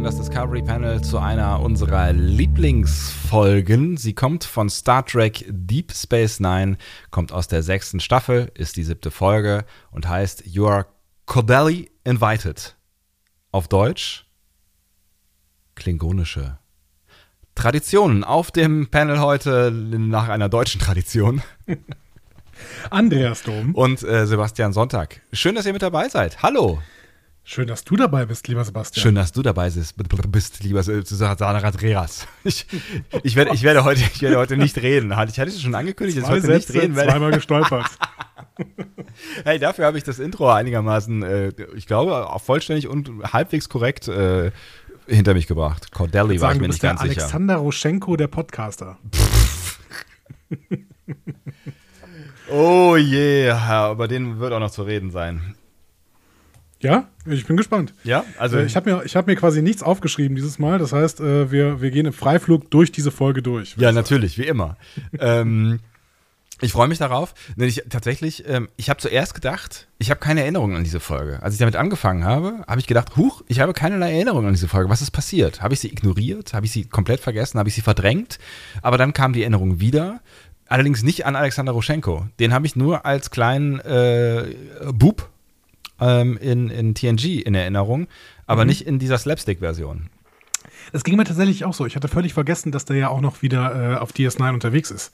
Öffnen das Discovery Panel zu einer unserer Lieblingsfolgen. Sie kommt von Star Trek Deep Space Nine, kommt aus der sechsten Staffel, ist die siebte Folge und heißt You are cordially invited. Auf Deutsch klingonische Traditionen. Auf dem Panel heute nach einer deutschen Tradition. Andreas Dom. Und äh, Sebastian Sonntag. Schön, dass ihr mit dabei seid. Hallo. Schön, dass du dabei bist, lieber Sebastian. Schön, dass du dabei bist, bist lieber Susana Radreras. Ich, ich, werde, ich, werde heute, ich werde heute nicht reden. Ich hatte es schon angekündigt, dass ich heute Sätze, nicht reden werde. Zweimal gestolpert. hey, dafür habe ich das Intro einigermaßen, äh, ich glaube, auch vollständig und halbwegs korrekt äh, hinter mich gebracht. Cordelli war Sagen, ich mir nicht ganz sicher. Alexander Roschenko, der Podcaster. Oh je, yeah, über den wird auch noch zu reden sein. Ja, ich bin gespannt. Ja, also Äh, Ich habe mir, ich hab mir quasi nichts aufgeschrieben dieses Mal. Das heißt, äh, wir, wir gehen im Freiflug durch diese Folge durch. Ja, natürlich, wie immer. ähm, ich freue mich darauf. Denn ich tatsächlich, ähm, ich habe zuerst gedacht, ich habe keine Erinnerung an diese Folge. Als ich damit angefangen habe, habe ich gedacht, huch, ich habe keinerlei Erinnerung an diese Folge. Was ist passiert? Habe ich sie ignoriert? Habe ich sie komplett vergessen? Habe ich sie verdrängt? Aber dann kam die Erinnerung wieder. Allerdings nicht an Alexander Roschenko. Den habe ich nur als kleinen äh, Bub ähm, in, in TNG in Erinnerung, aber nicht in dieser Slapstick-Version. Es ging mir tatsächlich auch so. Ich hatte völlig vergessen, dass der ja auch noch wieder äh, auf DS9 unterwegs ist.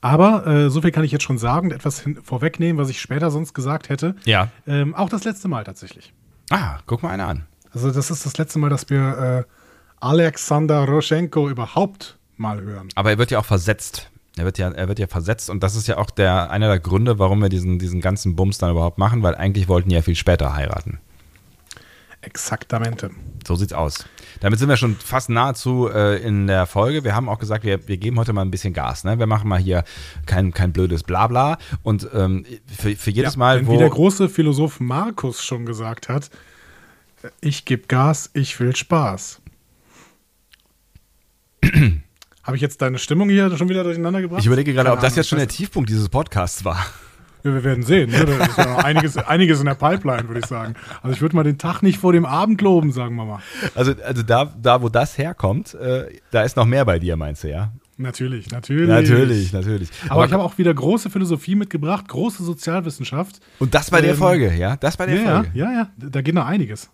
Aber äh, so viel kann ich jetzt schon sagen und etwas vorwegnehmen, was ich später sonst gesagt hätte. Ja. Ähm, auch das letzte Mal tatsächlich. Ah, guck mal einer an. Also das ist das letzte Mal, dass wir äh, Alexander Roschenko überhaupt mal hören. Aber er wird ja auch versetzt. Er wird ja, er wird ja versetzt und das ist ja auch der, einer der Gründe, warum wir diesen, diesen ganzen Bums dann überhaupt machen, weil eigentlich wollten die ja viel später heiraten. Exaktamente. So sieht's aus. Damit sind wir schon fast nahezu äh, in der Folge. Wir haben auch gesagt, wir, wir geben heute mal ein bisschen Gas. Ne? Wir machen mal hier kein, kein blödes Blabla. Und ähm, für, für jedes Ja, Mal, wo. wie der große Philosoph Markus schon gesagt hat, ich gebe Gas, ich will Spaß. Habe ich jetzt deine Stimmung hier schon wieder durcheinander gebracht? ich überlege gerade, Keine ob das Ahnung, jetzt schon der Tiefpunkt dieses Podcasts war. Ja, wir werden sehen. Ne? Da ist ja noch einiges, einiges in der Pipeline, würde ich sagen. Also ich würde mal den Tag nicht vor dem Abend loben, sagen wir mal. Also, also da, da, wo das herkommt, äh, da ist noch mehr bei dir, meinst du, ja? Natürlich, natürlich. Natürlich, natürlich. Aber, ich habe auch wieder große Philosophie mitgebracht, große Sozialwissenschaft. und das bei der ähm, Folge, ja? Das bei der Ja, ja, Folge. ja, ja, da geht noch einiges.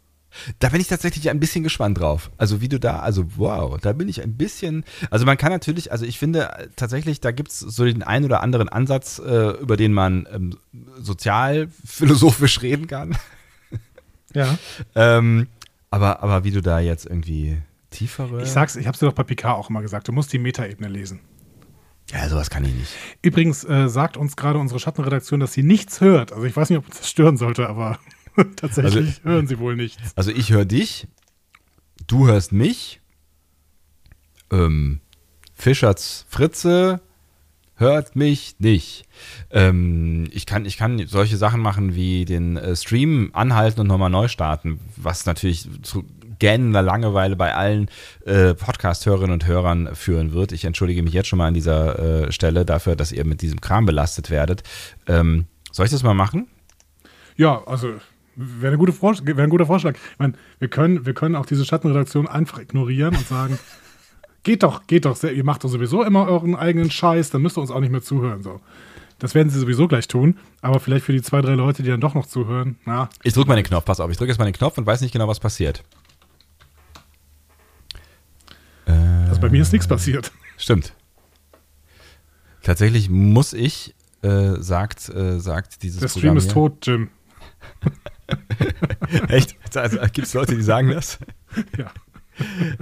Da bin ich tatsächlich ein bisschen gespannt drauf. Also wie du da, also wow, da bin ich ein bisschen, also man kann natürlich, also ich finde tatsächlich, da gibt es so den einen oder anderen Ansatz, äh, über den man ähm, sozialphilosophisch reden kann. Ja. ähm, aber, aber wie du da jetzt irgendwie tiefere... Ich sag's, ich hab's dir doch bei Picard auch immer gesagt, du musst die Metaebene lesen. Ja, sowas kann ich nicht. Übrigens äh, sagt uns gerade unsere Schattenredaktion, dass sie nichts hört. Also ich weiß nicht, ob uns das stören sollte, aber tatsächlich Also- hören sie wohl nichts. Also ich höre dich, du hörst mich, ähm, Fischerts Fritze hört mich nicht. Ähm, ich, kann, ich kann solche Sachen machen wie den äh, Stream anhalten und nochmal neu starten, was natürlich zu gähnender Langeweile bei allen äh, Podcast-Hörerinnen und Hörern führen wird. Ich entschuldige mich jetzt schon mal an dieser äh, Stelle dafür, dass ihr mit diesem Kram belastet werdet. Ähm, soll ich das mal machen? Ja, also wäre wäre ein guter Vorschlag. Ich meine, wir können, wir können auch diese Schattenredaktion einfach ignorieren und sagen, geht doch, geht doch, ihr macht doch sowieso immer euren eigenen Scheiß, dann müsst ihr uns auch nicht mehr zuhören. So. Das werden sie sowieso gleich tun, aber vielleicht für die zwei, drei Leute, die dann doch noch zuhören, na, Ich drücke mal den Knopf, pass auf, ich drücke jetzt mal den Knopf und weiß nicht genau, was passiert. also bei mir ist nichts passiert. Stimmt. Tatsächlich muss ich, äh, sagt, äh, sagt dieses Der Stream Programm ist tot, Jim. Echt? Also, Gibt es Leute, die sagen das? Ja.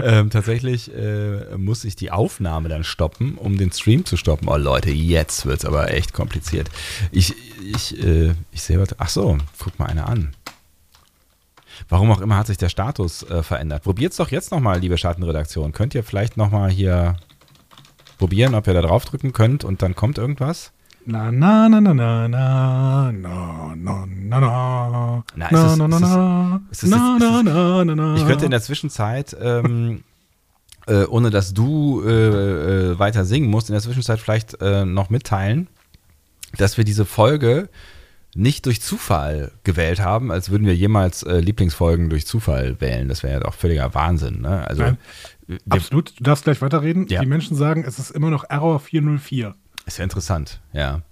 ähm, tatsächlich äh, muss ich die Aufnahme dann stoppen, um den Stream zu stoppen. Oh Leute, jetzt wird es aber echt kompliziert. Ich, ich, äh, ich sehe was. Ach so, guck mal eine an. Warum auch immer hat sich der Status äh, verändert. Probiert's doch jetzt nochmal, liebe Schattenredaktion. Könnt ihr vielleicht nochmal hier probieren, ob ihr da drauf drücken könnt und dann kommt irgendwas? Na, na, na, na, na, na, na, na, na, na, Na, na, ist es- na, na, na, ist es- na, ist es- na, na, na, na. Ich könnte in der Zwischenzeit, ähm, äh, ohne dass du äh, äh, weiter singen musst, in der Zwischenzeit vielleicht äh, noch mitteilen, dass wir diese Folge nicht durch Zufall gewählt haben, als würden wir jemals äh, Lieblingsfolgen durch Zufall wählen. Das wäre ja doch völliger Wahnsinn. Ne? Also Nein. Absolut, du darfst gleich weiterreden. Ja. Die Menschen sagen, es ist immer noch Error 404. ist ja interessant. Ja,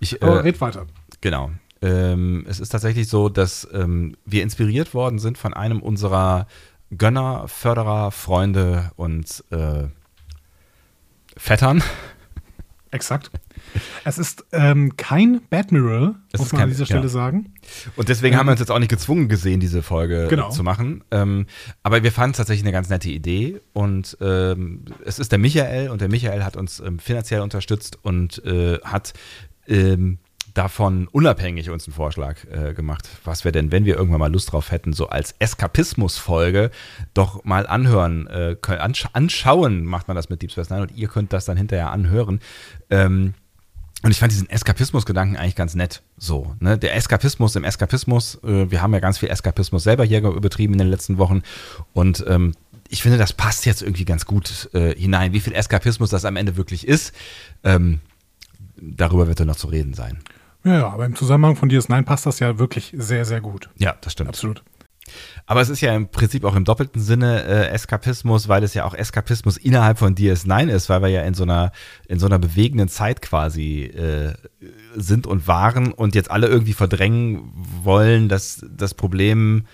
ich, Aber äh, red weiter. Genau. Ähm, es ist tatsächlich so, dass ähm, wir inspiriert worden sind von einem unserer Gönner, Förderer, Freunde und äh, Vettern. Exakt. Es ist ähm, kein Badmiral, muss man an dieser Stelle ja. sagen. Und deswegen haben wir uns jetzt auch nicht gezwungen gesehen, diese Folge Genau. zu machen. Ähm, aber wir fanden es tatsächlich eine ganz nette Idee. Und ähm, es ist der Michael und der Michael hat uns ähm, finanziell unterstützt und äh, hat ähm, davon unabhängig uns einen Vorschlag äh, gemacht, was wir denn, wenn wir irgendwann mal Lust drauf hätten, so als Eskapismus-Folge doch mal anhören äh, können. Ansch anschauen macht man das mit Deep Space Nine und ihr könnt das dann hinterher anhören. Ähm, und ich fand diesen Eskapismus-Gedanken eigentlich ganz nett. So, ne? Der Eskapismus im Eskapismus, äh, wir haben ja ganz viel Eskapismus selber hier übertrieben in den letzten Wochen. Und ähm, ich finde, das passt jetzt irgendwie ganz gut äh, hinein. Wie viel Eskapismus das am Ende wirklich ist, ähm, darüber wird dann noch zu reden sein. Ja, ja, aber im Zusammenhang von DS9 passt das ja wirklich sehr, sehr gut. Ja, das stimmt. Absolut. Aber es ist ja im Prinzip auch im doppelten Sinne äh, Eskapismus, weil es ja auch Eskapismus innerhalb von DS9 ist, weil wir ja in so einer, in so einer bewegenden Zeit quasi äh, sind und waren und jetzt alle irgendwie verdrängen wollen, dass das Problem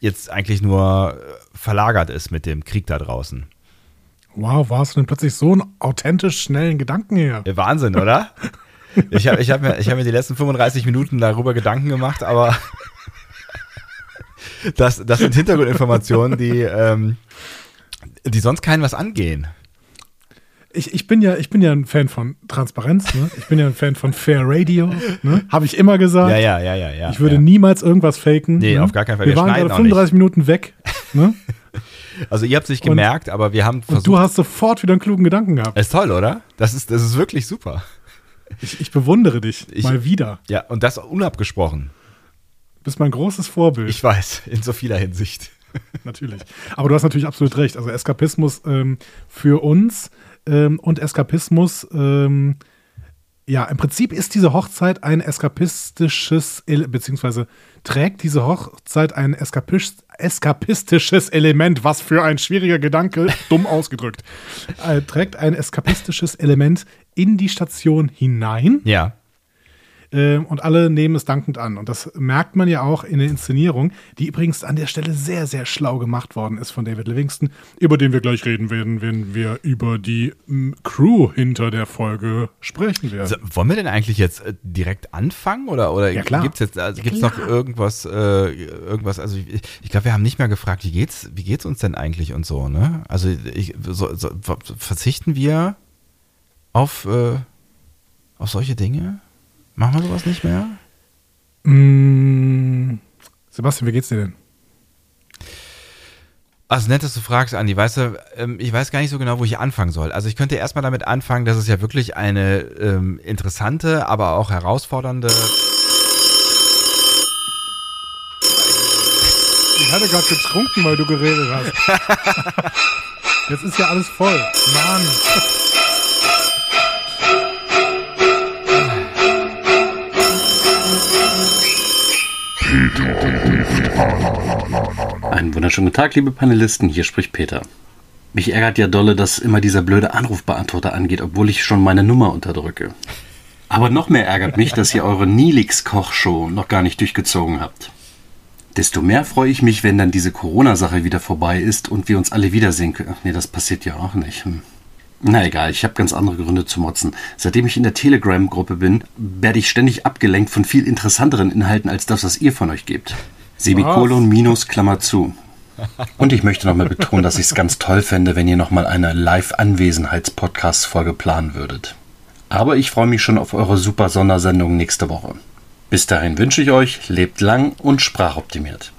jetzt eigentlich nur äh, verlagert ist mit dem Krieg da draußen. Wow, wo hast du denn plötzlich so einen authentisch schnellen Gedanken? Ja, Wahnsinn, oder? Ich habe ich hab mir, ich hab mir die letzten 35 Minuten darüber Gedanken gemacht, aber das, das sind Hintergrundinformationen, die, ähm, die sonst keinen was angehen. Ich, ich, bin ja, ich bin ja ein Fan von Transparenz, ne? Ich bin ja ein Fan von Fair Radio, ne? Habe ich immer gesagt. Ja, ja, ja, ja, ja. ich würde ja. niemals irgendwas faken. Nee, ne? auf gar keinen Fall. Wir, Wir waren gerade auch 35 Minuten weg. Ne? Also ihr habt es nicht Und- gemerkt, aber wir haben Und versucht. du hast sofort wieder einen klugen Gedanken gehabt. ist toll, oder? Das ist, das ist wirklich super. Ich, ich bewundere dich Ich- mal wieder. Ja, und das unabgesprochen. Du bist mein großes Vorbild. Ich weiß, in so vieler Hinsicht. natürlich. Aber du hast natürlich absolut recht. Also Eskapismus ähm, für uns ähm, und Eskapismus, ähm, ja, im Prinzip ist diese Hochzeit ein eskapistisches, beziehungsweise trägt diese Hochzeit ein eskapisch, eskapistisches Element, was für ein schwieriger Gedanke, dumm ausgedrückt, äh, trägt ein eskapistisches Element in die Station hinein. Ja. Ähm, und alle nehmen es dankend an. Und das merkt man ja auch in der Inszenierung, die übrigens an der Stelle sehr, sehr schlau gemacht worden ist von David Livingston, über den wir gleich reden werden, wenn wir über die Crew hinter der Folge sprechen werden. So, wollen wir denn eigentlich jetzt äh, direkt anfangen oder, oder Ja, klar. gibt es jetzt also gibt's noch irgendwas, äh, irgendwas, also ich, ich glaube, wir haben nicht mehr gefragt, wie geht's, wie geht's uns denn eigentlich und so, ne? Also ich, so, so, verzichten wir auf, äh, auf solche Dinge? Machen wir sowas nicht mehr? Mm, Sebastian, wie geht's dir denn? Also nett, dass du fragst, Andi. Weißt du, ähm, ich weiß gar nicht so genau, wo ich anfangen soll. Also ich könnte erstmal damit anfangen, dass es ja wirklich eine ähm, interessante, aber auch herausfordernde Ich hatte gerade getrunken, weil du geredet hast. Jetzt ist ja alles voll. Mann. Einen wunderschönen guten Tag, liebe Panelisten, hier spricht Peter. Mich ärgert ja dolle, dass immer dieser blöde Anrufbeantworter angeht, obwohl ich schon meine Nummer unterdrücke. Aber noch mehr ärgert mich, dass ihr eure Nilix-Kochshow noch gar nicht durchgezogen habt. Desto mehr freue ich mich, wenn dann diese Corona-Sache wieder vorbei ist und wir uns alle wiedersehen können. Nee, das passiert ja auch nicht. Hm. Na egal, ich habe ganz andere Gründe zu motzen. Seitdem ich in der Telegram-Gruppe bin, werde ich ständig abgelenkt von viel interessanteren Inhalten als das, was ihr von euch gebt. Semikolon minus Klammer zu. Und ich möchte nochmal betonen, dass ich es ganz toll fände, wenn ihr nochmal eine Live-Anwesenheits-Podcast-Folge planen würdet. Aber ich freue mich schon auf eure super Sondersendung nächste Woche. Bis dahin wünsche ich euch, lebt lang und sprachoptimiert.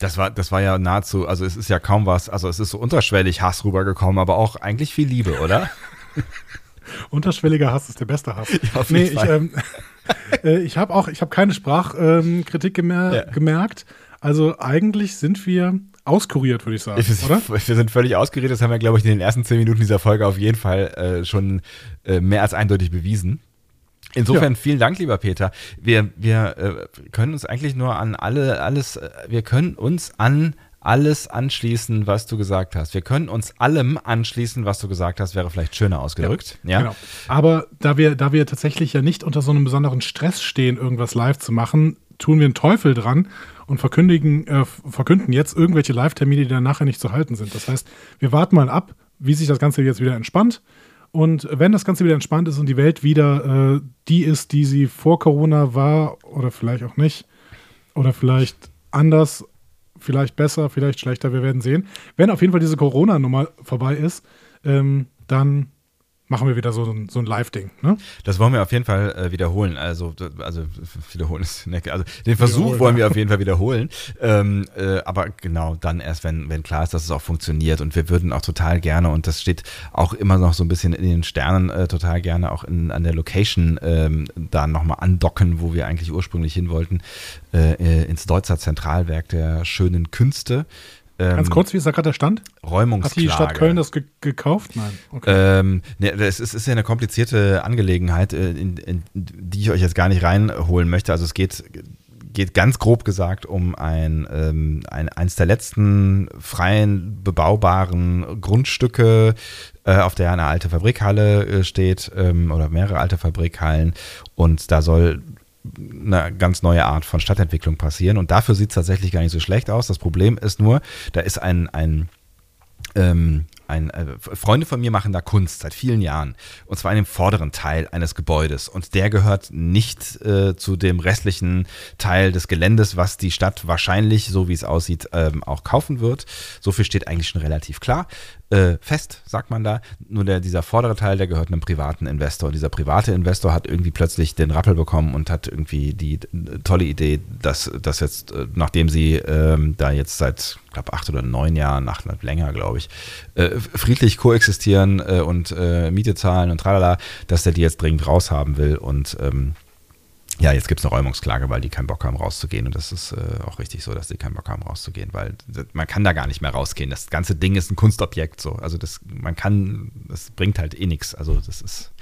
Das war, das war ja nahezu, also es ist ja kaum was, also es ist so unterschwellig Hass rübergekommen, aber auch eigentlich viel Liebe, oder? Unterschwelliger Hass ist der beste Hass. Ja, auf nee, ich, ähm, äh, ich habe auch, ich habe keine Sprachkritik gemer Ja. gemerkt. Also eigentlich sind wir auskuriert, würde ich sagen, Wir, oder? wir sind völlig ausgeredet, das haben wir, glaube ich, in den ersten zehn Minuten dieser Folge auf jeden Fall äh, schon äh, mehr als eindeutig bewiesen. Insofern Ja. vielen Dank, lieber Peter. Wir, wir äh, können uns eigentlich nur an alle, alles, äh, wir können uns an alles anschließen, was du gesagt hast. Wir können uns allem anschließen, was du gesagt hast, wäre vielleicht schöner ausgedrückt. Ja, Genau. Aber da wir, da wir tatsächlich ja nicht unter so einem besonderen Stress stehen, irgendwas live zu machen, tun wir einen Teufel dran und verkündigen, äh, verkünden jetzt irgendwelche Live-Termine, die dann nachher nicht zu halten sind. Das heißt, wir warten mal ab, wie sich das Ganze jetzt wieder entspannt. Und wenn das Ganze wieder entspannt ist und die Welt wieder äh, die ist, die sie vor Corona war, oder vielleicht auch nicht, oder vielleicht anders, vielleicht besser, vielleicht schlechter, wir werden sehen. Wenn auf jeden Fall diese Corona-Nummer vorbei ist, ähm, dann machen wir wieder so, ein- so ein Live-Ding. Ne? Das wollen wir auf jeden Fall äh, wiederholen. Also, also wiederholen ist, ne, also den Versuch wollen wir auf jeden Fall wiederholen. Ähm, äh, aber genau dann erst, wenn, wenn klar ist, dass es auch funktioniert. Und wir würden auch total gerne, und das steht auch immer noch so ein bisschen in den Sternen, äh, total gerne auch in, an der Location ähm, da nochmal andocken, wo wir eigentlich ursprünglich hin wollten, äh, äh, ins Deutzer Zentralwerk der schönen Künste. Ähm, Ganz kurz, wie ist da gerade der Stand? Hat Räumungsklage. die Stadt Köln das ge gekauft? Nein. Okay. Ähm, ne, das ist, ist ja eine komplizierte Angelegenheit, äh, in, in, die ich euch jetzt gar nicht reinholen möchte. Also es geht, geht ganz grob gesagt um ein, ähm, ein eins der letzten freien bebaubaren Grundstücke, äh, auf der eine alte Fabrikhalle äh, steht ähm, oder mehrere alte Fabrikhallen und da soll eine ganz neue Art von Stadtentwicklung passieren und dafür sieht es tatsächlich gar nicht so schlecht aus. Das Problem ist nur, da ist ein, ein ähm, ein, äh, Freunde von mir machen da Kunst seit vielen Jahren. Und zwar in dem vorderen Teil eines Gebäudes. Und der gehört nicht äh, zu dem restlichen Teil des Geländes, was die Stadt wahrscheinlich, so wie es aussieht, ähm, auch kaufen wird. So viel steht eigentlich schon relativ klar. Äh, fest, sagt man da. Nur der, dieser vordere Teil, der gehört einem privaten Investor. Und dieser private Investor hat irgendwie plötzlich den Rappel bekommen und hat irgendwie die äh, tolle Idee, dass das jetzt, äh, nachdem sie ähm, da jetzt seit, ich glaube, acht oder neun Jahren, acht länger, glaube ich, äh, friedlich koexistieren äh, und äh, Miete zahlen und tralala, dass der die jetzt dringend raushaben will und ähm, ja, jetzt gibt es eine Räumungsklage, weil die keinen Bock haben, rauszugehen. Und das ist äh, auch richtig so, dass die keinen Bock haben, rauszugehen, weil man kann da gar nicht mehr rausgehen. Das ganze Ding ist ein Kunstobjekt so. Also das, man kann, das bringt halt eh nichts. Also das ist.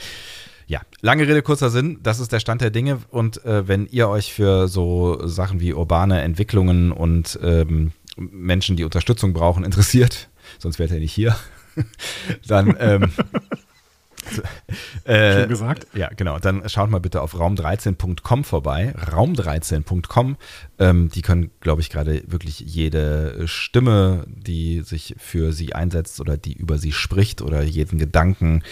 Ja, lange Rede, kurzer Sinn, das ist der Stand der Dinge. Und äh, wenn ihr euch für so Sachen wie urbane Entwicklungen und ähm, Menschen, die Unterstützung brauchen, interessiert, sonst wärt ihr nicht hier, dann ähm, äh, Schön gesagt. ja, genau. Dann schaut mal bitte auf raum13.com vorbei. Raum13.com. Ähm, die können, glaube ich, gerade wirklich jede Stimme, die sich für sie einsetzt oder die über sie spricht oder jeden Gedanken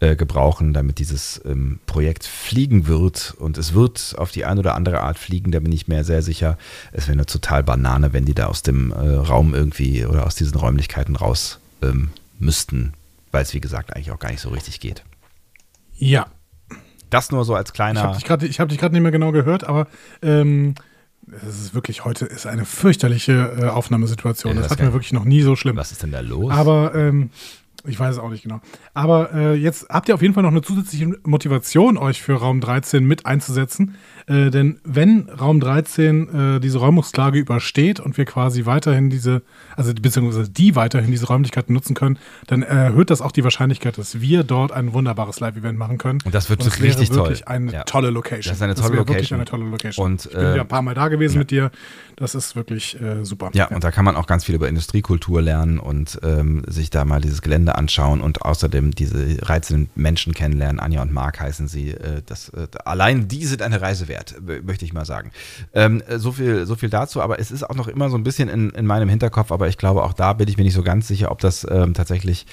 äh, gebrauchen, damit dieses ähm, Projekt fliegen wird. Und es wird auf die eine oder andere Art fliegen, da bin ich mir sehr sicher. Es wäre eine total Banane, wenn die da aus dem äh, Raum irgendwie oder aus diesen Räumlichkeiten raus ähm, müssten, weil es, wie gesagt, eigentlich auch gar nicht so richtig geht. Ja. Das nur so als Ich habe kleiner. dich gerade hab dich gerade nicht mehr genau gehört, aber ähm, es ist wirklich heute ist eine fürchterliche äh, Aufnahmesituation. Ja, das das hatten wir wirklich noch nie so schlimm. Was ist denn da los? Aber ähm, ich weiß es auch nicht genau. Aber äh, jetzt habt ihr auf jeden Fall noch eine zusätzliche Motivation, euch für Raum 13 mit einzusetzen. Äh, denn wenn Raum 13 äh, diese Räumungsklage übersteht und wir quasi weiterhin diese, also beziehungsweise die weiterhin diese Räumlichkeiten nutzen können, dann erhöht das auch die Wahrscheinlichkeit, dass wir dort ein wunderbares Live-Event machen können. Und das wird es richtig wäre wirklich toll. eine Ja. tolle Location. Das ist eine tolle wirklich Location. eine tolle Location. Und, ich bin äh, ja ein paar Mal da gewesen ja. mit dir. Das ist wirklich äh, super. ja, und da kann man auch ganz viel über Industriekultur lernen und ähm, sich da mal dieses Gelände anschauen und außerdem diese reizenden Menschen kennenlernen. Anja und Marc heißen sie. Äh, das, äh, allein die sind eine Reise wert, äh, möchte ich mal sagen. Ähm, äh, so, viel, so viel dazu, aber es ist auch noch immer so ein bisschen in, in meinem Hinterkopf, aber ich glaube, auch da bin ich mir nicht so ganz sicher, ob das ähm, tatsächlich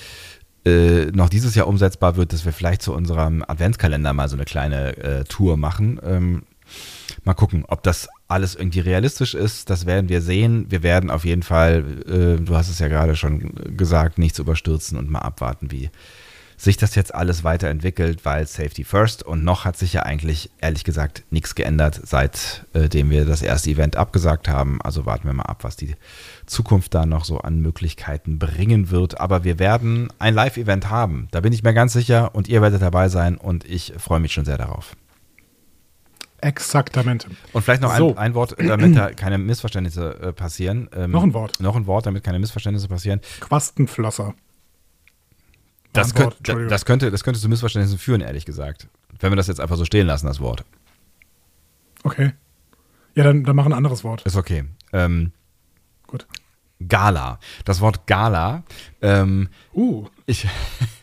äh, noch dieses Jahr umsetzbar wird, dass wir vielleicht zu unserem Adventskalender mal so eine kleine äh, Tour machen. Ähm, mal gucken, ob das alles irgendwie realistisch ist. Das werden wir sehen. Wir werden auf jeden Fall, äh, du hast es ja gerade schon gesagt, nichts überstürzen und mal abwarten, wie sich das jetzt alles weiterentwickelt, weil Safety First und noch hat sich ja eigentlich ehrlich gesagt nichts geändert, seitdem wir das erste Event abgesagt haben. Also warten wir mal ab, was die Zukunft da noch so an Möglichkeiten bringen wird. Aber wir werden ein Live-Event haben, da bin ich mir ganz sicher und ihr werdet dabei sein und ich freue mich schon sehr darauf. Exaktamente. Und vielleicht noch So. ein, ein Wort, damit da keine Missverständnisse äh, passieren. Ähm, Noch ein Wort. Noch ein Wort, damit keine Missverständnisse passieren. Quastenflosser. Das, Ein könnt, Wort, Entschuldigung. das, könnte, das könnte zu Missverständnissen führen, ehrlich gesagt. Wenn wir das jetzt einfach so stehen lassen, das Wort. Okay. Ja, dann, dann mach ein anderes Wort. Ist okay. Ähm, Gut. Gala. Das Wort Gala. Ähm, Uh, ich,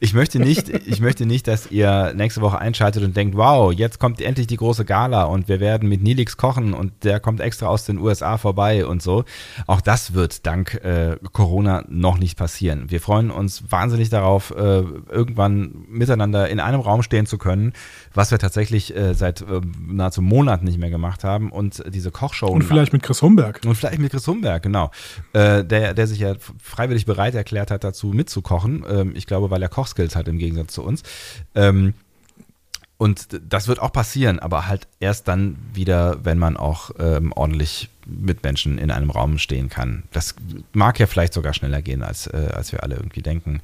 ich, möchte nicht, ich möchte nicht, dass ihr nächste Woche einschaltet und denkt, wow, jetzt kommt endlich die große Gala und wir werden mit Nilix kochen und der kommt extra aus den USA vorbei und so. Auch das wird dank äh, Corona noch nicht passieren. Wir freuen uns wahnsinnig darauf, äh, irgendwann miteinander in einem Raum stehen zu können, was wir tatsächlich äh, seit äh, nahezu Monaten nicht mehr gemacht haben und diese Kochshow und vielleicht mit Chris Humberg. und vielleicht mit Chris Humberg, genau. Äh, der, der sich ja freiwillig bereit erklärt hat, dazu mitzukochen. Ähm, ich glaube, weil er Kochskills hat im Gegensatz zu uns. Ähm, und das wird auch passieren, aber halt erst dann wieder, wenn man auch ähm, ordentlich mit Menschen in einem Raum stehen kann. Das mag ja vielleicht sogar schneller gehen, als, äh, als wir alle irgendwie denken.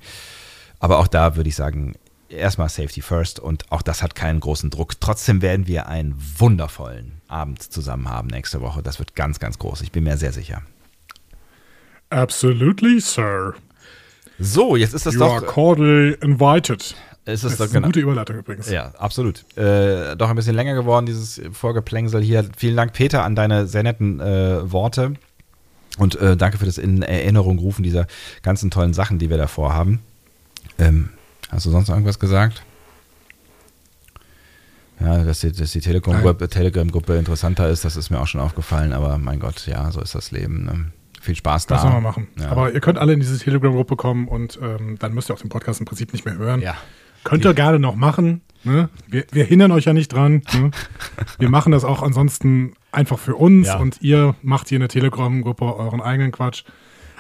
Aber auch da würde ich sagen, erstmal Safety First und auch das hat keinen großen Druck. Trotzdem werden wir einen wundervollen Abend zusammen haben nächste Woche. Das wird ganz, ganz groß. Ich bin mir sehr sicher. Absolutely, sir. So, jetzt ist das You are doch. cordially invited. Ist Das ist doch eine genau. gute Überleitung übrigens. Ja, absolut. Äh, doch ein bisschen länger geworden, dieses Vorgeplängsel hier. Vielen Dank, Peter, an deine sehr netten äh, Worte. Und äh, danke für das in Erinnerung rufen dieser ganzen tollen Sachen, die wir davor haben. Ähm, hast du sonst noch irgendwas gesagt? Ja, dass die, dass die Telegram-Gruppe Telegram interessanter ist, das ist mir auch schon aufgefallen, aber mein Gott, ja, so ist das Leben. Ne? Viel Spaß da. Das sollen wir machen. Ja. Aber ihr könnt alle in diese Telegram-Gruppe kommen und ähm, dann müsst ihr auch den Podcast im Prinzip nicht mehr hören. ja. Könnt ihr gerne noch machen. Ne? Wir, wir hindern euch ja nicht dran. Ne? Wir machen das auch ansonsten einfach für uns Ja. und ihr macht hier in der Telegram-Gruppe euren eigenen Quatsch.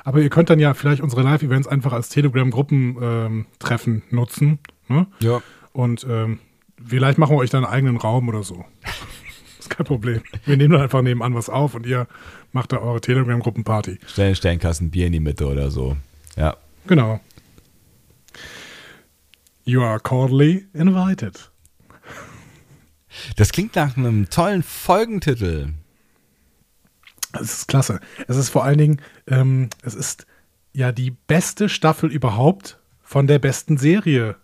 Aber ihr könnt dann ja vielleicht unsere Live-Events einfach als Telegram-Gruppen-Treffen nutzen. Ne? ja. Und ähm, vielleicht machen wir euch dann einen eigenen Raum oder so. ist kein Problem. Wir nehmen dann einfach nebenan was auf und ihr macht da eure Telegram-Gruppen-Party. Stellen, stellen Kassen Bier in die Mitte oder so. Ja. Genau. You are cordially invited. Das klingt nach einem tollen Folgentitel. Es ist klasse. Es ist vor allen Dingen, ähm, es ist ja die beste Staffel überhaupt von der besten Serie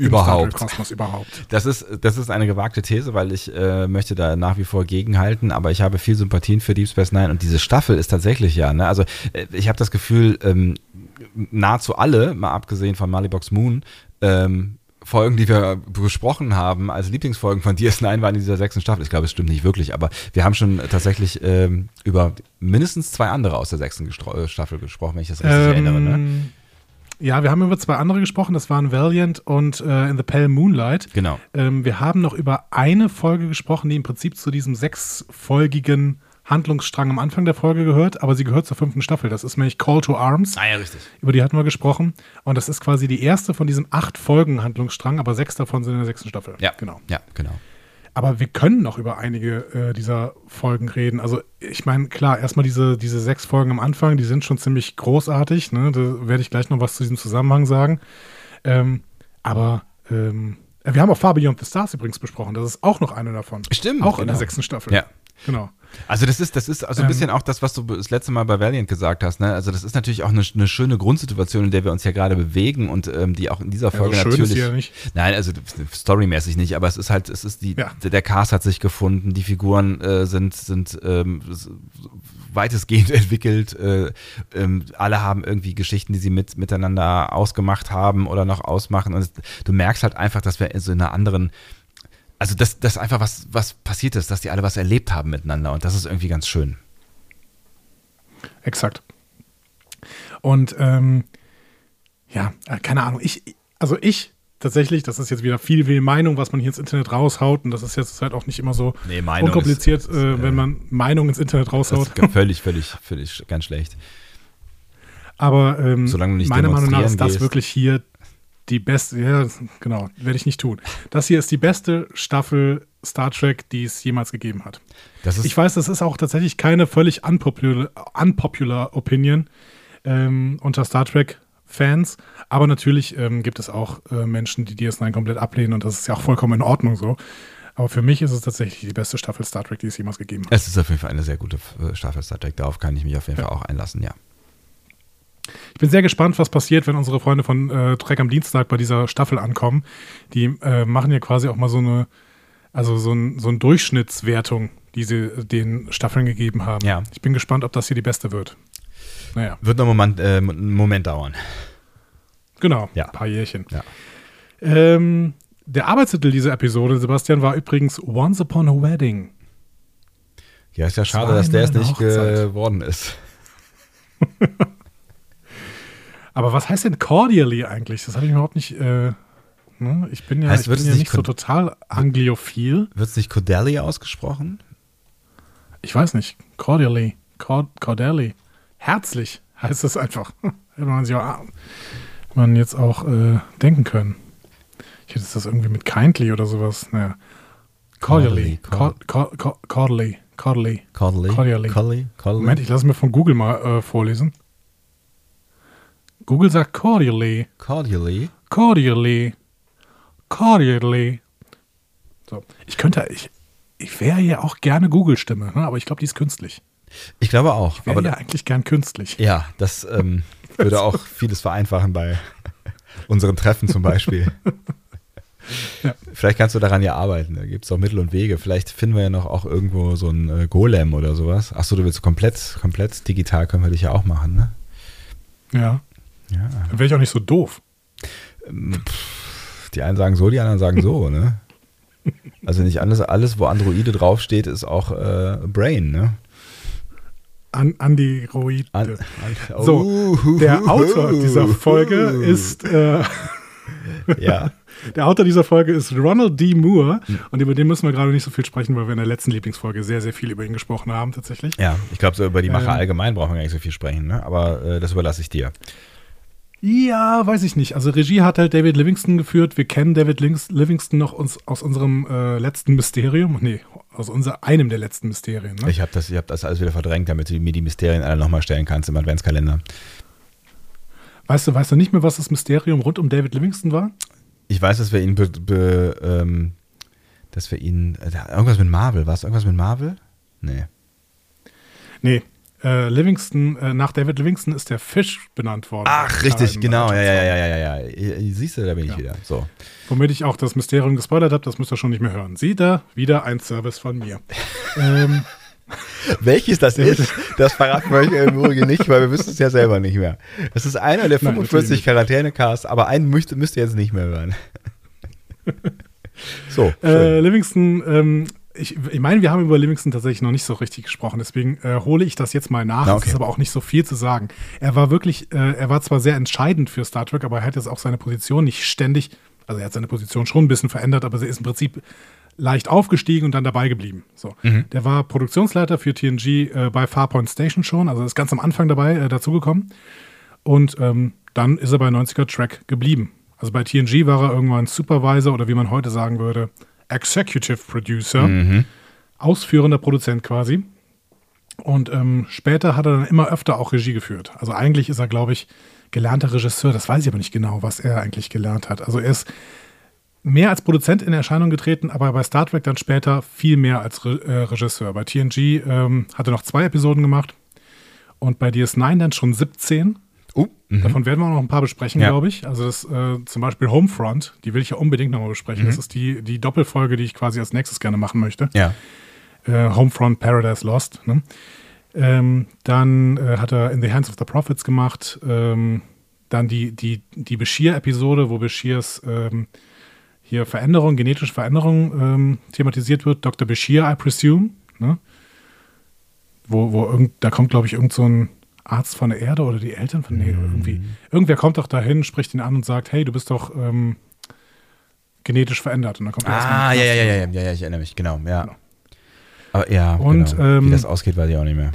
Überhaupt. Überhaupt. Das ist, das ist eine gewagte These, weil ich äh, möchte da nach wie vor gegenhalten, aber ich habe viel Sympathien für Deep Space Nine und diese Staffel ist tatsächlich ja, ne? also äh, ich habe das Gefühl, ähm, nahezu alle, mal abgesehen von Malibox Moon, ähm, Folgen, die wir besprochen haben, als Lieblingsfolgen von DS9 waren in dieser sechsten Staffel. Ich glaube, es stimmt nicht wirklich, aber wir haben schon tatsächlich ähm, über mindestens zwei andere aus der sechsten äh, Staffel gesprochen, wenn ich das richtig erinnere. Ne? Ähm, Ja, wir haben über zwei andere gesprochen. Das waren Valiant und äh, In the Pale Moonlight. Genau. Ähm, wir haben noch über eine Folge gesprochen, die im Prinzip zu diesem sechsfolgigen Handlungsstrang am Anfang der Folge gehört, aber sie gehört zur fünften Staffel. Das ist nämlich Call to Arms. Ah ja, richtig. Über die hatten wir gesprochen. Und das ist quasi die erste von diesem acht Folgen Handlungsstrang, aber sechs davon sind in der sechsten Staffel. Ja, genau. Ja, genau. Aber wir können noch über einige äh, dieser Folgen reden. Also ich meine, klar, erstmal diese, diese sechs Folgen am Anfang, die sind schon ziemlich großartig. Ne? Da werde ich gleich noch was zu diesem Zusammenhang sagen. Ähm, aber ähm, wir haben auch Far Beyond the Stars übrigens besprochen. Das ist auch noch eine davon. Stimmt, Auch in genau. der sechsten Staffel. Ja. Genau. Also das ist, das ist also ein Ähm. bisschen auch das, was du das letzte Mal bei Valiant gesagt hast. Ne? Also das ist natürlich auch eine, eine schöne Grundsituation, in der wir uns ja gerade bewegen und ähm, die auch in dieser Folge schön ist natürlich. sie ja nicht. Nein, also storymäßig nicht, aber es ist halt, es ist die, Ja. der Cast hat sich gefunden, die Figuren äh, sind, sind ähm, weitestgehend entwickelt. Äh, ähm, alle haben irgendwie Geschichten, die sie mit, miteinander ausgemacht haben oder noch ausmachen. Und es, du merkst halt einfach, dass wir so in einer anderen also dass, dass einfach was, was passiert ist, dass die alle was erlebt haben miteinander und das ist irgendwie ganz schön. Exakt. Und ähm, ja, äh, keine Ahnung. Ich, also ich tatsächlich, das ist jetzt wieder viel, viel Meinung, was man hier ins Internet raushaut. Und das ist jetzt halt auch nicht immer so Nee, unkompliziert, ist- ist, äh, äh, wenn man Meinung ins Internet Das raushaut. völlig, völlig, völlig ganz schlecht. Aber ähm, Solange du nicht meiner Meinung nach ist das wirklich hier die beste, ja, genau, werde ich nicht tun. Das hier ist die beste Staffel Star Trek, die es jemals gegeben hat. Ich weiß, das ist auch tatsächlich keine völlig unpopular, unpopular Opinion ähm, unter Star Trek-Fans, aber natürlich ähm, gibt es auch äh, Menschen, die DS9 komplett ablehnen und das ist ja auch vollkommen in Ordnung so. Aber für mich ist es tatsächlich die beste Staffel Star Trek, die es jemals gegeben hat. es ist auf jeden Fall eine sehr gute äh, Staffel Star Trek. Darauf kann ich mich auf jeden Fall auch einlassen, ja. Ich bin sehr gespannt, was passiert, wenn unsere Freunde von äh, Trek am Dienstag bei dieser Staffel ankommen. Die äh, machen ja quasi auch mal so eine, also so, ein, so eine Durchschnittswertung, die sie äh, den Staffeln gegeben haben. Ja. Ich bin gespannt, ob das hier die beste wird. Naja, Wird noch einen Moment, äh, einen Moment dauern. genau, Ja. ein paar Jährchen. Ja. Ähm, der Arbeitstitel dieser Episode, Sebastian, war übrigens Once Upon a Wedding. Ja, ist ja schade, dass der es nicht geworden ist. Aber was heißt denn cordially eigentlich? Das habe ich überhaupt nicht. Äh, ne? Ich bin ja, Heißt, ich bin ja nicht so total angliophil. Wird es nicht Cordelli ausgesprochen? Ich weiß nicht. Cordially. Cord cordially. Herzlich heißt es einfach. Hätte man sich auch, man jetzt auch äh, denken können. Ich hätte das irgendwie mit kindly oder sowas. Naja. Cordially. Cordially, Cor- cor- cor- Cordially. Cordially. Cordially. Moment, ich lasse mir von Google mal äh, vorlesen. Google sagt cordially. Cordially? Cordially. Cordially. So. Ich könnte, ich, ich wäre ja auch gerne Google-Stimme, ne? aber ich glaube, die ist künstlich. Ich glaube auch. Wäre Aber ja eigentlich gern künstlich. ja, das ähm, würde auch vieles vereinfachen bei unseren Treffen zum Beispiel. Ja. Vielleicht kannst du daran ja arbeiten. Da gibt es auch Mittel und Wege. Vielleicht finden wir ja noch auch irgendwo so ein äh, Golem oder sowas. Achso, du willst komplett, komplett digital, können wir dich ja auch machen, ne? Ja. Ja. Dann wäre ich auch nicht so doof. Die einen sagen so, die anderen sagen so, ne? Also nicht alles, alles, wo Androide draufsteht, ist auch äh, Brain, ne? An Andiroide. An, an, So, Uh, der Autor dieser Folge ist äh, Ja, der Autor dieser Folge ist Ronald D. Moore Hm. und über den müssen wir gerade nicht so viel sprechen, weil wir in der letzten Lieblingsfolge sehr, sehr viel über ihn gesprochen haben tatsächlich. ja. Ich glaube, so über die Macher Ähm. allgemein brauchen wir gar nicht so viel sprechen, ne? Aber äh, das überlasse ich dir. Ja, weiß ich nicht. Also Regie hat halt David Livingston geführt. Wir kennen David Lings- Livingston noch uns, aus unserem äh, letzten Mysterium. Nee, aus unser, einem der letzten Mysterien. Ne? Ich habe das, ich hab das alles wieder verdrängt, damit du mir die Mysterien alle nochmal stellen kannst im Adventskalender. Weißt du, weißt du nicht mehr, was das Mysterium rund um David Livingston war? Ich weiß, dass wir ihn, be, be, ähm, dass wir ihn, äh, irgendwas mit Marvel, war es irgendwas mit Marvel? Nee. Nee. Äh, Livingston, äh, nach David Livingston ist der Fisch benannt worden. Ach, Ja, richtig, genau, ja, ja, ja, ja, ja, ja. Siehst du, da bin ich Ja. wieder. So. Womit ich auch das Mysterium gespoilert habe, das müsst ihr schon nicht mehr hören. Sieht da wieder ein Service von mir. ähm, Welches das ist, das verraten wir euch im Übrigen nicht, weil wir wissen es ja selber nicht mehr. Das ist einer der Nein, 45 natürlich nicht. Quarantäne-Casts, aber einen müsst, müsst ihr jetzt nicht mehr hören. So, Äh. Livingston, ähm, ich, ich meine, wir haben über Livingston tatsächlich noch nicht so richtig gesprochen, deswegen äh, hole ich das jetzt mal nach. Na, Es okay. ist aber auch nicht so viel zu sagen. Er war wirklich, äh, er war zwar sehr entscheidend für Star Trek, aber er hat jetzt auch seine Position nicht ständig, also er hat seine Position schon ein bisschen verändert, aber er ist im Prinzip leicht aufgestiegen und dann dabei geblieben. So. Mhm. Der war Produktionsleiter für TNG äh, bei Farpoint Station schon, also ist ganz am Anfang dabei äh, dazugekommen. Und ähm, dann ist er bei 90er Track geblieben. Also bei TNG war er irgendwann Supervisor oder wie man heute sagen würde, Executive Producer, Mhm. ausführender Produzent quasi. Und ähm, später hat er dann immer öfter auch Regie geführt. Also eigentlich ist er, glaube ich, gelernter Regisseur. Das weiß ich aber nicht genau, was er eigentlich gelernt hat. Also er ist mehr als Produzent in Erscheinung getreten, aber bei Star Trek dann später viel mehr als Re äh, Regisseur. Bei TNG ähm, hat er noch zwei Episoden gemacht und bei DS9 dann schon 17. Uh, mhm. Davon werden wir auch noch ein paar besprechen, Ja. glaube ich. Also das äh, zum Beispiel Homefront, die will ich ja unbedingt nochmal besprechen. Mhm. Das ist die, die Doppelfolge, die ich quasi als nächstes gerne machen möchte. Ja. Äh, Homefront Paradise Lost. Ne? Ähm, dann äh, hat er In the Hands of the Prophets gemacht. Ähm, dann die, die, die Bashir-Episode, wo Bashirs ähm, hier Veränderung, genetische Veränderung ähm, thematisiert wird. Dr. Bashir, I presume. Ne? Wo, wo irgend, da kommt, glaube ich, irgend so ein Arzt von der Erde oder die Eltern von, nee, irgendwie. Irgendwer kommt doch dahin, spricht ihn an und sagt, hey, du bist doch ähm, genetisch verändert. Und dann kommt er Ah, ja, ja, ja, ja, ja, ja, ich erinnere mich, genau, ja. Genau. Aber ja, Und, genau. wie ähm, das ausgeht, weiß ich auch nicht mehr.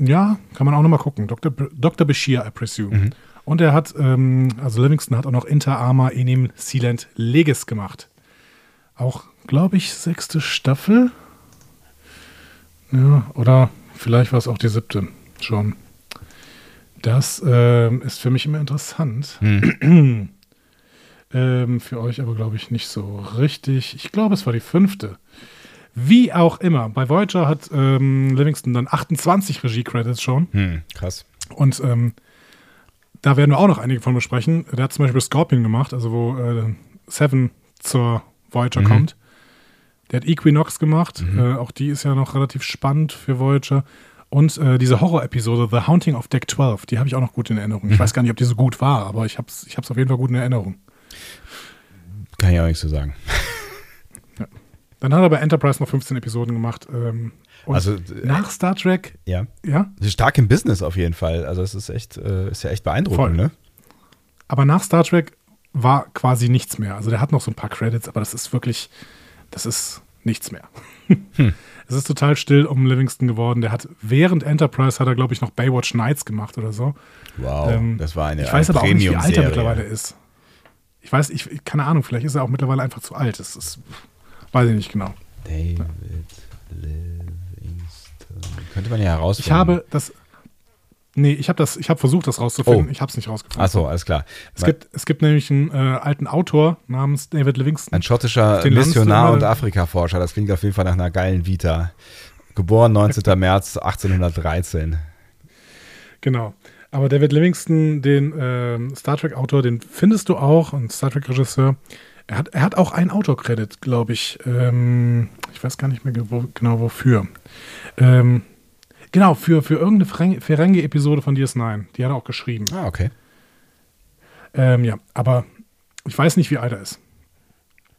Ja, kann man auch nochmal gucken. Dr. B Dr. Bashir, I presume. Mhm. Und er hat, ähm, also Livingston hat auch noch Inter Arma Enim Silent Legis gemacht. Auch, glaube ich, sechste Staffel. Ja, oder vielleicht war es auch die siebte schon. Das ähm, ist für mich immer interessant. Hm. ähm, für euch aber, glaube ich, nicht so richtig. Ich glaube, es war die fünfte. Wie auch immer. Bei Voyager hat ähm, Livingston dann 28 Regie-Credits schon. Hm, krass. Und ähm, da werden wir auch noch einige von besprechen. Der hat zum Beispiel Scorpion gemacht, also wo äh, Seven zur Voyager Mhm. kommt. Der hat Equinox gemacht. Äh, auch die ist ja noch relativ spannend für Voyager. Und äh, diese Horror-Episode, The Haunting of Deck 12, die habe ich auch noch gut in Erinnerung. Mhm. Ich weiß gar nicht, ob die so gut war, aber ich habe es ich hab's auf jeden Fall gut in Erinnerung. Kann ich auch nichts zu sagen. Dann hat er bei Enterprise noch 15 Episoden gemacht. Ähm, Also, äh, nach Star Trek, Ja. ja, Stark im Business auf jeden Fall. Also es ist echt, äh, ist ja echt beeindruckend, Voll. ne? aber nach Star Trek war quasi nichts mehr. Also der hat noch so ein paar Credits, aber das ist wirklich, das ist nichts mehr. Hm. Es ist total still um Livingston geworden. Der hat während Enterprise hat er, glaube ich, noch Baywatch Nights gemacht oder so. Wow, Ähm, das war eine ich weiß aber auch nicht, wie alt er mittlerweile ist. Ich weiß, ich, keine Ahnung, vielleicht ist er auch mittlerweile einfach zu alt. Das ist, weiß ich nicht genau. David Livingston. Könnte man ja herausfinden. Ich habe das, nee, ich habe das, ich habe versucht, das rauszufinden. Oh. Ich habe es nicht rausgefunden. Achso, alles klar. Es gibt, es gibt nämlich einen äh, alten Autor namens David Livingston. Ein schottischer Missionar und Afrikaforscher. Das klingt auf jeden Fall nach einer geilen Vita. Geboren 19. März 1813. Genau. Aber David Livingston, den ähm, Star Trek-Autor, den findest du auch, ein Star Trek-Regisseur. Er hat, er hat auch einen Autor-Credit, glaube ich. Ähm, ich weiß gar nicht mehr genau wofür. Ähm, genau, für, für irgendeine Ferengi- Ferengi-Episode von DS9. Die hat er auch geschrieben. Ah, okay. Ähm, ja, aber ich weiß nicht, wie alt er ist.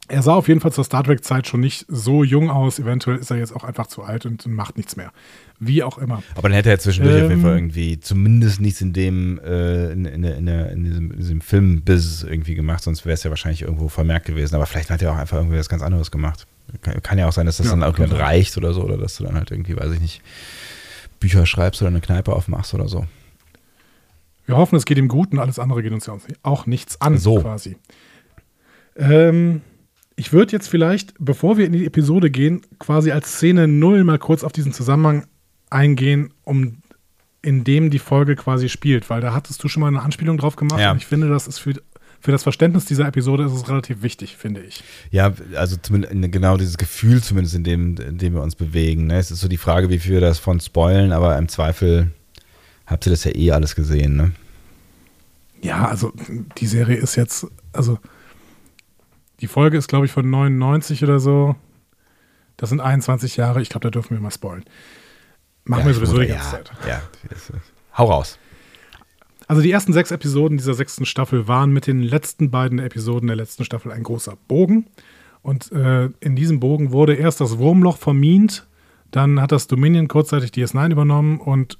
Er sah auf jeden Fall zur Star Trek-Zeit schon nicht so jung aus. Eventuell ist er jetzt auch einfach zu alt und macht nichts mehr. Wie auch immer. Aber dann hätte er zwischendurch auf jeden Ähm. Fall irgendwie zumindest nichts in dem, äh, in, in, in, in diesem, diesem Film-Business irgendwie gemacht, sonst wäre es ja wahrscheinlich irgendwo vermerkt gewesen. Aber vielleicht hat er auch einfach irgendwie was ganz anderes gemacht. Kann, kann ja auch sein, dass das Ja, dann sein. reicht oder so, oder dass du dann halt irgendwie, weiß ich nicht, Bücher schreibst oder eine Kneipe aufmachst oder so. Wir hoffen, es geht ihm gut und alles andere geht uns ja auch nichts an, So. quasi. Ähm, ich würde jetzt vielleicht, bevor wir in die Episode gehen, quasi als Szene null mal kurz auf diesen Zusammenhang eingehen, um in dem die Folge quasi spielt, weil da hattest du schon mal eine Anspielung drauf gemacht Ja. und ich finde, das ist für, für das Verständnis dieser Episode ist es relativ wichtig, finde ich. Ja, also zumindest genau dieses Gefühl zumindest, in dem, in dem wir uns bewegen. Ne? Es ist so die Frage, wie viel wir das von spoilen, aber im Zweifel habt ihr das ja eh alles gesehen, ne? Ja, also die Serie ist jetzt, also die Folge ist, glaube ich, von 99 oder so. Das sind 21 Jahre. Ich glaube, da dürfen wir mal spoilen. Machen ja, wir sowieso die ja, ganze Zeit. Ja, das ist- hau raus. Also die ersten sechs Episoden dieser sechsten Staffel waren mit den letzten beiden Episoden der letzten Staffel ein großer Bogen. Und äh, in diesem Bogen wurde erst das Wurmloch vermint, dann hat das Dominion kurzzeitig DS9 übernommen und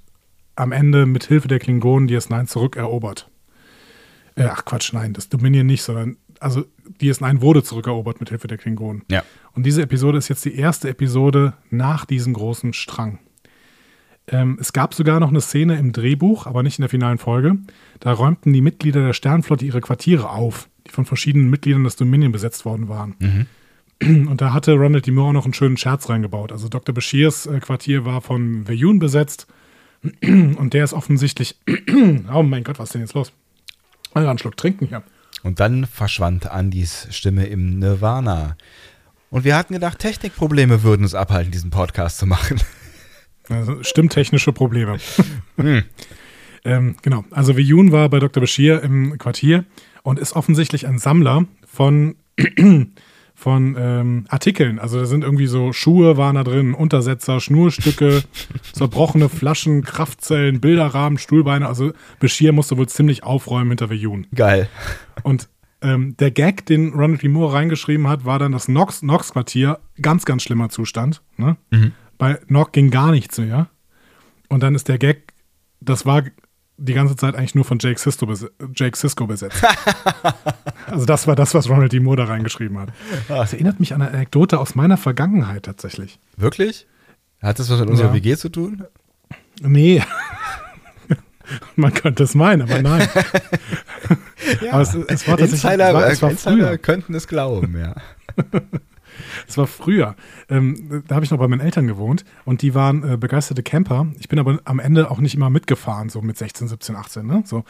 am Ende mit Hilfe der Klingonen DS9 zurückerobert. Äh, ach Quatsch, nein, das Dominion nicht, sondern also DS9 wurde zurückerobert mit Hilfe der Klingonen. Ja. Und diese Episode ist jetzt die erste Episode nach diesem großen Strang. Ähm, es gab sogar noch eine Szene im Drehbuch, aber nicht in der finalen Folge. Da räumten die Mitglieder der Sternflotte ihre Quartiere auf, die von verschiedenen Mitgliedern des Dominion besetzt worden waren. Und da hatte Ronald D. Moore noch einen schönen Scherz reingebaut. Also Dr. Bashirs äh, Quartier war von Veyun besetzt und der ist offensichtlich. oh mein Gott, was ist denn jetzt los? Also einen Schluck trinken hier. Und dann verschwand Andys Stimme im Nirvana. Und wir hatten gedacht, Technikprobleme würden uns abhalten, diesen Podcast zu machen. Also, stimmtechnische Probleme. ähm, genau. Also Viyun war bei Dr. Bashir im Quartier und ist offensichtlich ein Sammler von, von ähm, Artikeln. Also da sind irgendwie so Schuhe waren da drin, Untersetzer, Schnurstücke, zerbrochene Flaschen, Kraftzellen, Bilderrahmen, Stuhlbeine. Also Bashir musste wohl ziemlich aufräumen hinter Viyun. Geil. Und ähm, der Gag, den Ronald D. Moore reingeschrieben hat, war dann das Nox- Nox-Quartier. Ganz, ganz schlimmer Zustand. Ne? Bei Nock ging gar nichts mehr. Und dann ist der Gag, das war die ganze Zeit eigentlich nur von Jake Sisko, Jake Sisko besetzt. also das war das, was Ronald D. Moore da reingeschrieben hat. Das erinnert mich an eine Anekdote aus meiner Vergangenheit tatsächlich. Wirklich? Hat das was mit unserer Ja. WG zu tun? Nee. Man könnte es meinen, aber nein. Ja, Aber es, es war tatsächlich Insider, es war, es war Insider könnten es glauben, ja. Es war früher. Ähm, da habe ich noch bei meinen Eltern gewohnt und die waren äh, begeisterte Camper. Ich bin aber am Ende auch nicht immer mitgefahren, so mit 16, 17, 18. Ne? So.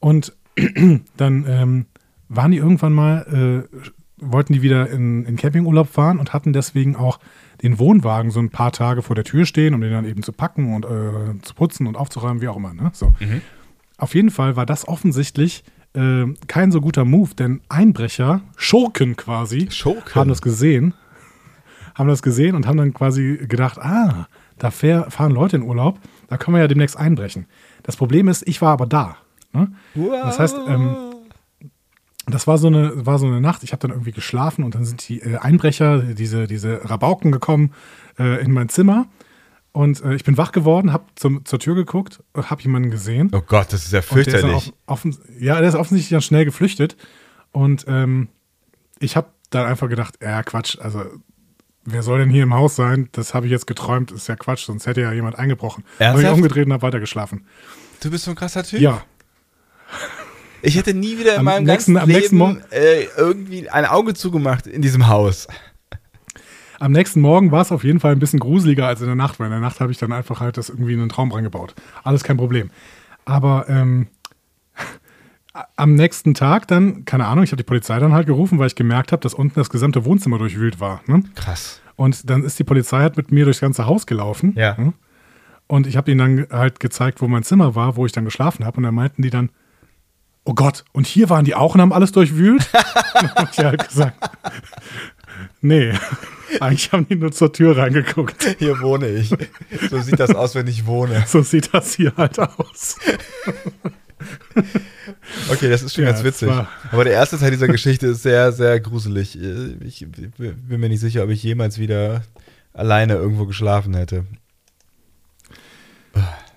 Und dann ähm, waren die irgendwann mal, äh, wollten die wieder in, in Campingurlaub fahren und hatten deswegen auch den Wohnwagen so ein paar Tage vor der Tür stehen, um den dann eben zu packen und äh, zu putzen und aufzuräumen, wie auch immer. Ne? So. Auf jeden Fall war das offensichtlich äh, kein so guter Move, denn Einbrecher, Schurken quasi, Schurken? haben das gesehen, haben das gesehen und haben dann quasi gedacht, ah, da fahren Leute in Urlaub, da können wir ja demnächst einbrechen. Das Problem ist, ich war aber da. Ne? Das heißt, ähm, das war so eine, war so eine Nacht, ich habe dann irgendwie geschlafen und dann sind die äh, Einbrecher, diese, diese Rabauken gekommen äh, in mein Zimmer und äh, ich bin wach geworden, habe zur Tür geguckt, habe jemanden gesehen. Oh Gott, das ist ja Und fürchterlich. offen, ja, der ist offensichtlich dann schnell geflüchtet. Und ähm, ich habe dann einfach gedacht, ja, Quatsch, also wer soll denn hier im Haus sein? Das habe ich jetzt geträumt, ist ja Quatsch, sonst hätte ja jemand eingebrochen. Habe ich Ernsthaft? umgedreht und habe weitergeschlafen. Du bist so ein krasser Typ. Ja, Ich hätte nie wieder in Am meinem nächsten- ganzen am nächsten Leben Morgen- äh, irgendwie ein Auge zugemacht in diesem Haus. Am nächsten Morgen war es auf jeden Fall ein bisschen gruseliger als in der Nacht, weil in der Nacht habe ich dann einfach halt das irgendwie in einen Traum reingebaut. Alles kein Problem. Aber ähm, am nächsten Tag dann, keine Ahnung, ich habe die Polizei dann halt gerufen, weil ich gemerkt habe, dass unten das gesamte Wohnzimmer durchwühlt war. Ne? Krass. Und dann ist die Polizei halt mit mir durchs ganze Haus gelaufen. Ja. Hm? Und ich habe ihnen dann halt gezeigt, wo mein Zimmer war, wo ich dann geschlafen habe. Und dann meinten die dann, oh Gott, und hier waren die auch und haben alles durchwühlt? habe ich halt gesagt, nee, eigentlich haben die nur zur Tür reingeguckt. Hier wohne ich. So sieht das aus, wenn ich wohne. So sieht das hier halt aus. Okay, das ist schon Ja, ganz witzig. Aber der erste Teil dieser Geschichte ist sehr, sehr gruselig. Ich bin mir nicht sicher, ob ich jemals wieder alleine irgendwo geschlafen hätte.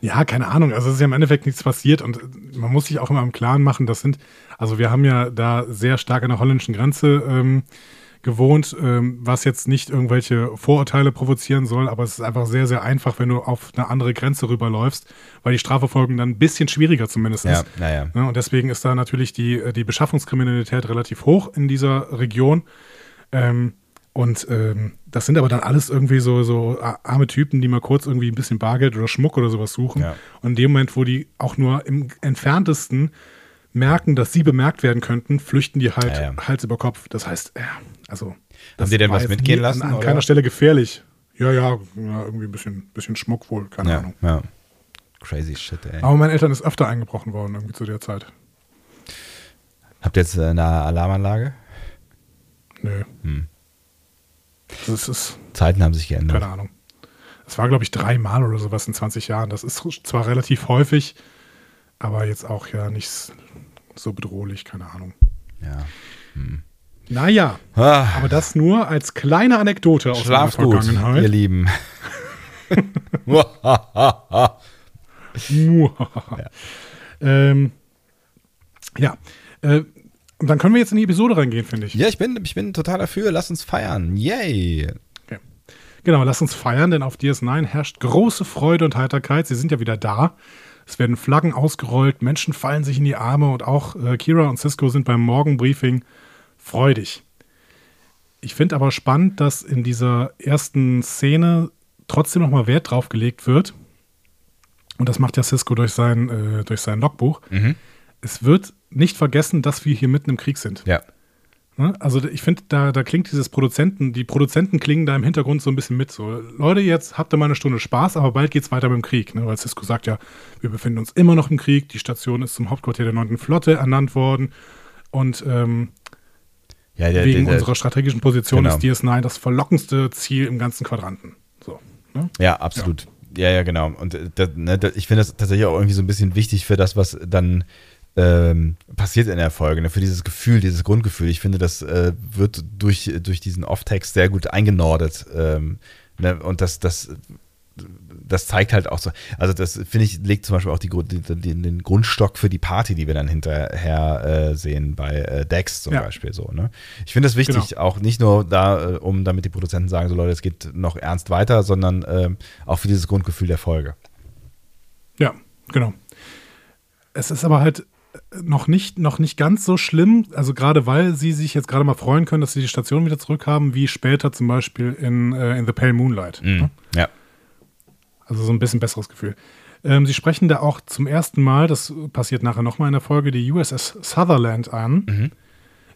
Ja, keine Ahnung. Also es ist ja im Endeffekt nichts passiert und man muss sich auch immer im Klaren machen, das sind, also wir haben ja da sehr stark an der holländischen Grenze ähm, gewohnt, ähm, was jetzt nicht irgendwelche Vorurteile provozieren soll, aber es ist einfach sehr, sehr einfach, wenn du auf eine andere Grenze rüberläufst, weil die Strafverfolgung dann ein bisschen schwieriger zumindest Ja, ist. naja. Ne, und deswegen ist da natürlich die, äh, die Beschaffungskriminalität relativ hoch in dieser Region. Ähm, und ähm, das sind aber dann alles irgendwie so, so arme Typen, die mal kurz irgendwie ein bisschen Bargeld oder Schmuck oder sowas suchen. Ja. Und in dem Moment, wo die auch nur im entferntesten merken, dass sie bemerkt werden könnten, flüchten die halt Ja, ja. Hals über Kopf. Das heißt, ja, also. das die denn was mitgehen nie lassen, An, an keiner Stelle gefährlich. Ja, ja, ja irgendwie ein bisschen, bisschen Schmuck wohl, keine Ja, Ahnung. ja. Crazy shit, ey. Aber meinen Eltern ist öfter eingebrochen worden, irgendwie zu der Zeit. Habt ihr jetzt äh, eine Alarmanlage? Nö. Hm. Das ist, Zeiten haben sich geändert. keine Ahnung. Das war, glaube ich, dreimal oder sowas in 20 Jahren. Das ist zwar relativ häufig, aber jetzt auch ja nicht so bedrohlich, keine Ahnung. Ja. Naja, Ah, aber das nur als kleine Anekdote aus schlaft meiner gut, Vergangenheit. ihr Lieben. ja. Ähm, ja. Äh, und dann können wir jetzt in die Episode reingehen, finde ich. ja, ich bin, ich bin total dafür. Lass uns feiern. Yay. Okay. Genau, lass uns feiern, denn auf DS9 herrscht große Freude und Heiterkeit. Sie sind ja wieder da. Es werden Flaggen ausgerollt, Menschen fallen sich in die Arme und auch äh, Kira und Cisco sind beim Morgenbriefing freudig. Ich finde aber spannend, dass in dieser ersten Szene trotzdem nochmal Wert drauf gelegt wird. Und das macht ja Cisco durch sein, äh, durch sein Logbuch. Es wird nicht vergessen, dass wir hier mitten im Krieg sind. Ja. Ne? Also ich finde, da, da klingt dieses Produzenten, die Produzenten klingen da im Hintergrund so ein bisschen mit. So, Leute, jetzt habt ihr mal eine Stunde Spaß, aber bald geht's weiter mit dem Krieg. Ne? Weil Cisco sagt ja, wir befinden uns immer noch im Krieg, die Station ist zum Hauptquartier der 9. Flotte ernannt worden. Und ähm, Ja, der, wegen der, der, unserer strategischen Position Genau. ist DS9 das verlockendste Ziel im ganzen Quadranten. So, ne? Ja, absolut. Ja, ja, genau. Und äh, das, ne, das, ich finde das tatsächlich auch irgendwie so ein bisschen wichtig für das, was dann ähm, passiert in der Folge, ne? für dieses Gefühl, dieses Grundgefühl. Ich finde, das äh, wird durch, durch diesen Off-Text sehr gut eingenordet. Ähm, ne? Und das, das, das zeigt halt auch so, also das finde ich, legt zum Beispiel auch die, die, den Grundstock für die Party, die wir dann hinterher äh, sehen bei äh, Dex zum Ja. Beispiel so. Ne? Ich finde das wichtig, Genau. auch nicht nur da, äh, um damit die Produzenten sagen, so Leute, es geht noch ernst weiter, sondern ähm, auch für dieses Grundgefühl der Folge. Ja, genau. es ist aber halt noch nicht, noch nicht ganz so schlimm, also gerade weil sie sich jetzt gerade mal freuen können, dass sie die Station wieder zurückhaben, wie später zum Beispiel in, äh, in The Pale Moonlight. Mhm. Ja. Also so ein bisschen besseres Gefühl. Ähm, sie sprechen da auch zum ersten Mal, das passiert nachher nochmal in der Folge, die USS Sutherland an.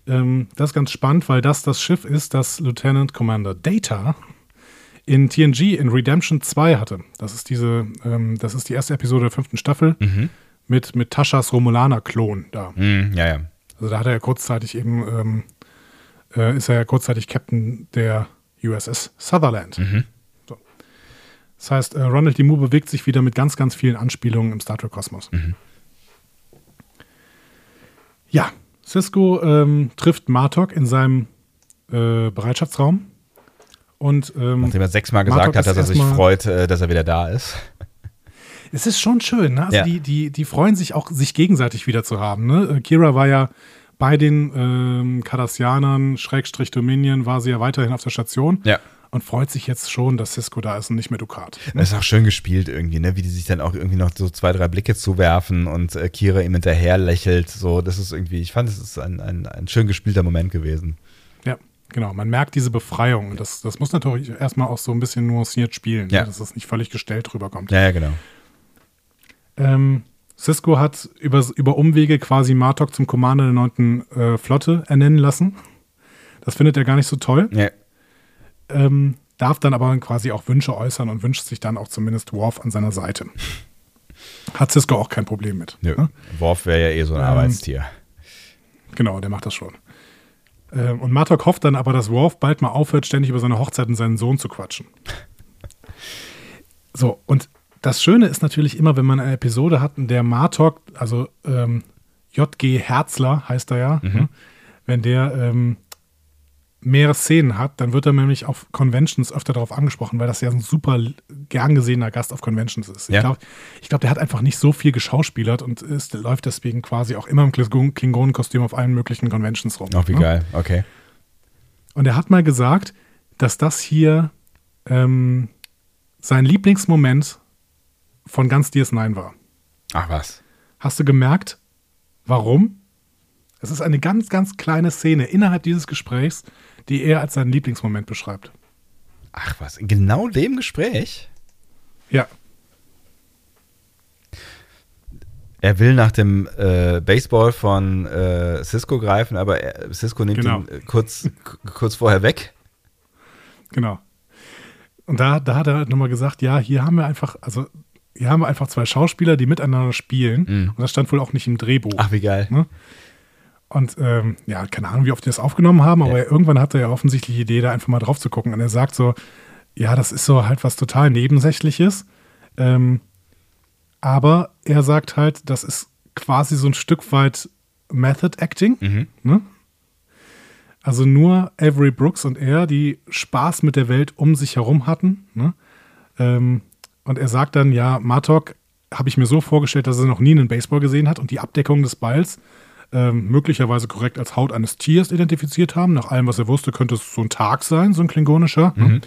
Ähm, das ist ganz spannend, weil das das Schiff ist, das Lieutenant Commander Data in TNG in Redemption 2 hatte. Das ist diese, ähm, das ist die erste Episode der fünften Staffel mit, mit Taschas Romulaner-Klon da. Mhm, ja, ja. Also da hat er ja kurzzeitig eben, ähm, äh, ist er ja kurzzeitig Captain der USS Sutherland. So. Das heißt, äh, Ronald D. Moore bewegt sich wieder mit ganz, ganz vielen Anspielungen im Star Trek-Kosmos. Ja, Cisco ähm, trifft Martok in seinem äh, Bereitschaftsraum. Und ähm, Nachdem er sechsmal gesagt Martok hat, dass er sich freut, äh, dass er wieder da ist. Es ist schon schön, ne? Also Ja. die, die, die freuen sich auch, sich gegenseitig wieder zu haben. Ne? Äh, Kira war ja bei den ähm, Cardassianern, Schrägstrich Dominion, war sie ja weiterhin auf der Station Ja. Und freut sich jetzt schon, dass Cisco da ist und nicht mehr Ducat. Das ist auch schön gespielt irgendwie, ne? Wie die sich dann auch irgendwie noch so zwei, drei Blicke zuwerfen und äh, Kira ihm hinterher lächelt. So, das ist irgendwie, ich fand, es ist ein, ein, ein schön gespielter Moment gewesen. Ja, genau. Man merkt diese Befreiung. Und Das, das muss natürlich erstmal auch so ein bisschen nuanciert spielen, Ja. ne? dass das nicht völlig gestellt rüberkommt. Ja, ja, genau. Ähm, Cisco hat über, über Umwege quasi Martok zum Commander der 9. Äh, Flotte ernennen lassen. Das findet er gar nicht so toll. Ja. Ähm, darf dann aber quasi auch Wünsche äußern und wünscht sich dann auch zumindest Worf an seiner Seite. Hat Cisco auch kein Problem mit. Nö. Ne? Worf wäre ja eh so ein Ähm, Arbeitstier. Genau, der macht das schon. Ähm, und Martok hofft dann aber, dass Worf bald mal aufhört, ständig über seine Hochzeit und seinen Sohn zu quatschen. So, und das Schöne ist natürlich immer, wenn man eine Episode hat, in der Martok, also ähm, JG Herzler heißt er ja, ne? wenn der ähm, mehrere Szenen hat, dann wird er nämlich auf Conventions öfter darauf angesprochen, weil das ja ein super gern gesehener Gast auf Conventions ist. Ja. Ich glaube, ich glaub, der hat einfach nicht so viel geschauspielert und ist, läuft deswegen quasi auch immer im Klingon- Klingonenkostüm auf allen möglichen Conventions rum. Auch wie ne? geil. Okay. Und er hat mal gesagt, dass das hier ähm, sein Lieblingsmoment von ganz DS9 war. Ach was. Hast du gemerkt, warum? Es ist eine ganz, ganz kleine Szene innerhalb dieses Gesprächs, die er als seinen Lieblingsmoment beschreibt. Ach was. In genau dem Gespräch? Ja, Er will nach dem äh, Baseball von äh, Cisco greifen, aber er, Cisco nimmt Genau. ihn äh, kurz, kurz vorher weg. genau. Und da, da hat er halt nochmal gesagt, ja, hier haben wir einfach, also hier haben wir einfach zwei Schauspieler, die miteinander spielen. Mhm. Und das stand wohl auch nicht im Drehbuch. Ach, wie geil. Ne? Und ähm, ja, keine Ahnung, wie oft die das aufgenommen haben, aber irgendwann hat er ja offensichtlich die Idee, da einfach mal drauf zu gucken. Und er sagt so, ja, das ist so halt was total Nebensächliches. Ähm, aber er sagt halt, das ist quasi so ein Stück weit Method Acting. Mhm. Ne? Also nur Avery Brooks und er, die Spaß mit der Welt um sich herum hatten. Ne? Ähm, und er sagt dann, ja, Martok habe ich mir so vorgestellt, dass er noch nie einen Baseball gesehen hat und die Abdeckung des Balls ähm, möglicherweise korrekt als Haut eines Tiers identifiziert haben. Nach allem, was er wusste, könnte es so ein Tag sein, so ein klingonischer. Ne?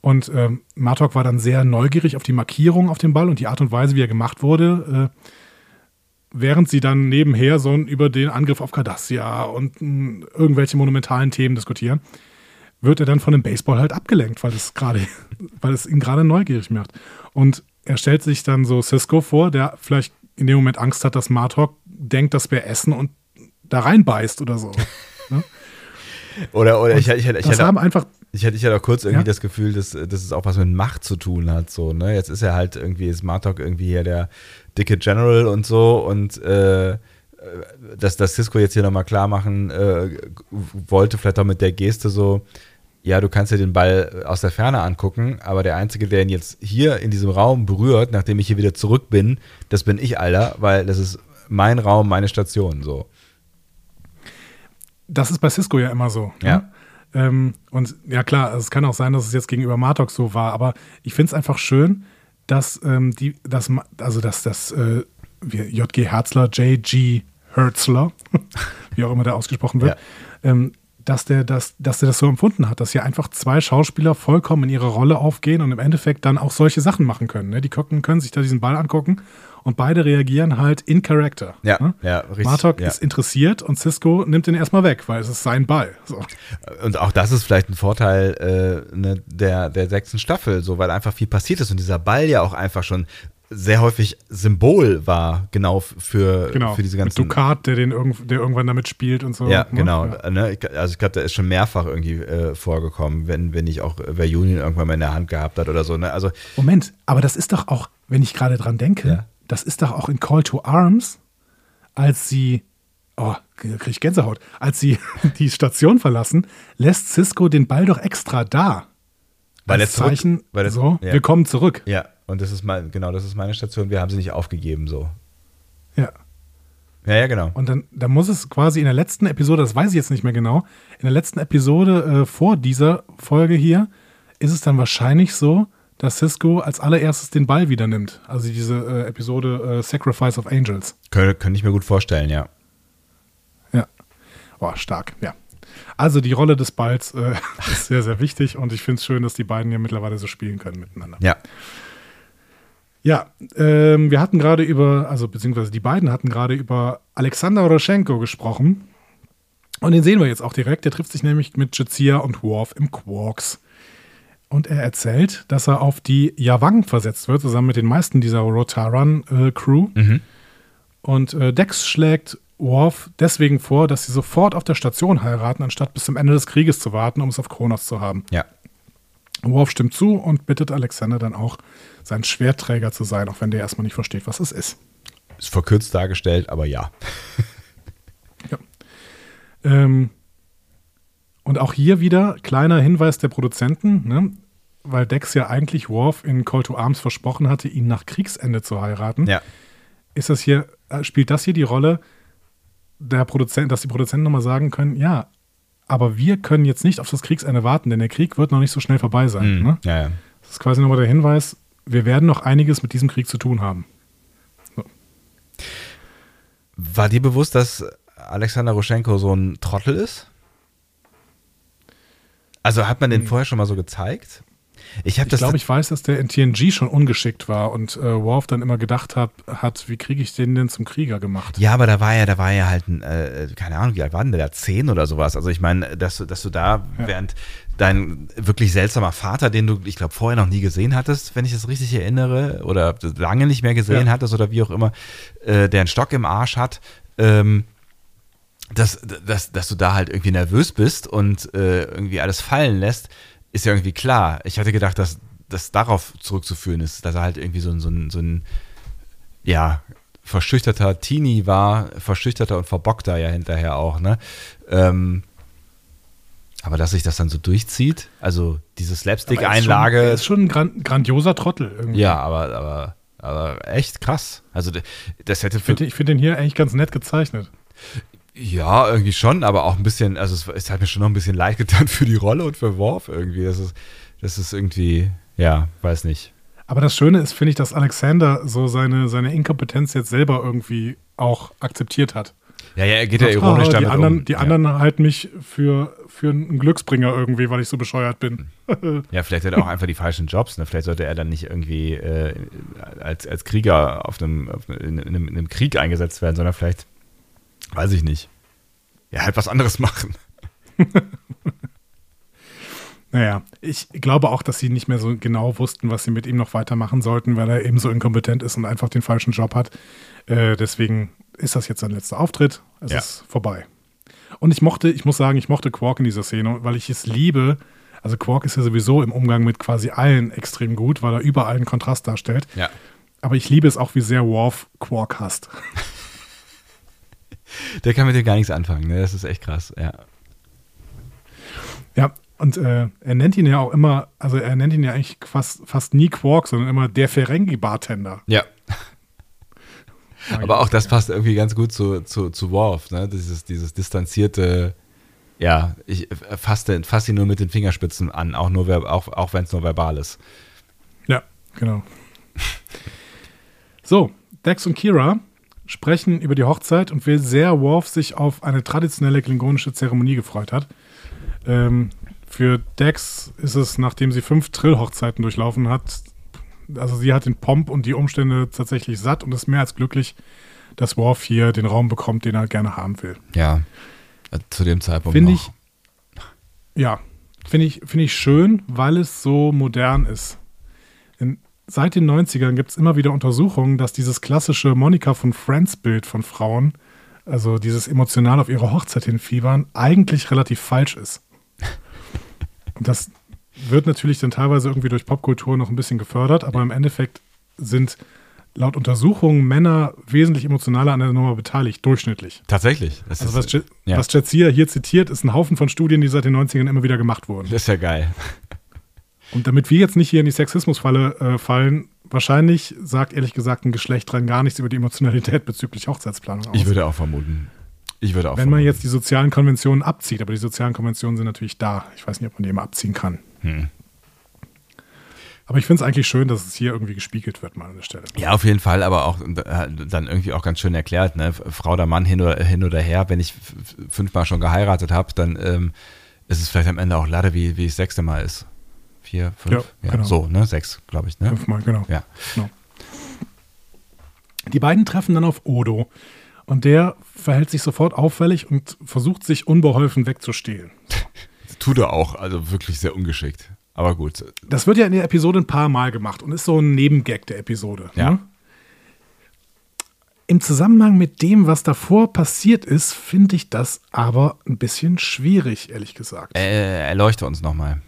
Und ähm, Martok war dann sehr neugierig auf die Markierung auf dem Ball und die Art und Weise, wie er gemacht wurde, äh, während sie dann nebenher so über den Angriff auf Cardassia und mh, irgendwelche monumentalen Themen diskutieren, wird er dann von dem Baseball halt abgelenkt, weil es gerade, weil es ihn gerade neugierig macht. Und er stellt sich dann so Cisco vor, der vielleicht in dem Moment Angst hat, dass Martok denkt, dass wir essen und da reinbeißt oder so. Oder, oder ich, ich, ich, ich, das haben einfach ich, hatte, ich hatte auch kurz irgendwie Ja. das Gefühl, dass, dass es auch was mit Macht zu tun hat. So, ne? Jetzt ist er halt irgendwie, ist Martok irgendwie hier der dicke General und so und äh, dass das Cisco jetzt hier nochmal klar machen äh, wollte, vielleicht auch mit der Geste so, ja, du kannst dir den Ball aus der Ferne angucken, aber der Einzige, der ihn jetzt hier in diesem Raum berührt, nachdem ich hier wieder zurück bin, das bin ich, Alter, weil das ist mein Raum, meine Station, so. das ist bei Cisco ja immer so. Ja. Ne? Ähm, und ja klar, also es kann auch sein, dass es jetzt gegenüber Martok so war, aber ich finde es einfach schön, dass ähm, die, dass, also dass das äh, JG Herzler, JG Herzler, wie auch immer der ausgesprochen wird, ähm, dass der, das, dass der das so empfunden hat, dass hier einfach zwei Schauspieler vollkommen in ihre Rolle aufgehen und im Endeffekt dann auch solche Sachen machen können. Ne? Die gucken, können sich da diesen Ball angucken und beide reagieren halt in Character. Ja, ne? ja, richtig. Martok ja. ist interessiert und Cisco nimmt ihn erstmal weg, weil es ist sein Ball. So. Und auch das ist vielleicht ein Vorteil äh, ne, der, der sechsten Staffel, so weil einfach viel passiert ist und dieser Ball ja auch einfach schon sehr häufig Symbol war, genau für, Genau. für diese Mit ganzen. Ducat, der, den irgend, der irgendwann damit spielt und so. Ja, ne? genau. Ja. Ne? Ich- Also ich glaube, da ist schon mehrfach irgendwie äh, vorgekommen, wenn, wenn nicht auch Verunion irgendwann mal in der Hand gehabt hat oder so. Ne? Also Moment, aber das ist doch auch, wenn ich gerade dran denke, Ja. Das ist doch auch in Call to Arms, als sie, oh, krieg ich Gänsehaut, als sie die Station verlassen, lässt Cisco den Ball doch extra da. Weil zurück- Zeichen, weil er- so, ja. wir kommen zurück. ja, und das ist mein, genau, das ist meine Station. Wir haben sie nicht aufgegeben, so. Ja. Ja, ja, genau. Und dann, dann muss es quasi in der letzten Episode, das weiß ich jetzt nicht mehr genau, in der letzten Episode äh, vor dieser Folge hier, ist es dann wahrscheinlich so, dass Cisco als allererstes den Ball wieder nimmt. Also diese äh, Episode äh, Sacrifice of Angels. Könnte, könnte ich mir gut vorstellen, ja. Ja. Boah, stark, ja. Also die Rolle des Balls äh, ist sehr, sehr wichtig und ich finde es schön, dass die beiden ja mittlerweile so spielen können miteinander. Ja. Ja, ähm, wir hatten gerade über, also beziehungsweise die beiden hatten gerade über Alexander Roschenko gesprochen. Und den sehen wir jetzt auch direkt. Der trifft sich nämlich mit Jazia und Worf im Quarks. Und er erzählt, dass er auf die Yavang versetzt wird, zusammen mit den meisten dieser Rotaran-Crew. Und äh, Dex schlägt Worf deswegen vor, dass sie sofort auf der Station heiraten, anstatt bis zum Ende des Krieges zu warten, um es auf Kronos zu haben. Ja. Worf stimmt zu und bittet Alexander dann auch, sein Schwertträger zu sein, auch wenn der erstmal nicht versteht, was es ist. Ist verkürzt dargestellt, aber ja. Ähm, und auch hier wieder kleiner Hinweis der Produzenten, ne? Weil Dex ja eigentlich Worf in Call to Arms versprochen hatte, ihn nach Kriegsende zu heiraten. Ja. Ist das hier, äh, spielt das hier die Rolle, der Produzent, dass die Produzenten nochmal sagen können, ja, aber wir können jetzt nicht auf das Kriegsende warten, denn der Krieg wird noch nicht so schnell vorbei sein. Mhm. Ne? Ja, ja. Das ist quasi nochmal der Hinweis, wir werden noch einiges mit diesem Krieg zu tun haben. War dir bewusst, dass Alexander Roschenko so ein Trottel ist? Also hat man den vorher schon mal so gezeigt? Ich Ich glaube, ich weiß, dass der in TNG schon ungeschickt war und äh, Worf dann immer gedacht hat, hat wie kriege ich den denn zum Krieger gemacht? ja, aber da war ja, da war ja halt ein, äh, keine Ahnung, wie alt war denn der? Zehn oder sowas. Also ich meine, dass, du- dass du da, Ja. während dein wirklich seltsamer Vater, den du, ich glaube, vorher noch nie gesehen hattest, wenn ich das richtig erinnere, oder lange nicht mehr gesehen Ja. hattest oder wie auch immer, äh, der einen Stock im Arsch hat, ähm, dass, dass, dass du da halt irgendwie nervös bist und äh, irgendwie alles fallen lässt, ist ja irgendwie klar. Ich hatte gedacht, dass das darauf zurückzuführen ist, dass er halt irgendwie so ein, so ein, so ein ja, verschüchterter Teenie war, verschüchterter und verbockter ja hinterher auch, ne? Ähm, aber dass sich das dann so durchzieht, also diese ist Slapstick-Einlage, Er ist schon ein gran grandioser Trottel irgendwie. ja, aber, aber, aber echt krass. Also das hätte Ich für, finde ich find den hier eigentlich ganz nett gezeichnet. Ja, irgendwie schon, aber auch ein bisschen, also es, es hat mir schon noch ein bisschen leid getan für die Rolle und für Worf irgendwie. Das ist, das ist irgendwie, ja, weiß nicht. Aber das Schöne ist, finde ich, dass Alexander so seine, seine Inkompetenz jetzt selber irgendwie auch akzeptiert hat. Ja, ja, er geht ja Sagt, ironisch "Ah, damit die anderen, um. Die ja. anderen halten mich für, für einen Glücksbringer irgendwie, weil ich so bescheuert bin. Ja, vielleicht hat er auch einfach die falschen Jobs. Ne? Vielleicht sollte er dann nicht irgendwie äh, als, als Krieger auf einem, auf einem, in, in einem Krieg eingesetzt werden, sondern vielleicht, weiß ich nicht, ja, halt was anderes machen. Naja, ich glaube auch, dass sie nicht mehr so genau wussten, was sie mit ihm noch weitermachen sollten, weil er eben so inkompetent ist und einfach den falschen Job hat. Äh, deswegen ist das jetzt sein letzter Auftritt. Es Ja. ist vorbei. Und ich mochte, ich muss sagen, ich mochte Quark in dieser Szene, weil ich es liebe. Also Quark ist ja sowieso im Umgang mit quasi allen extrem gut, weil er überall einen Kontrast darstellt. Ja. Aber ich liebe es auch, wie sehr Worf Quark hasst. Der kann mit dem gar nichts anfangen. Ne? Das ist echt krass. Ja. Ja, und äh, er nennt ihn ja auch immer, also er nennt ihn ja eigentlich fast, fast nie Quark, sondern immer der Ferengi-Bartender. Ja. Aber auch das passt irgendwie ganz gut zu, zu, zu Worf, ne? Dieses, dieses distanzierte, ja, ich fasse fass ihn nur mit den Fingerspitzen an, auch, nur, auch, auch wenn es nur verbal ist. Ja, genau. So, Dex und Kira sprechen über die Hochzeit und wie sehr Worf sich auf eine traditionelle klingonische Zeremonie gefreut hat. Ähm, für Dex ist es, nachdem sie fünf Trill-Hochzeiten durchlaufen hat, also sie hat den Pomp und die Umstände tatsächlich satt und ist mehr als glücklich, dass Worf hier den Raum bekommt, den er gerne haben will. Ja, äh, zu dem Zeitpunkt Finde ich, ja, finde ich, finde ich schön, weil es so modern ist. Seit den 90ern gibt es immer wieder Untersuchungen, dass dieses klassische Monika von Friends-Bild von Frauen, also dieses emotional auf ihre Hochzeit hinfiebern, eigentlich relativ falsch ist. Und das wird natürlich dann teilweise irgendwie durch Popkultur noch ein bisschen gefördert, aber im Endeffekt sind laut Untersuchungen Männer wesentlich emotionaler an der Nummer beteiligt, durchschnittlich. Tatsächlich. Das, Also was, Je ja. was Jadzia hier zitiert, ist ein Haufen von Studien, die seit den 90ern immer wieder gemacht wurden. das ist ja geil. Und damit wir jetzt nicht hier in die Sexismusfalle äh, fallen, wahrscheinlich sagt ehrlich gesagt ein Geschlecht rein gar nichts über die Emotionalität bezüglich Hochzeitsplanung aus. Ich würde auch vermuten. Ich würde auch Wenn man vermuten. jetzt die sozialen Konventionen abzieht, aber die sozialen Konventionen sind natürlich da. Ich weiß nicht, ob man die immer abziehen kann. Hm. Aber ich finde es eigentlich schön, dass es hier irgendwie gespiegelt wird, mal an der Stelle. Ja, auf jeden Fall, aber auch äh, dann irgendwie auch ganz schön erklärt, ne? Frau oder Mann hin oder, hin oder her, wenn ich fünfmal schon geheiratet habe, dann ähm, ist es vielleicht am Ende auch Lade, wie, wie das sechste Mal ist. Vier, fünf, Ja, genau. so, ne? Sechs, glaube ich, ne? Fünfmal, genau. Ja. Die beiden treffen dann auf Odo. Und der verhält sich sofort auffällig und versucht sich unbeholfen wegzustehlen. Tut er auch, also wirklich sehr ungeschickt. Aber gut. Das wird ja in der Episode ein paar Mal gemacht und ist so ein Nebengag der Episode. Ja. Ne? Im Zusammenhang mit dem, was davor passiert ist, finde ich das aber ein bisschen schwierig, ehrlich gesagt. Äh, erleuchte uns nochmal.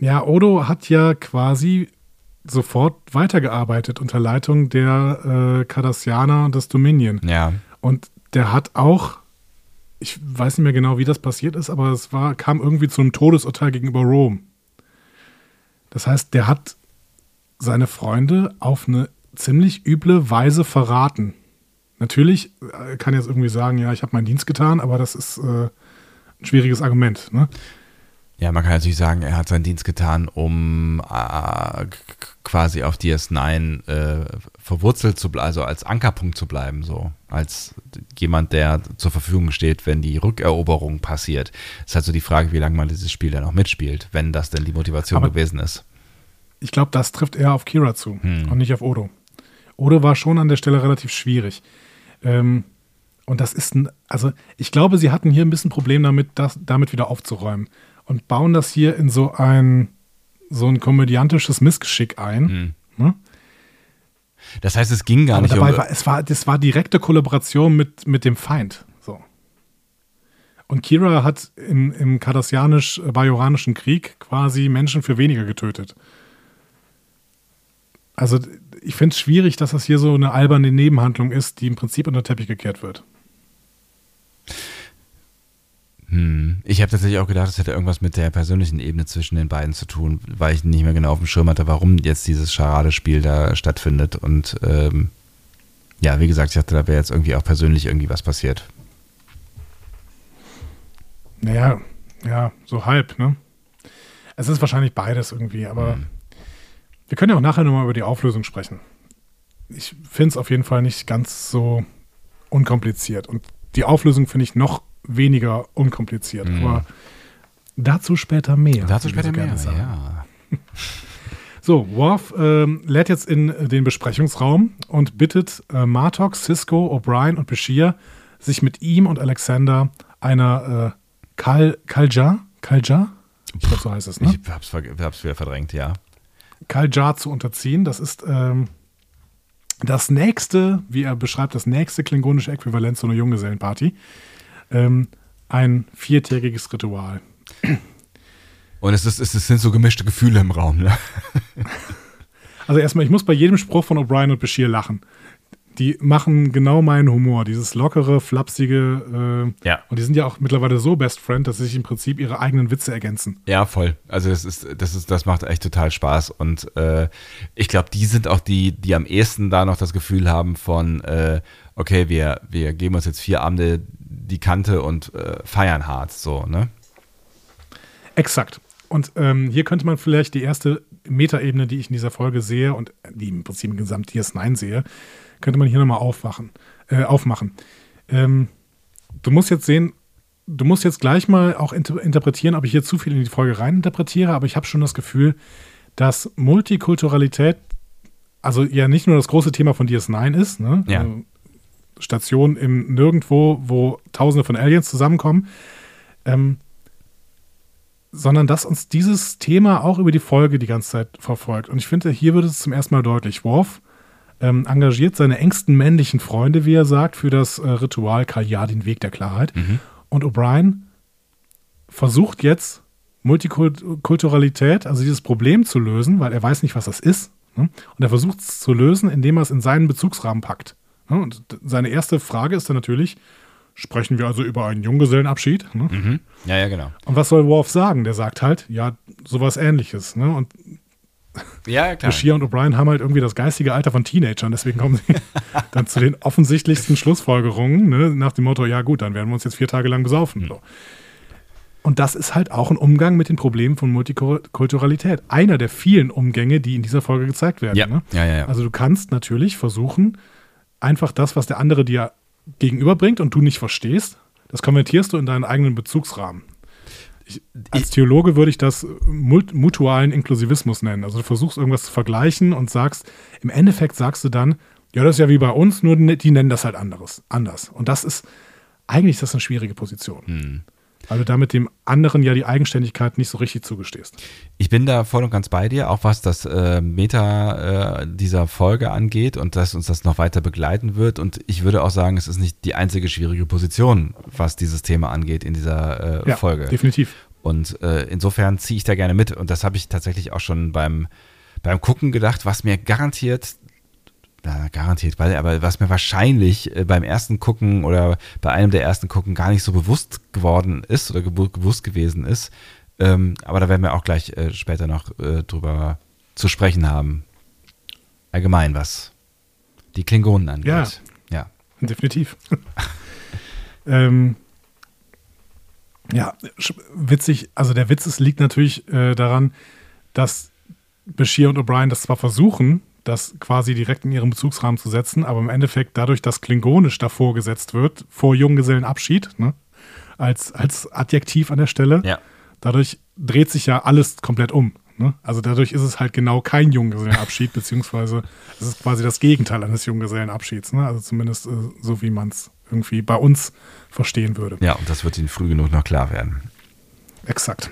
Ja, Odo hat ja quasi sofort weitergearbeitet unter Leitung der äh, Cardassianer und des Dominion. Ja. Und der hat auch, ich weiß nicht mehr genau, wie das passiert ist, aber es war, kam irgendwie zu einem Todesurteil gegenüber Rom. Das heißt, der hat seine Freunde auf eine ziemlich üble Weise verraten. Natürlich äh, kann jetzt irgendwie sagen, ja, ich habe meinen Dienst getan, aber das ist äh, ein schwieriges Argument. Ne? Ja, man kann natürlich sagen, er hat seinen Dienst getan, um äh, quasi auf DS9 äh, verwurzelt zu bleiben, also als Ankerpunkt zu bleiben, so als jemand, der zur Verfügung steht, wenn die Rückeroberung passiert. ist halt so die Frage, wie lange man dieses Spiel dann noch mitspielt, wenn das denn die Motivation Aber- gewesen ist. Ich glaube, das trifft eher auf Kira zu Hm. und nicht auf Odo. Odo war schon an der Stelle relativ schwierig. Ähm, und das ist ein, also ich glaube, sie hatten hier ein bisschen Problem damit, das damit wieder aufzuräumen und bauen das hier in so ein so ein komödiantisches Missgeschick ein. Hm. Ne? Das heißt, es ging gar Aber nicht dabei um. war, es war, das war direkte Kollaboration mit, mit dem Feind. So. Und Kira hat im, im kardassianisch-bajoranischen Krieg quasi Menschen für weniger getötet. Also ich finde es schwierig, dass das hier so eine alberne Nebenhandlung ist, die im Prinzip unter den Teppich gekehrt wird. Hm. Ich habe tatsächlich auch gedacht, es hätte irgendwas mit der persönlichen Ebene zwischen den beiden zu tun, weil ich nicht mehr genau auf dem Schirm hatte, warum jetzt dieses Charadespiel da stattfindet. Und ähm, ja, wie gesagt, ich dachte, da wäre jetzt irgendwie auch persönlich irgendwie was passiert. Naja, ja, so halb, ne? Es ist wahrscheinlich beides irgendwie, aber Hm. wir können ja auch nachher nochmal über die Auflösung sprechen. Ich finde es auf jeden Fall nicht ganz so unkompliziert. Und die Auflösung finde ich noch weniger unkompliziert. Mhm. Aber dazu später mehr. Dazu später so gerne mehr, sagen. ja. So, Worf ähm, lädt jetzt in den Besprechungsraum und bittet äh, Martok, Cisco, O'Brien und Bashir, sich mit ihm und Alexander einer äh, Kal Kalja, Kalja? Ich glaube, so heißt es, ne? Ich hab's, hab's wieder verdrängt, ja. Kalja zu unterziehen. Das ist ähm, das nächste, wie er beschreibt, das nächste klingonische Äquivalent zu einer Junggesellenparty. Ähm, ein viertägiges Ritual. Und es, ist, es sind so gemischte Gefühle im Raum, ne? Also erstmal, ich muss bei jedem Spruch von O'Brien und Bashir lachen. Die machen genau meinen Humor, dieses lockere, flapsige. Äh, Ja. Und die sind ja auch mittlerweile so Best Friend, dass sie sich im Prinzip ihre eigenen Witze ergänzen. Ja, voll. Also das ist, das ist, das macht echt total Spaß. Und äh, ich glaube, die sind auch die, die am ehesten da noch das Gefühl haben von, äh, okay, wir, wir geben uns jetzt vier Abende die Kante und äh, feiern hart, so, ne? Exakt. Und ähm, hier könnte man vielleicht die erste Metaebene, die ich in dieser Folge sehe und die im Prinzip im Gesamt DS9 sehe, könnte man hier nochmal aufwachen, äh, aufmachen. Ähm, du musst jetzt sehen, du musst jetzt gleich mal auch inter interpretieren, ob ich hier zu viel in die Folge reininterpretiere, aber ich habe schon das Gefühl, dass Multikulturalität, also ja nicht nur das große Thema von DS9 ist, ne? Ja. Also Station im Nirgendwo, wo Tausende von Aliens zusammenkommen, ähm, sondern dass uns dieses Thema auch über die Folge die ganze Zeit verfolgt. Und ich finde, hier wird es zum ersten Mal deutlich. Worf ähm, engagiert seine engsten männlichen Freunde, wie er sagt, für das äh, Ritual Kalya, den Weg der Klarheit. Und O'Brien versucht jetzt Multikulturalität, also dieses Problem zu lösen, weil er weiß nicht, was das ist. Ne? Und er versucht es zu lösen, indem er es in seinen Bezugsrahmen packt. Ne? Und seine erste Frage ist dann natürlich, sprechen wir also über einen Junggesellenabschied? Ne? Mhm. Ja, ja, genau. Und was soll Worf sagen? Der sagt halt, ja, sowas ähnliches. Ne? Und Ja, klar. Bashir und O'Brien haben halt irgendwie das geistige Alter von Teenagern, deswegen kommen sie dann zu den offensichtlichsten Schlussfolgerungen, ne? nach dem Motto, ja gut, dann werden wir uns jetzt vier Tage lang besaufen. So. Und das ist halt auch ein Umgang mit den Problemen von Multikulturalität. Einer der vielen Umgänge, die in dieser Folge gezeigt werden. Ja, Ne? ja, ja. ja. Also du kannst natürlich versuchen, einfach das, was der andere dir gegenüberbringt und du nicht verstehst, das kommentierst du in deinen eigenen Bezugsrahmen. Ich, als Theologe würde ich das mut- mutualen Inklusivismus nennen. Also du versuchst irgendwas zu vergleichen und sagst, im Endeffekt sagst du dann, ja, das ist ja wie bei uns, nur ne- die nennen das halt anderes, anders. Und das ist, eigentlich ist das eine schwierige Position. Hm. Weil du damit dem anderen ja die Eigenständigkeit nicht so richtig zugestehst. Ich bin da voll und ganz bei dir, auch was das äh, Meta äh, dieser Folge angeht und dass uns das noch weiter begleiten wird. Und ich würde auch sagen, es ist nicht die einzige schwierige Position, was dieses Thema angeht in dieser äh, Ja, Folge. definitiv. Und äh, insofern ziehe ich da gerne mit. Und das habe ich tatsächlich auch schon beim, beim Gucken gedacht, was mir garantiert, na, garantiert, weil, aber was mir wahrscheinlich äh, beim ersten Gucken oder bei einem der ersten Gucken gar nicht so bewusst geworden ist oder gewusst gewesen ist. Ähm, aber da werden wir auch gleich äh, später noch äh, drüber zu sprechen haben. Allgemein, was die Klingonen angeht. Ja. Definitiv. ähm, ja, witzig, also der Witz ist, liegt natürlich äh, daran, dass Bashir und O'Brien das zwar versuchen, das quasi direkt in ihren Bezugsrahmen zu setzen, aber im Endeffekt dadurch, dass Klingonisch davor gesetzt wird, vor Junggesellenabschied, ne, als, als Adjektiv an der Stelle, Ja. dadurch dreht sich ja alles komplett um. Ne? Also dadurch ist es halt genau kein Junggesellenabschied, beziehungsweise es ist quasi das Gegenteil eines Junggesellenabschieds. Ne? Also zumindest äh, so, wie man es irgendwie bei uns verstehen würde. Ja, und das wird Ihnen früh genug noch klar werden. Exakt.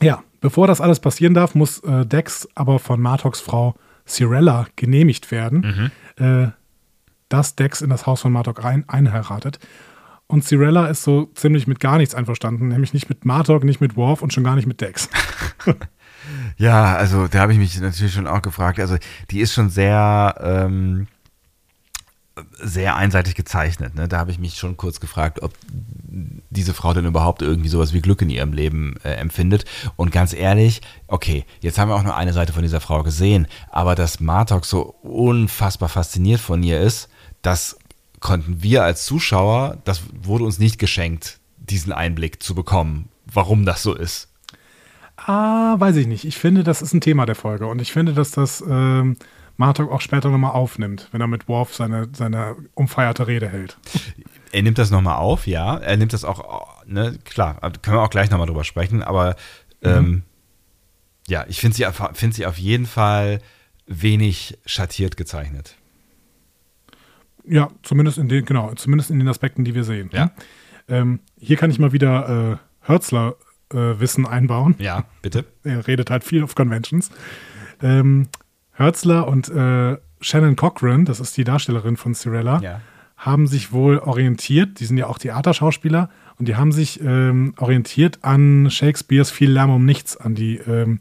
Ja, bevor das alles passieren darf, muss äh, Dex aber von Martoks Frau Cirella genehmigt werden, äh, dass Dex in das Haus von Martok ein, einheiratet. Und Cirella ist so ziemlich mit gar nichts einverstanden, nämlich nicht mit Martok, nicht mit Worf und schon gar nicht mit Dex. Ja, also da habe ich mich natürlich schon auch gefragt. Also die ist schon sehr, ähm, sehr einseitig gezeichnet. Ne? Da habe ich mich schon kurz gefragt, ob diese Frau denn überhaupt irgendwie sowas wie Glück in ihrem Leben äh, empfindet. Und ganz ehrlich, okay, jetzt haben wir auch nur eine Seite von dieser Frau gesehen, aber dass Martok so unfassbar fasziniert von ihr ist, das konnten wir als Zuschauer, das wurde uns nicht geschenkt, diesen Einblick zu bekommen, warum das so ist. Ah, weiß ich nicht. Ich finde, das ist ein Thema der Folge. Und ich finde, dass das ähm, Martok auch später nochmal aufnimmt, wenn er mit Worf seine, seine umfeierte Rede hält. Er nimmt das nochmal auf, ja. Er nimmt das auch, ne, klar, können wir auch gleich nochmal drüber sprechen, aber ähm, ja, ich finde sie, auf- find sie auf jeden Fall wenig schattiert gezeichnet. Ja, zumindest in den, genau, zumindest in den Aspekten, die wir sehen. Ja. Ähm, hier kann ich mal wieder äh, Hörzler äh, Wissen einbauen. Ja, bitte. Er redet halt viel auf Conventions. Ähm, Hörzler und äh, Shannon Cochran, das ist die Darstellerin von Cirella, Ja. haben sich wohl orientiert, die sind ja auch Theaterschauspieler, und die haben sich ähm, orientiert an Shakespeares Viel Lärm um nichts, an die, ähm,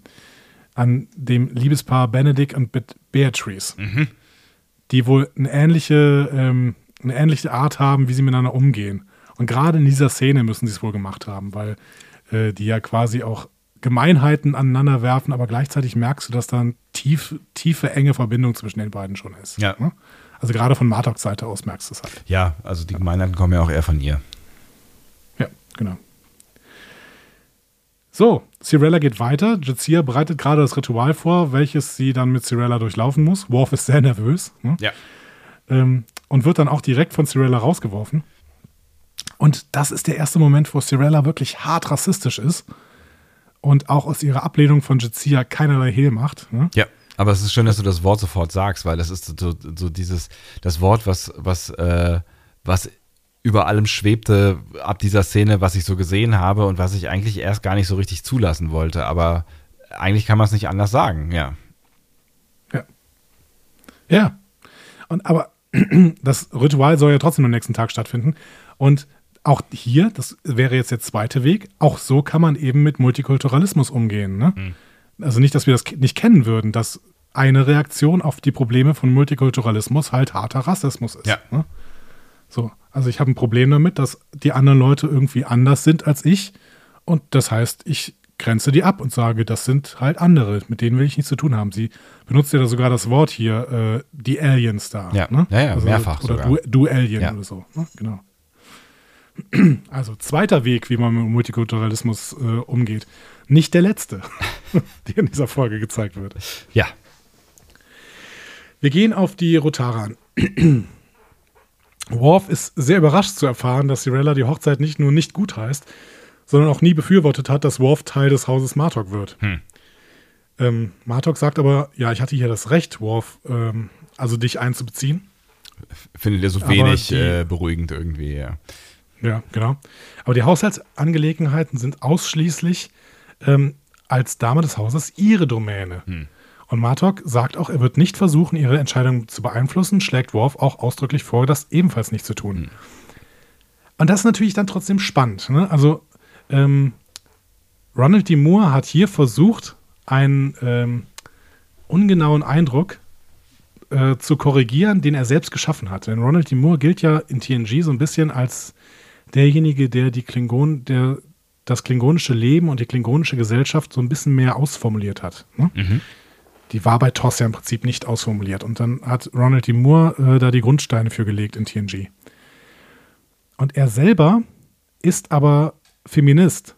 an dem Liebespaar Benedict und Beatrice, die wohl eine ähnliche, ähm, eine ähnliche Art haben, wie sie miteinander umgehen. Und gerade in dieser Szene müssen sie es wohl gemacht haben, weil äh, die ja quasi auch Gemeinheiten aneinander werfen, aber gleichzeitig merkst du, dass da eine tief, tiefe, enge Verbindung zwischen den beiden schon ist. Ja. ne? Also gerade von Martoks Seite aus merkst du es halt. Ja, also die Gemeinheiten kommen ja auch eher von ihr. Ja, genau. So, Cirella geht weiter. Jazia bereitet gerade das Ritual vor, welches sie dann mit Cirella durchlaufen muss. Worf ist sehr nervös ne? Ja. ähm, und wird dann auch direkt von Cirella rausgeworfen. Und das ist der erste Moment, wo Cirella wirklich hart rassistisch ist und auch aus ihrer Ablehnung von Jizia keinerlei Hehl macht. Ne? Ja. Aber es ist schön, dass du das Wort sofort sagst, weil das ist so, so dieses, das Wort, was, was, äh, was über allem schwebte ab dieser Szene, was ich so gesehen habe und was ich eigentlich erst gar nicht so richtig zulassen wollte. Aber eigentlich kann man es nicht anders sagen, ja. Ja. Ja. Und aber das Ritual soll ja trotzdem am nächsten Tag stattfinden. Und auch hier, das wäre jetzt der zweite Weg, auch so kann man eben mit Multikulturalismus umgehen. Ne? Mhm. Also nicht, dass wir das nicht kennen würden, dass eine Reaktion auf die Probleme von Multikulturalismus halt harter Rassismus ist. Ja. Ne? So, also ich habe ein Problem damit, dass die anderen Leute irgendwie anders sind als ich. Und das heißt, ich grenze die ab und sage, das sind halt andere, mit denen will ich nichts zu tun haben. Sie benutzt ja sogar das Wort hier, äh, die Aliens da. Ja, ne? ja, ja also, mehrfach Oder sogar. du, du Alien Ja. oder so. Ne? Genau. Also zweiter Weg, wie man mit Multikulturalismus äh, umgeht. Nicht der letzte, der in dieser Folge gezeigt wird. Ja. Wir gehen auf die Rotara an. Worf ist sehr überrascht zu erfahren, dass Cirella die Hochzeit nicht nur nicht gut heißt, sondern auch nie befürwortet hat, dass Worf Teil des Hauses Martok wird. Hm. Ähm, Martok sagt aber, ja, ich hatte hier das Recht, Worf, ähm, also dich einzubeziehen. Findet ihr so Aber wenig die- äh, beruhigend irgendwie, ja. Ja, genau. Aber die Haushaltsangelegenheiten sind ausschließlich ähm, als Dame des Hauses ihre Domäne. Und Martok sagt auch, er wird nicht versuchen, ihre Entscheidung zu beeinflussen, schlägt Worf auch ausdrücklich vor, das ebenfalls nicht zu tun. Und das ist natürlich dann trotzdem spannend. Ne? Also ähm, Ronald D. Moore hat hier versucht, einen ähm, ungenauen Eindruck äh, zu korrigieren, den er selbst geschaffen hat. Denn Ronald D. Moore gilt ja in TNG so ein bisschen als derjenige, der die Klingon, der das klingonische Leben und die klingonische Gesellschaft so ein bisschen mehr ausformuliert hat. Ne? Die war bei TOS ja im Prinzip nicht ausformuliert. Und dann hat Ronald D. Moore äh, da die Grundsteine für gelegt in TNG. Und er selber ist aber Feminist.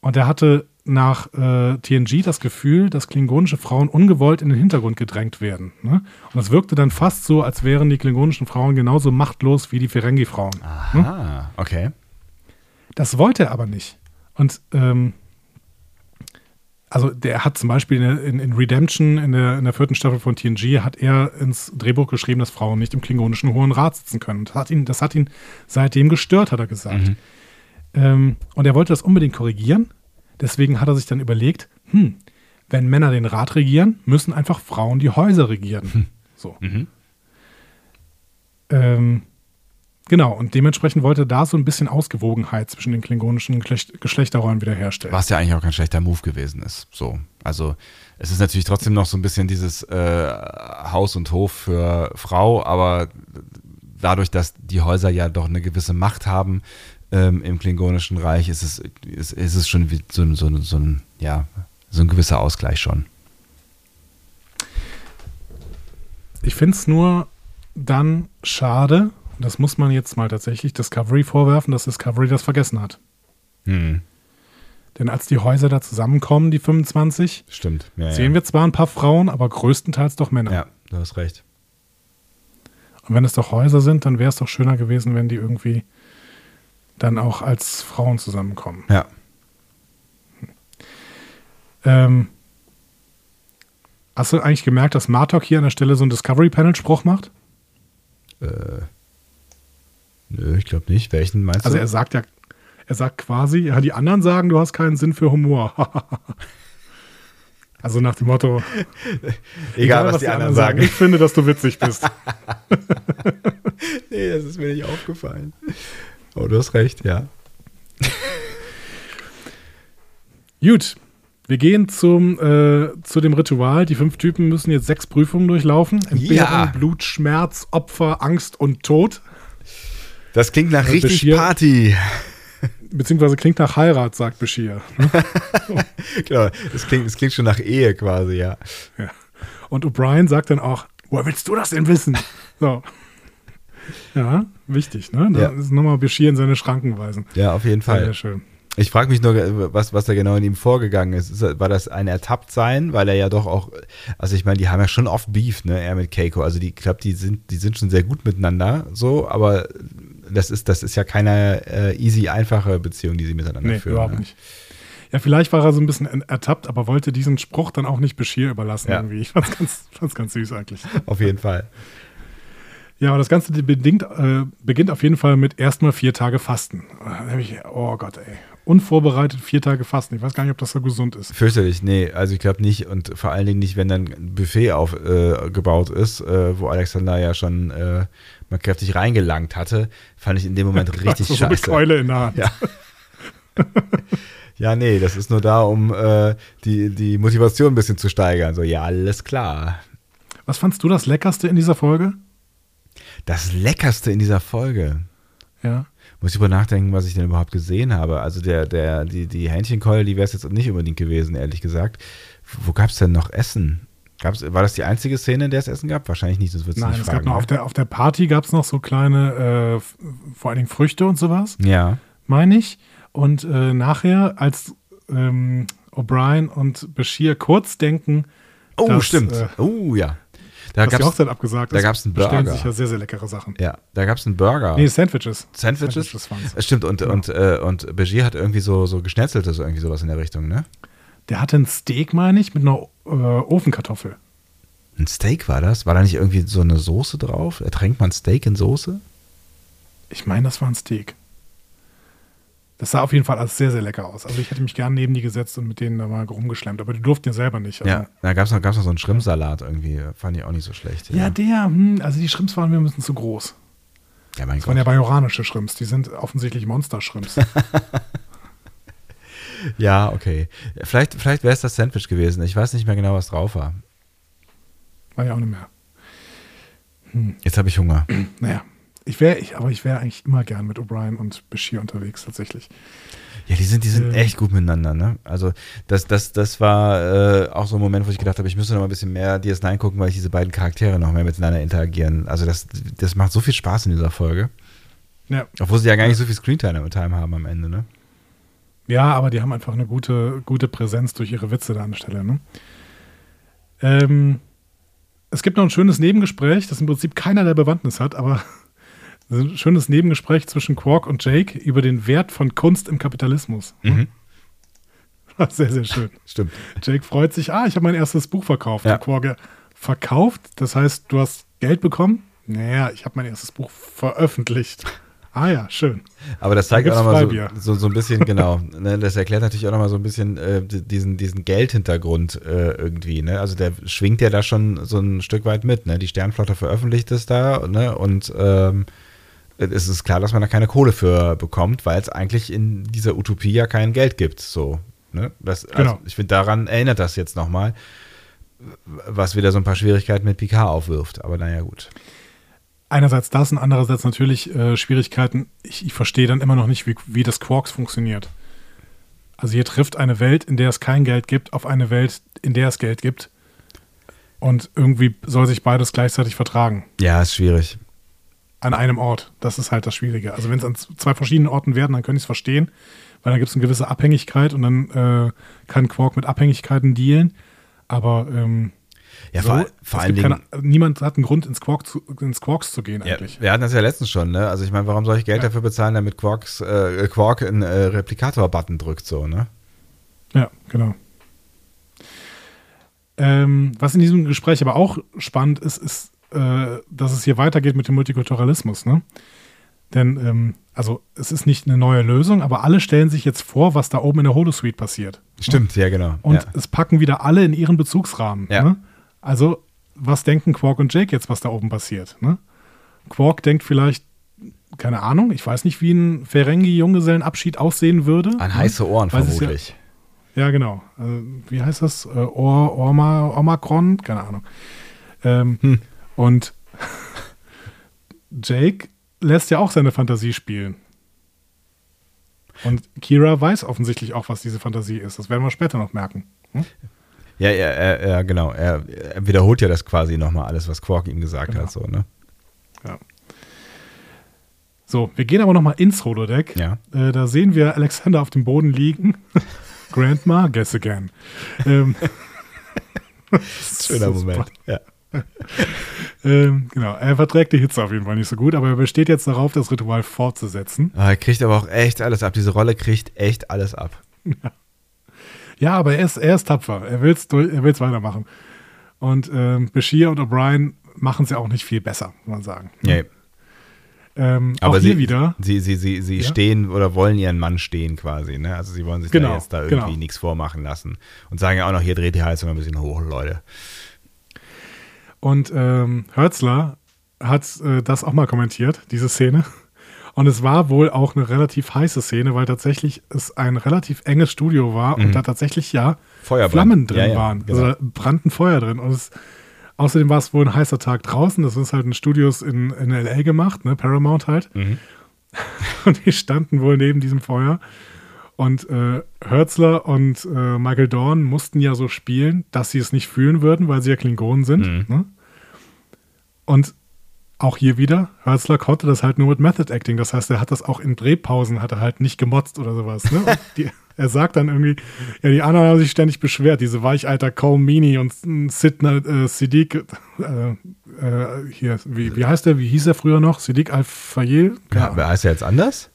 Und er hatte nach äh, TNG das Gefühl, dass klingonische Frauen ungewollt in den Hintergrund gedrängt werden. Ne? Und es wirkte dann fast so, als wären die klingonischen Frauen genauso machtlos wie die Ferengi-Frauen. Ne? Ah, okay. Das wollte er aber nicht. Und ähm, also der hat zum Beispiel in, in, Redemption, in der, in der vierten Staffel von TNG, hat er ins Drehbuch geschrieben, dass Frauen nicht im klingonischen Hohen Rat sitzen können. Das hat ihn, das hat ihn seitdem gestört, hat er gesagt. Ähm, und er wollte das unbedingt korrigieren. Deswegen hat er sich dann überlegt, hm, wenn Männer den Rat regieren, müssen einfach Frauen die Häuser regieren. So. Ähm, genau, und dementsprechend wollte er da so ein bisschen Ausgewogenheit zwischen den klingonischen Geschlecht Geschlechterrollen wiederherstellen. Was ja eigentlich auch kein schlechter Move gewesen ist. So. Also, es ist natürlich trotzdem noch so ein bisschen dieses äh, Haus und Hof für Frau, aber dadurch, dass die Häuser ja doch eine gewisse Macht haben ähm, im Klingonischen Reich, ist es, ist, ist es schon wie so, ein- so, ein- so ein, ja, so ein gewisser Ausgleich schon. Ich finde es nur dann schade, und das muss man jetzt mal tatsächlich Discovery vorwerfen, dass Discovery das vergessen hat. Hm, Denn als die Häuser da zusammenkommen, die 25, stimmt. Ja, sehen ja. wir zwar ein paar Frauen, aber größtenteils doch Männer. Ja, du hast recht. Und wenn es doch Häuser sind, dann wäre es doch schöner gewesen, wenn die irgendwie dann auch als Frauen zusammenkommen. Ja. Ähm, hast du eigentlich gemerkt, dass Martok hier an der Stelle so einen Discovery-Panel-Spruch macht? Äh, nö, ich glaube nicht. Welchen meinst Also du? er sagt ja, er sagt quasi, ja, die anderen sagen, du hast keinen Sinn für Humor. also nach dem Motto, Egal, was, die, anderen sagen. ich finde, dass du witzig bist. nee, das ist mir nicht aufgefallen. Oh, du hast recht, ja. Gut, wir gehen zum, äh, zu dem Ritual. Die fünf Typen müssen jetzt sechs Prüfungen durchlaufen. Entbehren, Ja. Blut, Schmerz, Opfer, Angst und Tod. Das klingt nach Äh, richtig Bashir- Party. Beziehungsweise klingt nach Heirat, sagt Bashir. genau, das klingt, das klingt schon nach Ehe quasi, ja. Ja. Und O'Brien sagt dann auch, woher willst du das denn wissen? So. Ja, wichtig, ne? Da Ja. ist nochmal Bashir in seine Schranken weisen. Ja, auf jeden Sehr Fall. schön. Ich frage mich nur, was, was da genau in ihm vorgegangen ist. War das ein Ertapptsein? Weil er ja doch auch, also ich meine, die haben ja schon oft Beef, ne, er mit Keiko. Also die, ich glaube, die sind, die sind schon sehr gut miteinander, so, aber das ist, das ist ja keine äh, easy, einfache Beziehung, die sie miteinander Nee, führen. überhaupt ne? nicht. Ja, vielleicht war er so ein bisschen en- ertappt, aber wollte diesen Spruch dann auch nicht Bashir überlassen Ja. irgendwie. Ich fand's ganz, fand's ganz süß eigentlich. Auf jeden Fall. Ja, aber das Ganze bedingt, äh, beginnt auf jeden Fall mit erstmal vier Tage Fasten. Da hab ich, oh Gott, ey. Unvorbereitet vier Tage Fasten. Ich weiß gar nicht, ob das so gesund ist. Fürchterlich, nee, also ich glaube nicht und vor allen Dingen nicht, wenn dann ein Buffet aufgebaut äh, ist, äh, wo Alexander ja schon äh, mal kräftig reingelangt hatte, fand ich in dem Moment richtig so eine scheiße. Keule in der Hand. Ja. ja, nee, das ist nur da, um äh, die, die Motivation ein bisschen zu steigern. So, ja, alles klar. Was fandst du das Leckerste in dieser Folge? Das Leckerste in dieser Folge. Ja. Muss ich über nachdenken, was ich denn überhaupt gesehen habe. Also der, der, die, die Hähnchenkeule, die wäre es jetzt nicht unbedingt gewesen, ehrlich gesagt. Wo gab es denn noch Essen? Gab's, war das die einzige Szene, in der es Essen gab? Wahrscheinlich nicht, das wird Nein, nicht es fragen. gab noch auf ne? der, auf der Party gab es noch so kleine, äh, vor allen Dingen Früchte und sowas, ja. meine ich. Und äh, nachher, als ähm, O'Brien und Bashir kurz denken, Oh, dass, stimmt. äh, oh, ja. Da dass die gab's, Hochzeit abgesagt da ist, gab's einen Burger. sich ja sehr, sehr leckere Sachen. ja, da gab es einen Burger. Nee, Sandwiches. Sandwiches? Sandwiches. Äh, Stimmt, und, Genau. und, äh, und Begier hat irgendwie so, so geschnetzeltes, irgendwie sowas in der Richtung, ne? Der hatte ein Steak, meine ich, mit einer äh, Ofenkartoffel. Ein Steak war das? War da nicht irgendwie so eine Soße drauf? Ertränkt man Steak in Soße? Ich meine, das war ein Steak. Das sah auf jeden Fall alles sehr, sehr lecker aus. Also ich hätte mich gern neben die gesetzt und mit denen da mal rumgeschlemmt, aber die durften ja selber nicht. Also, Ja, da gab es noch, gab's noch so einen Schrimpsalat irgendwie. Fand ich auch nicht so schlecht. ja, der, hm, also die Shrimps waren mir ein bisschen zu groß. ja mein Das waren Gott. ja bajoranische Shrimps, die sind offensichtlich Monster-Shrimps. Ja, okay. Vielleicht, vielleicht wäre es das Sandwich gewesen. Ich weiß nicht mehr genau, was drauf war. War ja auch nicht mehr. Jetzt habe ich Hunger. Naja, ich wäre, ich, aber ich wäre eigentlich immer gern mit O'Brien und Bashir unterwegs, tatsächlich. Ja, die sind, die sind Ähm. echt gut miteinander, ne? Also, das, das, das war äh, auch so ein Moment, wo ich gedacht habe, ich müsste noch mal ein bisschen mehr DS9 gucken, weil ich diese beiden Charaktere noch mehr miteinander interagieren. Also, das, das macht so viel Spaß in dieser Folge. Ja. Obwohl sie ja gar nicht so viel Screentime Time haben am Ende, ne? Ja, aber die haben einfach eine gute, gute Präsenz durch ihre Witze da an der Stelle. Ne? Ähm, es gibt noch ein schönes Nebengespräch, das im Prinzip keinerlei Bewandtnis hat, aber ein schönes Nebengespräch zwischen Quark und Jake über den Wert von Kunst im Kapitalismus. Mhm. Sehr, sehr schön. Stimmt. Jake freut sich, ah, ich habe mein erstes Buch verkauft. Ja. Quark, ja, verkauft? Das heißt, du hast Geld bekommen? Naja, ich habe mein erstes Buch veröffentlicht. Ah ja, schön. Aber das zeigt Da auch nochmal so, so, so ein bisschen, genau, ne, das erklärt natürlich auch nochmal so ein bisschen äh, diesen, diesen Geldhintergrund äh, irgendwie. Ne? Also der schwingt ja da schon so ein Stück weit mit. Ne? Die Sternflotte veröffentlicht es da ne? und ähm, es ist klar, dass man da keine Kohle für bekommt, weil es eigentlich in dieser Utopie ja kein Geld gibt. So, ne? das, also Genau. Ich finde, daran erinnert das jetzt nochmal, was wieder so ein paar Schwierigkeiten mit Picard aufwirft. Aber naja, gut. Einerseits das und andererseits natürlich äh, Schwierigkeiten. Ich, ich verstehe dann immer noch nicht, wie, wie das Quarks funktioniert. Also hier trifft eine Welt, in der es kein Geld gibt, auf eine Welt, in der es Geld gibt. Und irgendwie soll sich beides gleichzeitig vertragen. Ja, ist schwierig. An einem Ort. Das ist halt das Schwierige. Also wenn es an zwei verschiedenen Orten werden, dann kann ich es verstehen, weil dann gibt es eine gewisse Abhängigkeit und dann äh, kann Quark mit Abhängigkeiten dealen. Aber ähm, Ja, so, vor, vor allen Dingen. keine, niemand hat einen Grund, ins, Quark zu, ins Quarks zu gehen Ja, eigentlich. wir hatten das ja letztens schon, ne? Also ich meine, warum soll ich Geld Ja. dafür bezahlen, damit Quarks, äh, Quark einen äh, Replikator-Button drückt, so, ne? Ja, genau. Ähm, was in diesem Gespräch aber auch spannend ist, ist, äh, dass es hier weitergeht mit dem Multikulturalismus. Ne? Denn, ähm, also, es ist nicht eine neue Lösung, aber alle stellen sich jetzt vor, was da oben in der Holosuite passiert. Stimmt, ja, genau. Und ja. es packen wieder alle in ihren Bezugsrahmen. Ja. Ne? Also, was denken Quark und Jake jetzt, was da oben passiert? Ne? Quark denkt vielleicht, keine Ahnung, ich weiß nicht, wie ein Ferengi-Junggesellenabschied aussehen würde. An ne? heiße Ohren es ist ja- vermutlich. Ja, genau. Also, wie heißt das? Äh, Or, Orma, Ormakron? Keine Ahnung. Ähm, Hm. Und Jake lässt ja auch seine Fantasie spielen. Und Kira weiß offensichtlich auch, was diese Fantasie ist. Das werden wir später noch merken. Hm? Ja, ja, ja, ja, genau. Er, er wiederholt ja das quasi nochmal alles, was Quark ihm gesagt Genau. hat, so, ne? Ja. So, wir gehen aber noch mal ins Holodeck. Ja. Äh, da sehen wir Alexander auf dem Boden liegen. Grandma, guess again. ähm, Schöner Moment. Ja. Ähm, genau, er verträgt die Hitze auf jeden Fall nicht so gut, aber er besteht jetzt darauf, das Ritual fortzusetzen. Ah, er kriegt aber auch echt alles ab. Diese Rolle kriegt echt alles ab. Ja, aber er ist, er ist tapfer. Er will es er will's weitermachen. Und ähm, Bashir und O'Brien machen es ja auch nicht viel besser, muss man sagen. Nee. Ähm, Aber sie, wieder. Sie, sie, sie, sie Ja? stehen oder wollen ihren Mann stehen quasi. Ne? Also sie wollen sich Genau, da jetzt da irgendwie genau. nichts vormachen lassen. Und sagen ja auch noch, hier dreht die Heizung ein bisschen hoch, Leute. Und ähm, Hörzler hat äh, das auch mal kommentiert, diese Szene. Und es war wohl auch eine relativ heiße Szene, weil tatsächlich es ein relativ enges Studio war und da tatsächlich ja Mhm. Feuer Flammen drin Ja, ja, waren. genau. Also da brannten Feuer drin. Und es, außerdem war es wohl ein heißer Tag draußen. Das ist halt in Studios in, in LA gemacht, ne? Paramount halt. Mhm. Und die standen wohl neben diesem Feuer. Und äh, Hörzler und äh, Michael Dorn mussten ja so spielen, dass sie es nicht fühlen würden, weil sie ja Klingonen sind. Mhm. Ne? Und auch hier wieder, Hörzler konnte das halt nur mit Method Acting. Das heißt, er hat das auch in Drehpausen, hat er halt nicht gemotzt oder sowas. Ne? Die, er sagt dann irgendwie, ja, die anderen haben sich ständig beschwert, diese Weichalter Cole Meany und Sidney äh, Siddiq, äh, äh, hier, wie, wie heißt der, wie hieß er früher noch? Siddiq Al-Fayel? Ja, wer heißt er jetzt anders?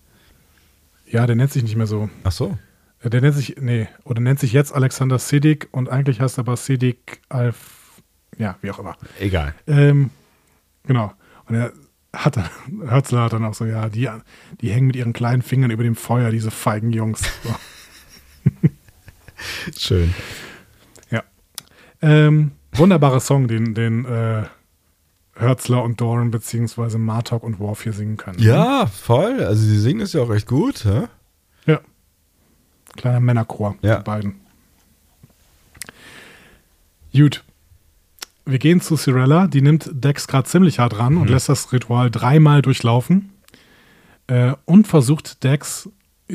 Ja, der nennt sich nicht mehr so. Ach so. Äh, Der nennt sich, nee, oder nennt sich jetzt Alexander Siddiq und eigentlich heißt er aber Siddiq Al, ja, wie auch immer. Egal. Ähm, genau. Und er hat dann, Hörzler hat dann auch so, ja, die, die hängen mit ihren kleinen Fingern über dem Feuer, diese feigen Jungs. So. Schön. ja. Ähm, wunderbarer Song, den, den äh, Hörzler und Doran beziehungsweise Martok und Worf hier singen können. Ja, voll. Also sie singen es ja auch recht gut. Hä? Ja. Kleiner Männerchor, Ja. die beiden. Gut. Wir gehen zu Cirella, die nimmt Dex gerade ziemlich hart ran und lässt das Ritual dreimal durchlaufen äh, und versucht Dex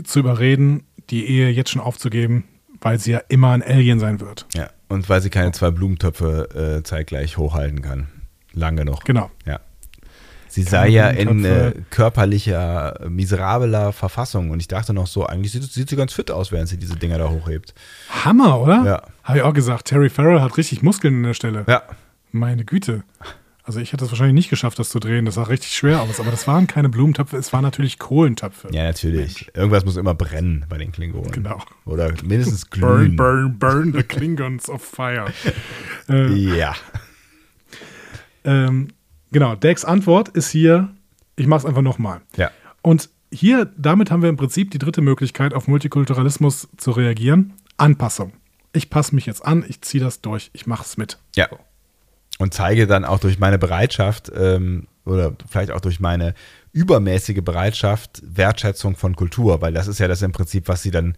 zu überreden, die Ehe jetzt schon aufzugeben, weil sie ja immer ein Alien sein wird. Ja. Und weil sie keine zwei Blumentöpfe äh, zeitgleich hochhalten kann. Lang genug. Genau. Ja. Sie sei ja in äh, körperlicher, miserabler Verfassung. Und ich dachte noch so, eigentlich sieht, sieht sie ganz fit aus, während sie diese Dinger da hochhebt. Hammer, oder? Ja. Habe ich auch gesagt. Terry Farrell hat richtig Muskeln an der Stelle. Ja. Meine Güte. Also ich hätte es wahrscheinlich nicht geschafft, das zu drehen. Das sah richtig schwer aus. Aber das waren keine Blumentöpfe, es waren natürlich Kohlentöpfe. Ja, natürlich. Irgendwas muss immer brennen bei den Klingonen. Genau. Oder mindestens Burn, glühen. burn, burn the Klingons of Fire. äh, Ja. ähm, genau, Dex Antwort ist hier, ich mach's einfach nochmal. Ja. Und hier, damit haben wir im Prinzip die dritte Möglichkeit, auf Multikulturalismus zu reagieren. Anpassung. Ich passe mich jetzt an, ich ziehe das durch, ich mach's mit. Ja. Und zeige dann auch durch meine Bereitschaft ähm, oder vielleicht auch durch meine übermäßige Bereitschaft Wertschätzung von Kultur, weil das ist ja das im Prinzip, was sie dann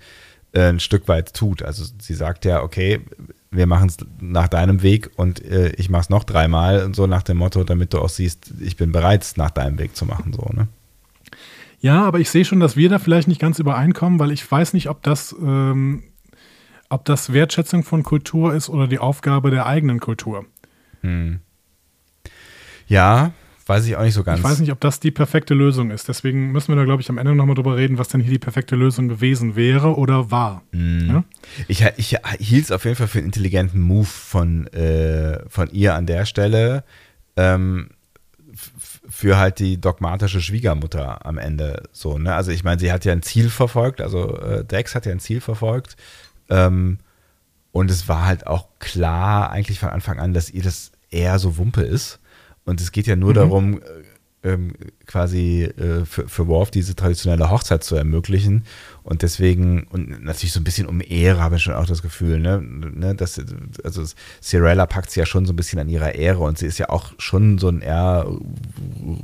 äh, ein Stück weit tut. Also sie sagt ja, okay, wir machen es nach deinem Weg und äh, ich mache es noch dreimal und so nach dem Motto, damit du auch siehst, ich bin bereit, nach deinem Weg zu machen. So, ne? Ja, aber ich sehe schon, dass wir da vielleicht nicht ganz übereinkommen, weil ich weiß nicht, ob das, ähm, ob das Wertschätzung von Kultur ist oder die Aufgabe der eigenen Kultur. Ja, weiß ich auch nicht so ganz. Ich weiß nicht, ob das die perfekte Lösung ist. Deswegen müssen wir da, glaube ich, am Ende nochmal drüber reden, was denn hier die perfekte Lösung gewesen wäre oder war. Ja? Ich, ich hielt es auf jeden Fall für einen intelligenten Move von, äh, von ihr an der Stelle. Ähm, für halt die dogmatische Schwiegermutter am Ende so, ne? Also ich meine, sie hat ja ein Ziel verfolgt, also äh, Dex hat ja ein Ziel verfolgt. Ähm, und es war halt auch klar, eigentlich von Anfang an, dass ihr das eher so Wumpe ist. Und es geht ja nur darum, äh, ähm, quasi äh, für, für Worf diese traditionelle Hochzeit zu ermöglichen. Und deswegen, und natürlich so ein bisschen um Ehre habe ich schon auch das Gefühl, ne? ne dass, also Cirella packt sie ja schon so ein bisschen an ihrer Ehre und sie ist ja auch schon so ein eher rü-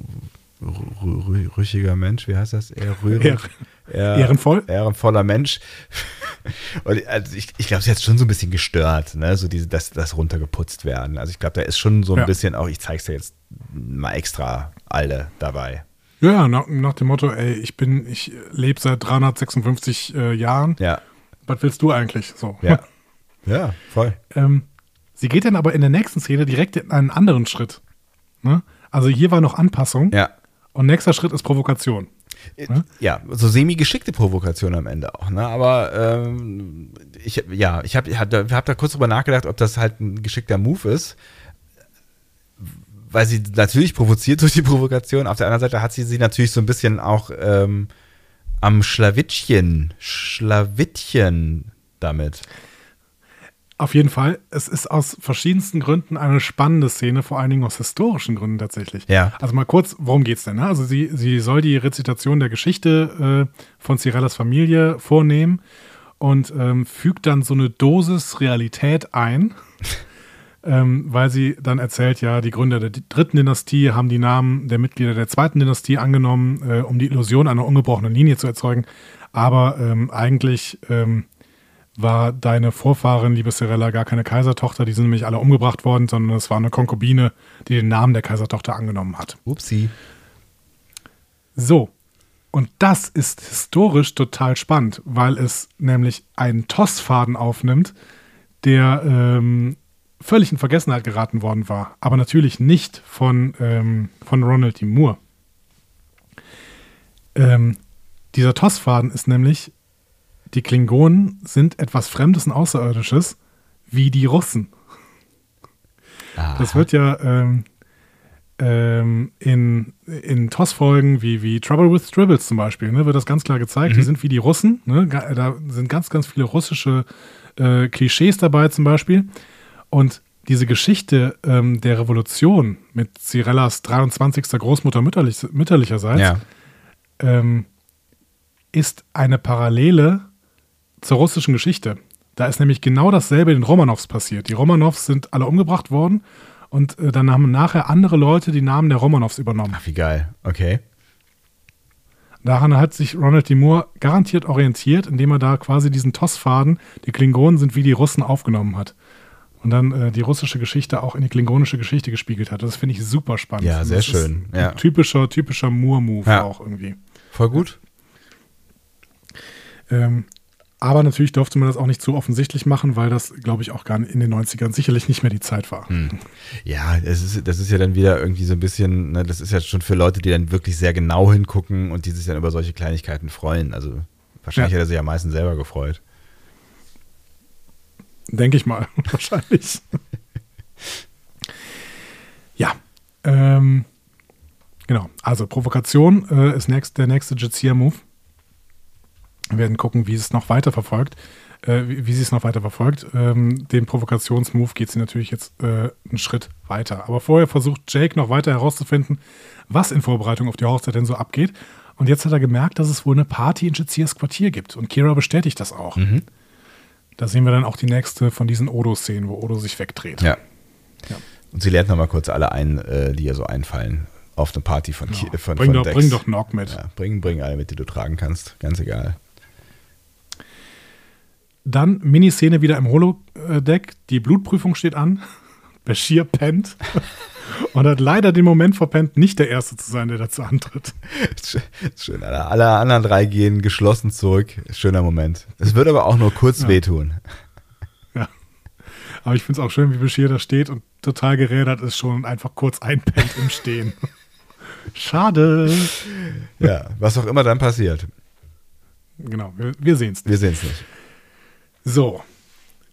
rü- rüchiger Mensch, wie heißt das? Eher rührig. Ehr- ehrenvoll? Ehrenvoller Mensch. Und also ich, ich glaube, sie hat schon so ein bisschen gestört, ne? So diese, das, das runtergeputzt werden. Also ich glaube, da ist schon so ein Ja. bisschen auch, ich zeig's dir jetzt mal extra alle dabei. Ja, nach, nach dem Motto, ey, ich bin, ich lebe seit 356 äh, Jahren. Ja. Was willst du eigentlich? So. Ja. Ja, voll. Ähm, sie geht dann aber in der nächsten Szene direkt in einen anderen Schritt. Ne? Also hier war noch Anpassung Ja. und nächster Schritt ist Provokation. Ja, so semi-geschickte Provokation am Ende auch, ne? Aber ähm, ich, ja, ich habe hab, da- hab da kurz drüber nachgedacht, ob das halt ein geschickter Move ist. Weil sie natürlich provoziert durch die Provokation. Auf der anderen Seite hat sie sie natürlich so ein bisschen auch ähm, am Schlawittchen, Schlawittchen damit. Auf jeden Fall, es ist aus verschiedensten Gründen eine spannende Szene, vor allen Dingen aus historischen Gründen tatsächlich. Ja. Also mal kurz, worum geht's denn? Ne? Also sie, sie soll die Rezitation der Geschichte äh, von Cirellas Familie vornehmen und ähm, fügt dann so eine Dosis Realität ein, ähm, weil sie dann erzählt, ja, die Gründer der dritten Dynastie haben die Namen der Mitglieder der zweiten Dynastie angenommen, äh, um die Illusion einer ungebrochenen Linie zu erzeugen. Aber ähm, eigentlich ähm, war deine Vorfahrin, liebe Cirella, gar keine Kaisertochter, die sind nämlich alle umgebracht worden, sondern es war eine Konkubine, die den Namen der Kaisertochter angenommen hat. Upsi. So, und das ist historisch total spannend, weil es nämlich einen Tossfaden aufnimmt, der ähm, völlig in Vergessenheit geraten worden war, aber natürlich nicht von, ähm, von Ronald D. Moore. Ähm, dieser Tossfaden ist nämlich die Klingonen sind etwas Fremdes und Außerirdisches, wie die Russen. Aha. Das wird ja ähm, ähm, in, in TOS-Folgen wie, wie Trouble with Tribbles zum Beispiel, ne, wird das ganz klar gezeigt. Die sind wie die Russen. Ne, da sind ganz, ganz viele russische äh, Klischees dabei zum Beispiel. Und diese Geschichte ähm, der Revolution mit Cirellas 23. Großmutter mütterlich, mütterlicherseits Ja. ähm, ist eine Parallele zur russischen Geschichte. Da ist nämlich genau dasselbe den Romanows passiert. Die Romanows sind alle umgebracht worden und äh, dann haben nachher andere Leute die Namen der Romanows übernommen. Ach, wie geil. Okay. Daran hat sich Ronald D. Moore garantiert orientiert, indem er da quasi diesen Tossfaden, die Klingonen sind wie die Russen, aufgenommen hat. Und dann äh, die russische Geschichte auch in die klingonische Geschichte gespiegelt hat. Das finde ich super spannend. Ja, sehr das schön. Ja. Typischer, typischer Moore-Move Ja. auch irgendwie. Voll gut. Ähm, aber natürlich durfte man das auch nicht so offensichtlich machen, weil das, glaube ich, auch gar in den 90ern sicherlich nicht mehr die Zeit war. Hm. Ja, das ist, das ist ja dann wieder irgendwie so ein bisschen, ne, das ist ja schon für Leute, die dann wirklich sehr genau hingucken und die sich dann über solche Kleinigkeiten freuen. Also wahrscheinlich Ja. hat er sich am meisten selber gefreut. Denke ich mal, wahrscheinlich. ja. Ähm, genau. Also Provokation äh, ist next, der nächste Jizia-Move. Wir werden gucken, wie es noch weiter verfolgt. Äh, wie, wie sie es noch weiter verfolgt. Ähm, den Provokationsmove geht sie natürlich jetzt äh, einen Schritt weiter. Aber vorher versucht Jake noch weiter herauszufinden, was in Vorbereitung auf die Hochzeit denn so abgeht. Und jetzt hat er gemerkt, dass es wohl eine Party in Jizias Quartier gibt. Und Kira bestätigt das auch. Da sehen wir dann auch die nächste von diesen Odo-Szenen, wo Odo sich wegdreht. Ja. Ja. Und sie lernt nochmal kurz alle ein, äh, die ihr so einfallen auf eine Party von, Ki- von, bring, von doch, Dex. bring doch Nock mit. Ja, bring, bring alle mit, die du tragen kannst. Ganz egal. Dann Miniszene wieder im Holodeck. Die Blutprüfung steht an. Bashir pennt. Und hat leider den Moment verpennt, nicht der Erste zu sein, der dazu antritt. Schön. Alle, alle anderen drei gehen geschlossen zurück. Schöner Moment. Es wird aber auch nur kurz Ja. wehtun. Ja. Aber ich finde es auch schön, wie Bashir da steht und total gerädert ist schon und einfach kurz einpennt im Stehen. Schade. Ja, was auch immer dann passiert. Genau, wir, wir sehen es. Wir sehen es nicht. So,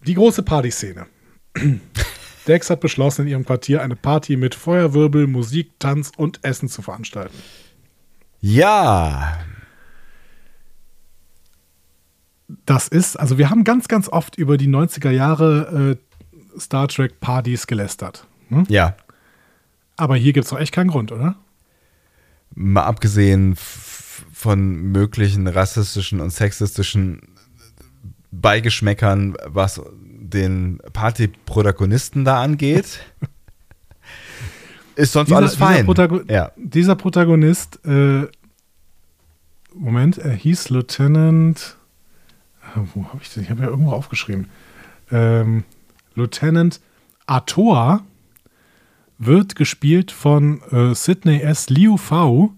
die große Partyszene. Dex hat beschlossen, in ihrem Quartier eine Party mit Feuerwirbel, Musik, Tanz und Essen zu veranstalten. Ja, Das ist, also wir haben ganz, ganz oft über die 90er Jahre äh, Star Trek Partys gelästert. Hm? ja. Aber hier gibt es doch echt keinen Grund, oder? Mal abgesehen von möglichen rassistischen und sexistischen Beigeschmäckern, was den Partyprotagonisten da angeht, ist sonst alles fein. Dieser, Protago ja. dieser Protagonist, äh, Moment, er hieß Lieutenant, äh, wo habe ich das? Ich habe ja irgendwo aufgeschrieben. Ähm, Lieutenant Atoa wird gespielt von äh, Sidney S. Liu Fau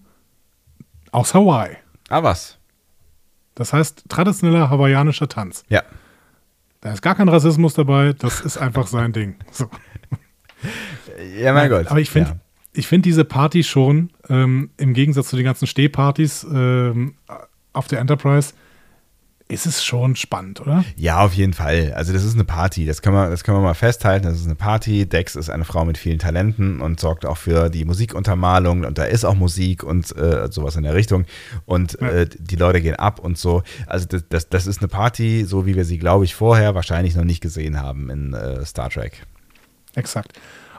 aus Hawaii. Ah, was? Das heißt, traditioneller hawaiianischer Tanz. Ja. Da ist gar kein Rassismus dabei, das ist einfach sein Ding. So. Ja, mein Gott. Aber ich finde ja. ich diese Party schon, ähm, im Gegensatz zu den ganzen Stehpartys ähm, auf der Enterprise, ist es schon spannend, oder? Ja, auf jeden Fall. Also das ist eine Party. Das kann man, das kann man mal festhalten. Das ist eine Party. Dex ist eine Frau mit vielen Talenten und sorgt auch für die Musikuntermalung. Und da ist auch Musik und äh, sowas in der Richtung. Und Ja. äh, die Leute gehen ab und so. Also das, das, das ist eine Party, so wie wir sie, glaube ich, vorher wahrscheinlich noch nicht gesehen haben in äh, Star Trek. Exakt.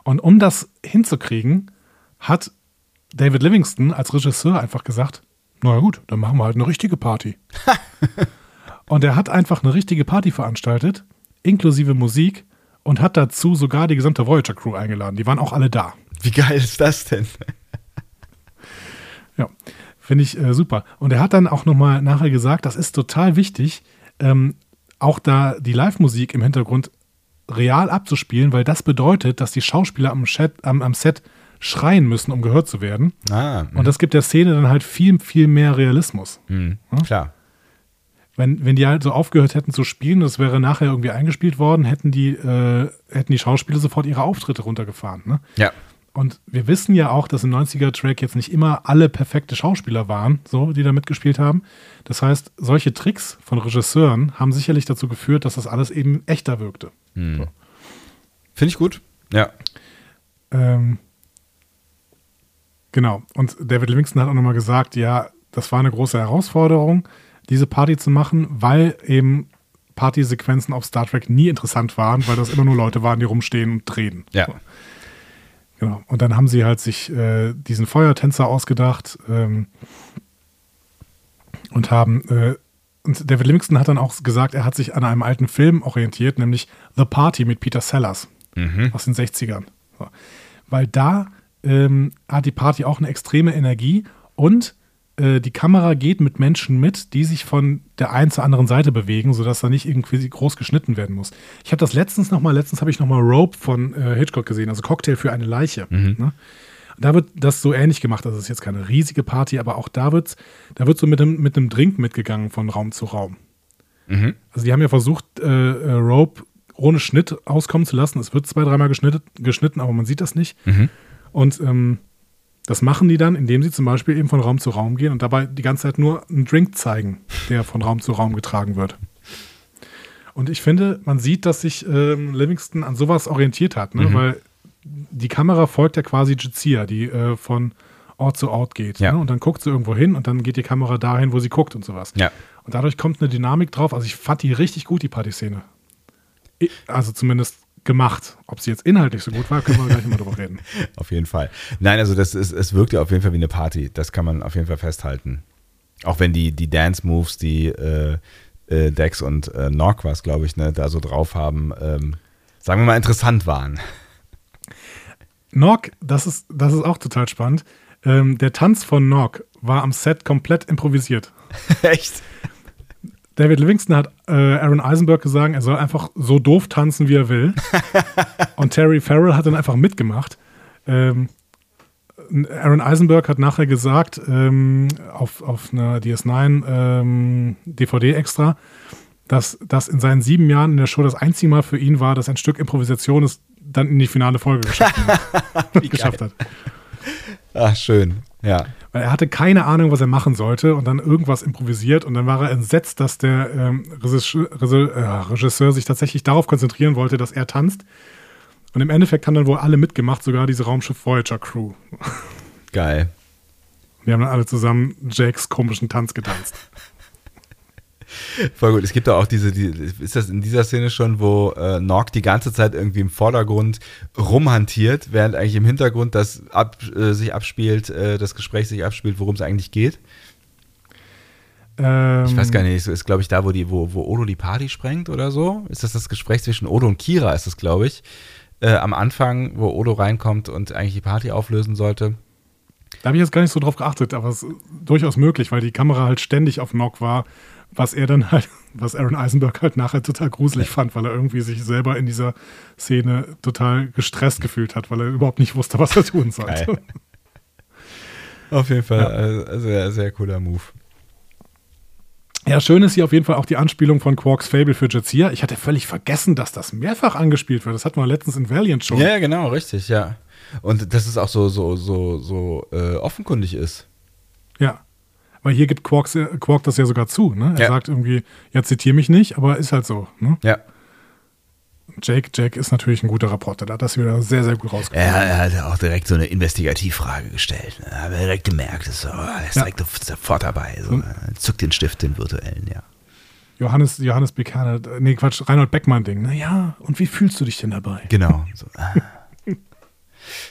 Und um das hinzukriegen, hat David Livingston als Regisseur einfach gesagt, na gut, dann machen wir halt eine richtige Party. und er hat einfach eine richtige Party veranstaltet, inklusive Musik, und hat dazu sogar die gesamte Voyager Crew eingeladen. Die waren auch alle da. Wie geil ist das denn? Ja, finde ich äh, super. Und er hat dann auch nochmal nachher gesagt, das ist total wichtig, ähm, auch da die Live-Musik im Hintergrund real abzuspielen, weil das bedeutet, dass die Schauspieler am, Chat, am, am Set schreien müssen, um gehört zu werden. Ah, Und das gibt der Szene dann halt viel, viel mehr Realismus. mh, klar. Wenn, wenn die halt so aufgehört hätten zu spielen, das wäre nachher irgendwie eingespielt worden, hätten die, äh, hätten die Schauspieler sofort ihre Auftritte runtergefahren. Ne? Ja. Und wir wissen ja auch, dass im 90er-Track jetzt nicht immer alle perfekte Schauspieler waren, so, die da mitgespielt haben. Das heißt, solche Tricks von Regisseuren haben sicherlich dazu geführt, dass das alles eben echter wirkte. Finde ich gut. Ja. Ähm, genau. Und David Livingston hat auch nochmal gesagt, ja, das war eine große Herausforderung, diese Party zu machen, weil eben Partysequenzen auf Star Trek nie interessant waren, weil das immer nur Leute waren, die rumstehen und reden. Ja. So. Genau. Und dann haben sie halt sich äh, diesen Feuertänzer ausgedacht ähm, und haben. Äh, und David Livingston hat dann auch gesagt, er hat sich an einem alten Film orientiert, nämlich The Party mit Peter Sellers aus den 60ern. So. Weil da ähm, hat die Party auch eine extreme Energie und äh, die Kamera geht mit Menschen mit, die sich von der einen zur anderen Seite bewegen, sodass da nicht irgendwie groß geschnitten werden muss. Ich habe das letztens nochmal, letztens habe ich nochmal Rope von äh, Hitchcock gesehen, also Cocktail für eine Leiche. Ne? Da wird das so ähnlich gemacht. Also es ist jetzt keine riesige Party, aber auch da wird's, da wird so mit einem, mit einem Drink mitgegangen von Raum zu Raum. Also die haben ja versucht, äh, äh, Rope ohne Schnitt auskommen zu lassen. Es wird zwei, dreimal geschnitten, geschnitten, aber man sieht das nicht. Und ähm, das machen die dann, indem sie zum Beispiel eben von Raum zu Raum gehen und dabei die ganze Zeit nur einen Drink zeigen, der von Raum zu Raum getragen wird. Und ich finde, man sieht, dass sich ähm, Livingston an sowas orientiert hat, ne? weil die Kamera folgt ja quasi Jizia, die äh, von Ort zu Ort geht. Ja. Ne? Und dann guckt sie irgendwo hin und dann geht die Kamera dahin, wo sie guckt und sowas. Ja. Und dadurch kommt eine Dynamik drauf. Also ich fand die richtig gut, die Partyszene. Also zumindest gemacht. Ob sie jetzt inhaltlich so gut war, können wir gleich mal drüber reden. Auf jeden Fall. Nein, also das ist, es wirkt ja auf jeden Fall wie eine Party. Das kann man auf jeden Fall festhalten. Auch wenn die, die Dance-Moves, die äh, äh, Dex und äh, Nock was, glaube ich, ne, da so drauf haben, ähm, sagen wir mal, interessant waren. Nock, das ist, das ist auch total spannend. Ähm, der Tanz von Nock war am Set komplett improvisiert. Echt? David Livingston hat äh, Aaron Eisenberg gesagt, er soll einfach so doof tanzen, wie er will. Und Terry Farrell hat dann einfach mitgemacht. Ähm, Aaron Eisenberg hat nachher gesagt, ähm, auf, auf einer DS9 ähm, DVD extra, dass das in seinen sieben Jahren in der Show das einzige Mal für ihn war, dass ein Stück Improvisation es dann in die finale Folge geschafft hat. geschafft hat. Ach, schön. Ja. Weil er hatte keine Ahnung, was er machen sollte und dann irgendwas improvisiert und dann war er entsetzt, dass der ähm, Regisseur, äh, Regisseur sich tatsächlich darauf konzentrieren wollte, dass er tanzt. Und im Endeffekt haben dann wohl alle mitgemacht, sogar diese Raumschiff Voyager Crew. Geil. Wir haben dann alle zusammen Jakes komischen Tanz getanzt. Voll gut. Es gibt da auch diese, die, ist das in dieser Szene schon, wo äh, Nock die ganze Zeit irgendwie im Vordergrund rumhantiert, während eigentlich im Hintergrund das ab, äh, sich abspielt, äh, das Gespräch sich abspielt, worum es eigentlich geht? Ähm, Ich weiß gar nicht, so ist, glaube ich, da, wo die, wo, wo Odo die Party sprengt oder so. Ist das das Gespräch zwischen Odo und Kira, ist das, glaube ich. Äh, am Anfang, wo Odo reinkommt und eigentlich die Party auflösen sollte. Da habe ich jetzt gar nicht so drauf geachtet, aber es ist durchaus möglich, weil die Kamera halt ständig auf Nock war, was er dann halt, was Aaron Eisenberg halt nachher total gruselig fand, weil er irgendwie sich selber in dieser Szene total gestresst gefühlt hat, weil er überhaupt nicht wusste, was er tun sollte. Geil. Auf jeden Fall, äh, sehr, sehr cooler Move. Ja, schön ist hier auf jeden Fall auch die Anspielung von Quarks Fable für Jazia. Ich hatte völlig vergessen, dass das mehrfach angespielt wird. Das hatten wir letztens in Valiant schon. Ja, genau, richtig, ja. Und dass es auch so, so, so, so äh, offenkundig ist. Ja. Weil hier gibt Quark, Quark das ja sogar zu. Ne? Er Ja. sagt irgendwie, ja, zitiere mich nicht, aber ist halt so. Ne? Ja. Jake, Jake ist natürlich ein guter Reporter. Da hat das wieder sehr, sehr gut rausgekommen. Er, er hat auch direkt so eine Investigativfrage gestellt. Ne? Haben wir direkt gemerkt, ist so, er ist Ja. direkt sofort dabei. So, er Zuckt den Stift, den virtuellen, ja. Johannes, Johannes äh, nee, Quatsch, Reinhold Beckmann-Ding. Naja, und wie fühlst du dich denn dabei? Genau. So. ah.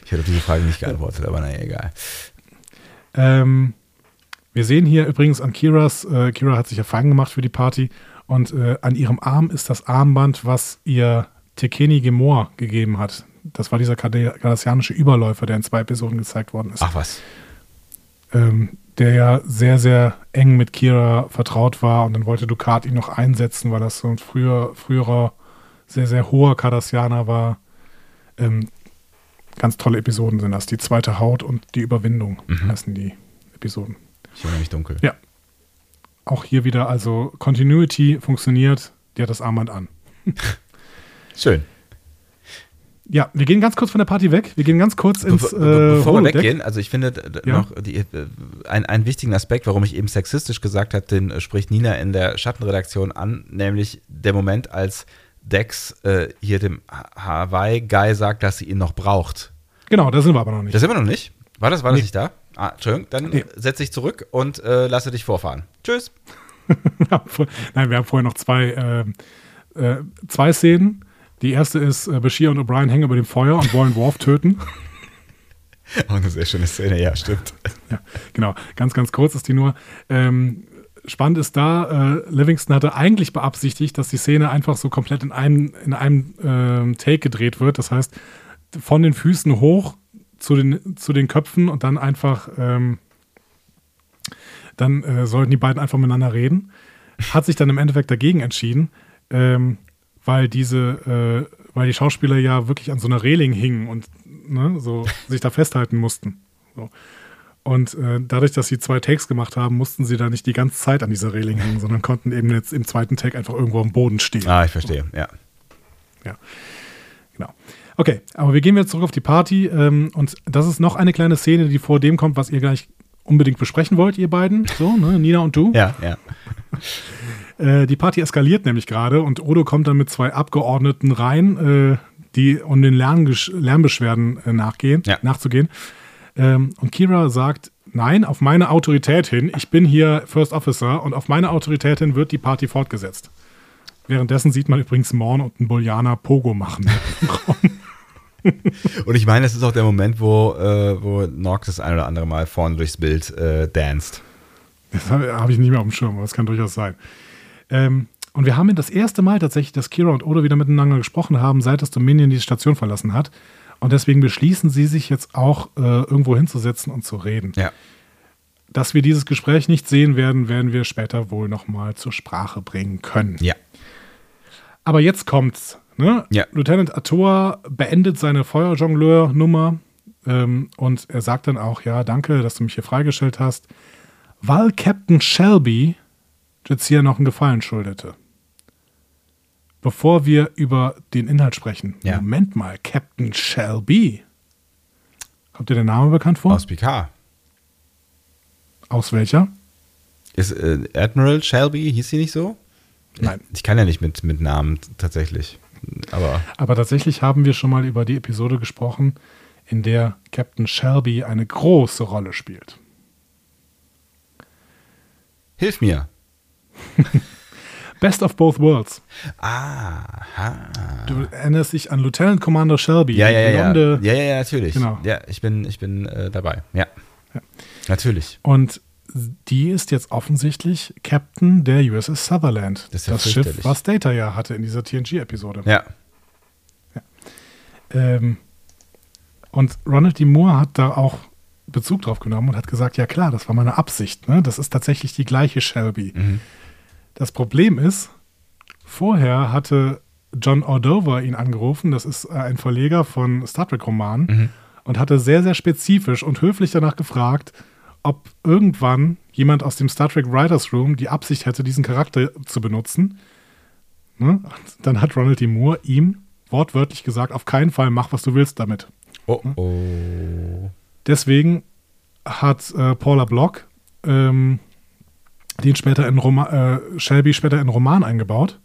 Ich hätte auf diese Frage nicht geantwortet, aber naja, egal. Ähm, wir sehen hier übrigens an Kiras, äh, Kira hat sich ja fein gemacht für die Party und äh, an ihrem Arm ist das Armband, was ihr Tekeni Gemor gegeben hat. Das war dieser kardassianische Überläufer, der in zwei Episoden gezeigt worden ist. Ach was. Ähm, der ja sehr, sehr eng mit Kira vertraut war und dann wollte Ducat ihn noch einsetzen, weil das so ein früher, früherer, sehr, sehr hoher Kardassianer war. Ähm, ganz tolle Episoden sind das. Die zweite Haut und die Überwindung heißen die Episoden. Ich erinnere mich dunkel. Ja. Auch hier wieder, also Continuity funktioniert, die hat das Armband an. Schön. Ja, wir gehen ganz kurz von der Party weg. Wir gehen ganz kurz ins Bevor, be- äh, bevor wir Holodeck. weggehen, also ich finde Ja. noch die, äh, ein, einen wichtigen Aspekt, warum ich eben sexistisch gesagt habe, den äh, spricht Nina in der Schattenredaktion an, nämlich der Moment, als Dex äh, hier dem Ha- Hawaii-Guy sagt, dass sie ihn noch braucht. Genau, da sind wir aber noch nicht. Das sind wir noch nicht. War das, war das Nee. nicht da? Ah, Entschuldigung, dann Nee. setze ich zurück und äh, lasse dich vorfahren. Tschüss. Nein, wir haben vorher noch zwei, ähm, äh, zwei Szenen. Die erste ist, äh, Bashir und O'Brien hängen über dem Feuer und wollen Worf töten. Auch eine sehr schöne Szene, ja, stimmt. Ja, genau. Ganz, ganz kurz ist die nur. Ähm, spannend ist da, äh, Livingston hatte eigentlich beabsichtigt, dass die Szene einfach so komplett in einem, in einem ähm, Take gedreht wird. Das heißt, von den Füßen hoch zu den, zu den Köpfen und dann einfach, ähm, dann äh, sollten die beiden einfach miteinander reden. Hat sich dann im Endeffekt dagegen entschieden, ähm, weil diese, äh, weil die Schauspieler ja wirklich an so einer Reling hingen und ne, so sich da festhalten mussten. So. Und äh, dadurch, dass sie zwei Takes gemacht haben, mussten sie da nicht die ganze Zeit an dieser Reling hängen, sondern konnten eben jetzt im zweiten Take einfach irgendwo am Boden stehen. Ah, ich verstehe, ja. Ja. Genau. Okay, aber wir gehen jetzt zurück auf die Party. Ähm, und das ist noch eine kleine Szene, die vor dem kommt, was ihr gleich unbedingt besprechen wollt, ihr beiden. So, ne? Nina und du. Ja, ja. Äh, die Party eskaliert nämlich gerade und Odo kommt dann mit zwei Abgeordneten rein, äh, die um den Lärmbeschwerden äh, nachgehen, Ja. nachzugehen. Ähm, und Kira sagt, nein, auf meine Autorität hin, ich bin hier First Officer und auf meine Autorität hin wird die Party fortgesetzt. Währenddessen sieht man übrigens Morn und einen Bullianer Pogo machen. Und ich meine, es ist auch der Moment, wo, äh, wo Nox das ein oder andere Mal vorne durchs Bild äh, danst. Das habe hab ich nicht mehr auf dem Schirm, aber das kann durchaus sein. Ähm, und wir haben das erste Mal tatsächlich, dass Kira und Odo wieder miteinander gesprochen haben, seit das Dominion die Station verlassen hat. Und deswegen beschließen sie sich jetzt auch, äh, irgendwo hinzusetzen und zu reden. Ja. Dass wir dieses Gespräch nicht sehen werden, werden wir später wohl nochmal zur Sprache bringen können. Ja. Aber jetzt kommt's. Ne? Ja. Lieutenant Atoa beendet seine Feuerjongleur-Nummer ähm, und er sagt dann auch, ja, danke, dass du mich hier freigestellt hast, weil Captain Shelby jetzt hier noch einen Gefallen schuldete. Bevor wir über den Inhalt sprechen, Ja. Moment mal, Captain Shelby. Kommt dir der Name bekannt vor? Aus Picard. Aus welcher? Ist äh, Admiral Shelby, hieß sie nicht so? Nein. Ich kann ja nicht mit, mit Namen tatsächlich. Aber Aber tatsächlich haben wir schon mal über die Episode gesprochen, in der Captain Shelby eine große Rolle spielt. hilf mir. Best of both worlds. Aha. Du erinnerst dich an Lieutenant Commander Shelby. Ja, ja, ja. Ja, ja, ja, natürlich. Genau. Ja, ich bin, ich bin äh, dabei. Ja. Natürlich. Und die ist jetzt offensichtlich Captain der USS Sutherland. Das ist ja Schiff, fürchterlich. was Data ja hatte in dieser TNG-Episode. Ja. Ähm, und Ronald D. Moore hat da auch Bezug drauf genommen und hat gesagt, ja klar, das war meine Absicht. Ne? Das ist tatsächlich die gleiche Shelby. Mhm. Das Problem ist, vorher hatte John Ordover ihn angerufen, das ist äh, ein Verleger von Star Trek-Romanen, Mhm. und hatte sehr, sehr spezifisch und höflich danach gefragt, ob irgendwann jemand aus dem Star Trek Writers Room die Absicht hätte, diesen Charakter zu benutzen. Ne? Dann hat Ronald D. Moore ihm wortwörtlich gesagt, auf keinen Fall mach, was du willst damit. Oh, oh. Deswegen hat äh, Paula Block ähm, den später in Roma, äh, Shelby später in Roman eingebaut.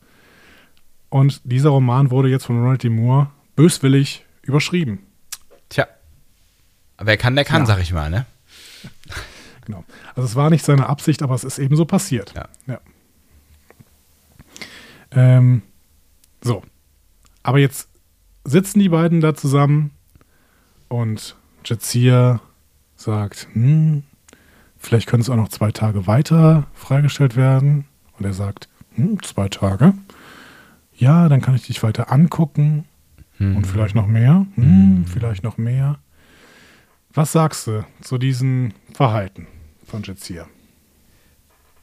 Und dieser Roman wurde jetzt von Ronald D. Moore böswillig überschrieben. Tja. Wer kann, der kann, Ja. sag ich mal, ne? Genau. Also es war nicht seine Absicht, aber es ist eben so passiert. Ja. Ja. Ähm, so. Aber jetzt sitzen die beiden da zusammen und Jazia sagt, hm, vielleicht können es auch noch zwei Tage weiter freigestellt werden. Und er sagt, hm, zwei Tage. Ja, dann kann ich dich weiter angucken. Und vielleicht noch mehr. Hm, Vielleicht noch mehr. Was sagst du zu diesem Verhalten von Jazia?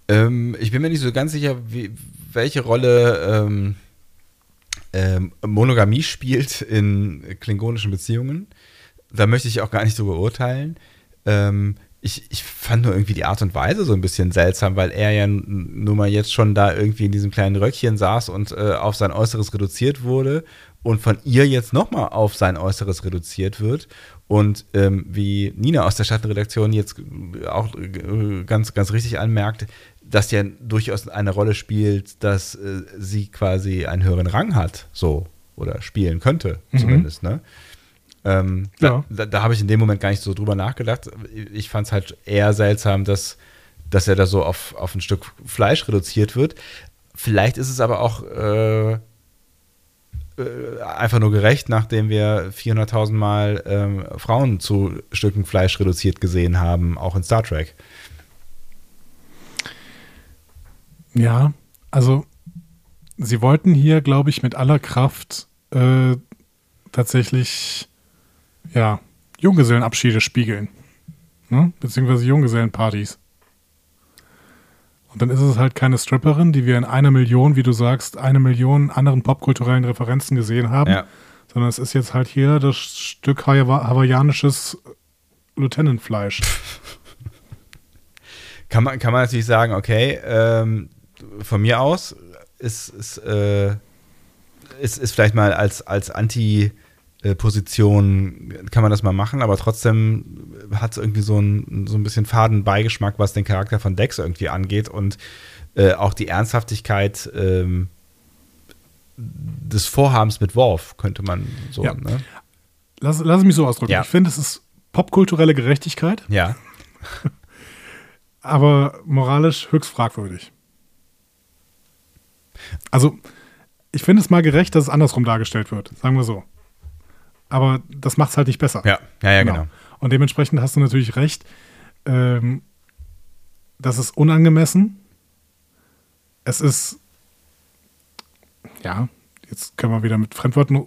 Ähm, ich bin mir nicht so ganz sicher, wie, welche Rolle ähm, ähm, Monogamie spielt in klingonischen Beziehungen. Da möchte ich auch gar nicht drüber urteilen. Ähm, ich, ich fand nur irgendwie die Art und Weise so ein bisschen seltsam, weil er ja nun mal jetzt schon da irgendwie in diesem kleinen Röckchen saß und äh, auf sein Äußeres reduziert wurde und von ihr jetzt nochmal auf sein Äußeres reduziert wird. Und ähm, wie Nina aus der Schattenredaktion jetzt auch äh, ganz, ganz richtig anmerkt, dass ja durchaus eine Rolle spielt, dass äh, sie quasi einen höheren Rang hat, so oder spielen könnte, zumindest, ne? Ähm, Ja. Da, da, da habe ich in dem Moment gar nicht so drüber nachgedacht. Ich fand es halt eher seltsam, dass, dass er da so auf, auf ein Stück Fleisch reduziert wird. Vielleicht ist es aber auch äh, äh, einfach nur gerecht, nachdem wir 400.000 Mal ähm, Frauen zu Stücken Fleisch reduziert gesehen haben, auch in Star Trek. Ja, also sie wollten hier, glaube ich, mit aller Kraft äh, tatsächlich ja, Junggesellenabschiede spiegeln. Ne? Beziehungsweise Junggesellenpartys. Und dann ist es halt keine Stripperin, die wir in einer Million, wie du sagst, eine Million anderen popkulturellen Referenzen gesehen haben, Ja. sondern es ist jetzt halt hier das Stück Hawa- hawaiianisches Lieutenant-Fleisch. Kann man, kann man natürlich sagen, okay, ähm, von mir aus ist, ist, äh, ist, ist vielleicht mal als, als Anti-Position, kann man das mal machen, aber trotzdem hat es irgendwie so ein, so ein bisschen faden Beigeschmack, was den Charakter von Dex irgendwie angeht und äh, auch die Ernsthaftigkeit ähm, des Vorhabens mit Worf, könnte man so, Ja. ne? Lass, lass mich so ausdrücken. Ja. Ich finde, es ist popkulturelle Gerechtigkeit. Ja. aber moralisch höchst fragwürdig. Also, ich finde es mal gerecht, dass es andersrum dargestellt wird, sagen wir so. Aber das macht es halt nicht besser. Ja, ja, ja, genau. Und dementsprechend hast du natürlich recht, ähm, das ist unangemessen. Es ist, ja, jetzt können wir wieder mit Fremdworten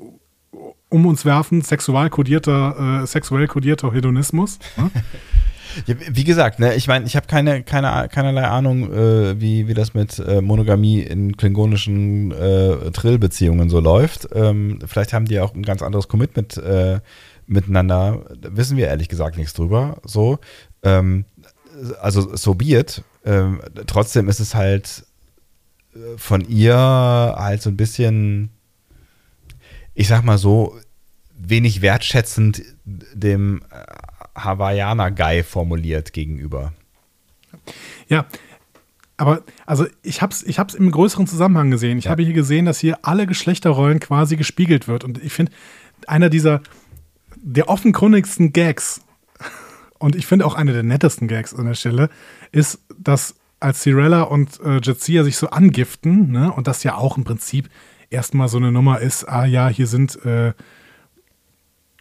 um uns werfen, sexual kodierter, äh, sexuell kodierter Hedonismus. Ne? Ja, wie gesagt, ne, ich meine, ich habe keine, keine, keinerlei Ahnung, äh, wie, wie das mit äh, Monogamie in klingonischen äh, Trill-Beziehungen so läuft. Ähm, vielleicht haben die auch ein ganz anderes Commitment äh, miteinander. Da wissen wir ehrlich gesagt nichts drüber. So, ähm, also so be it. Ähm, trotzdem ist es halt äh, von ihr halt so ein bisschen, ich sag mal so, wenig wertschätzend dem äh, Hawaiianer-Guy formuliert gegenüber. Ja, aber also ich habe es ich hab's im größeren Zusammenhang gesehen. Ich Ja. habe hier gesehen, dass hier alle Geschlechterrollen quasi gespiegelt wird. Und ich finde, einer dieser der offenkundigsten Gags und ich finde auch einer der nettesten Gags an der Stelle ist, dass als Cirella und äh, Jetsia sich so angiften, ne, und das ja auch im Prinzip erstmal so eine Nummer ist, ah ja, hier sind äh,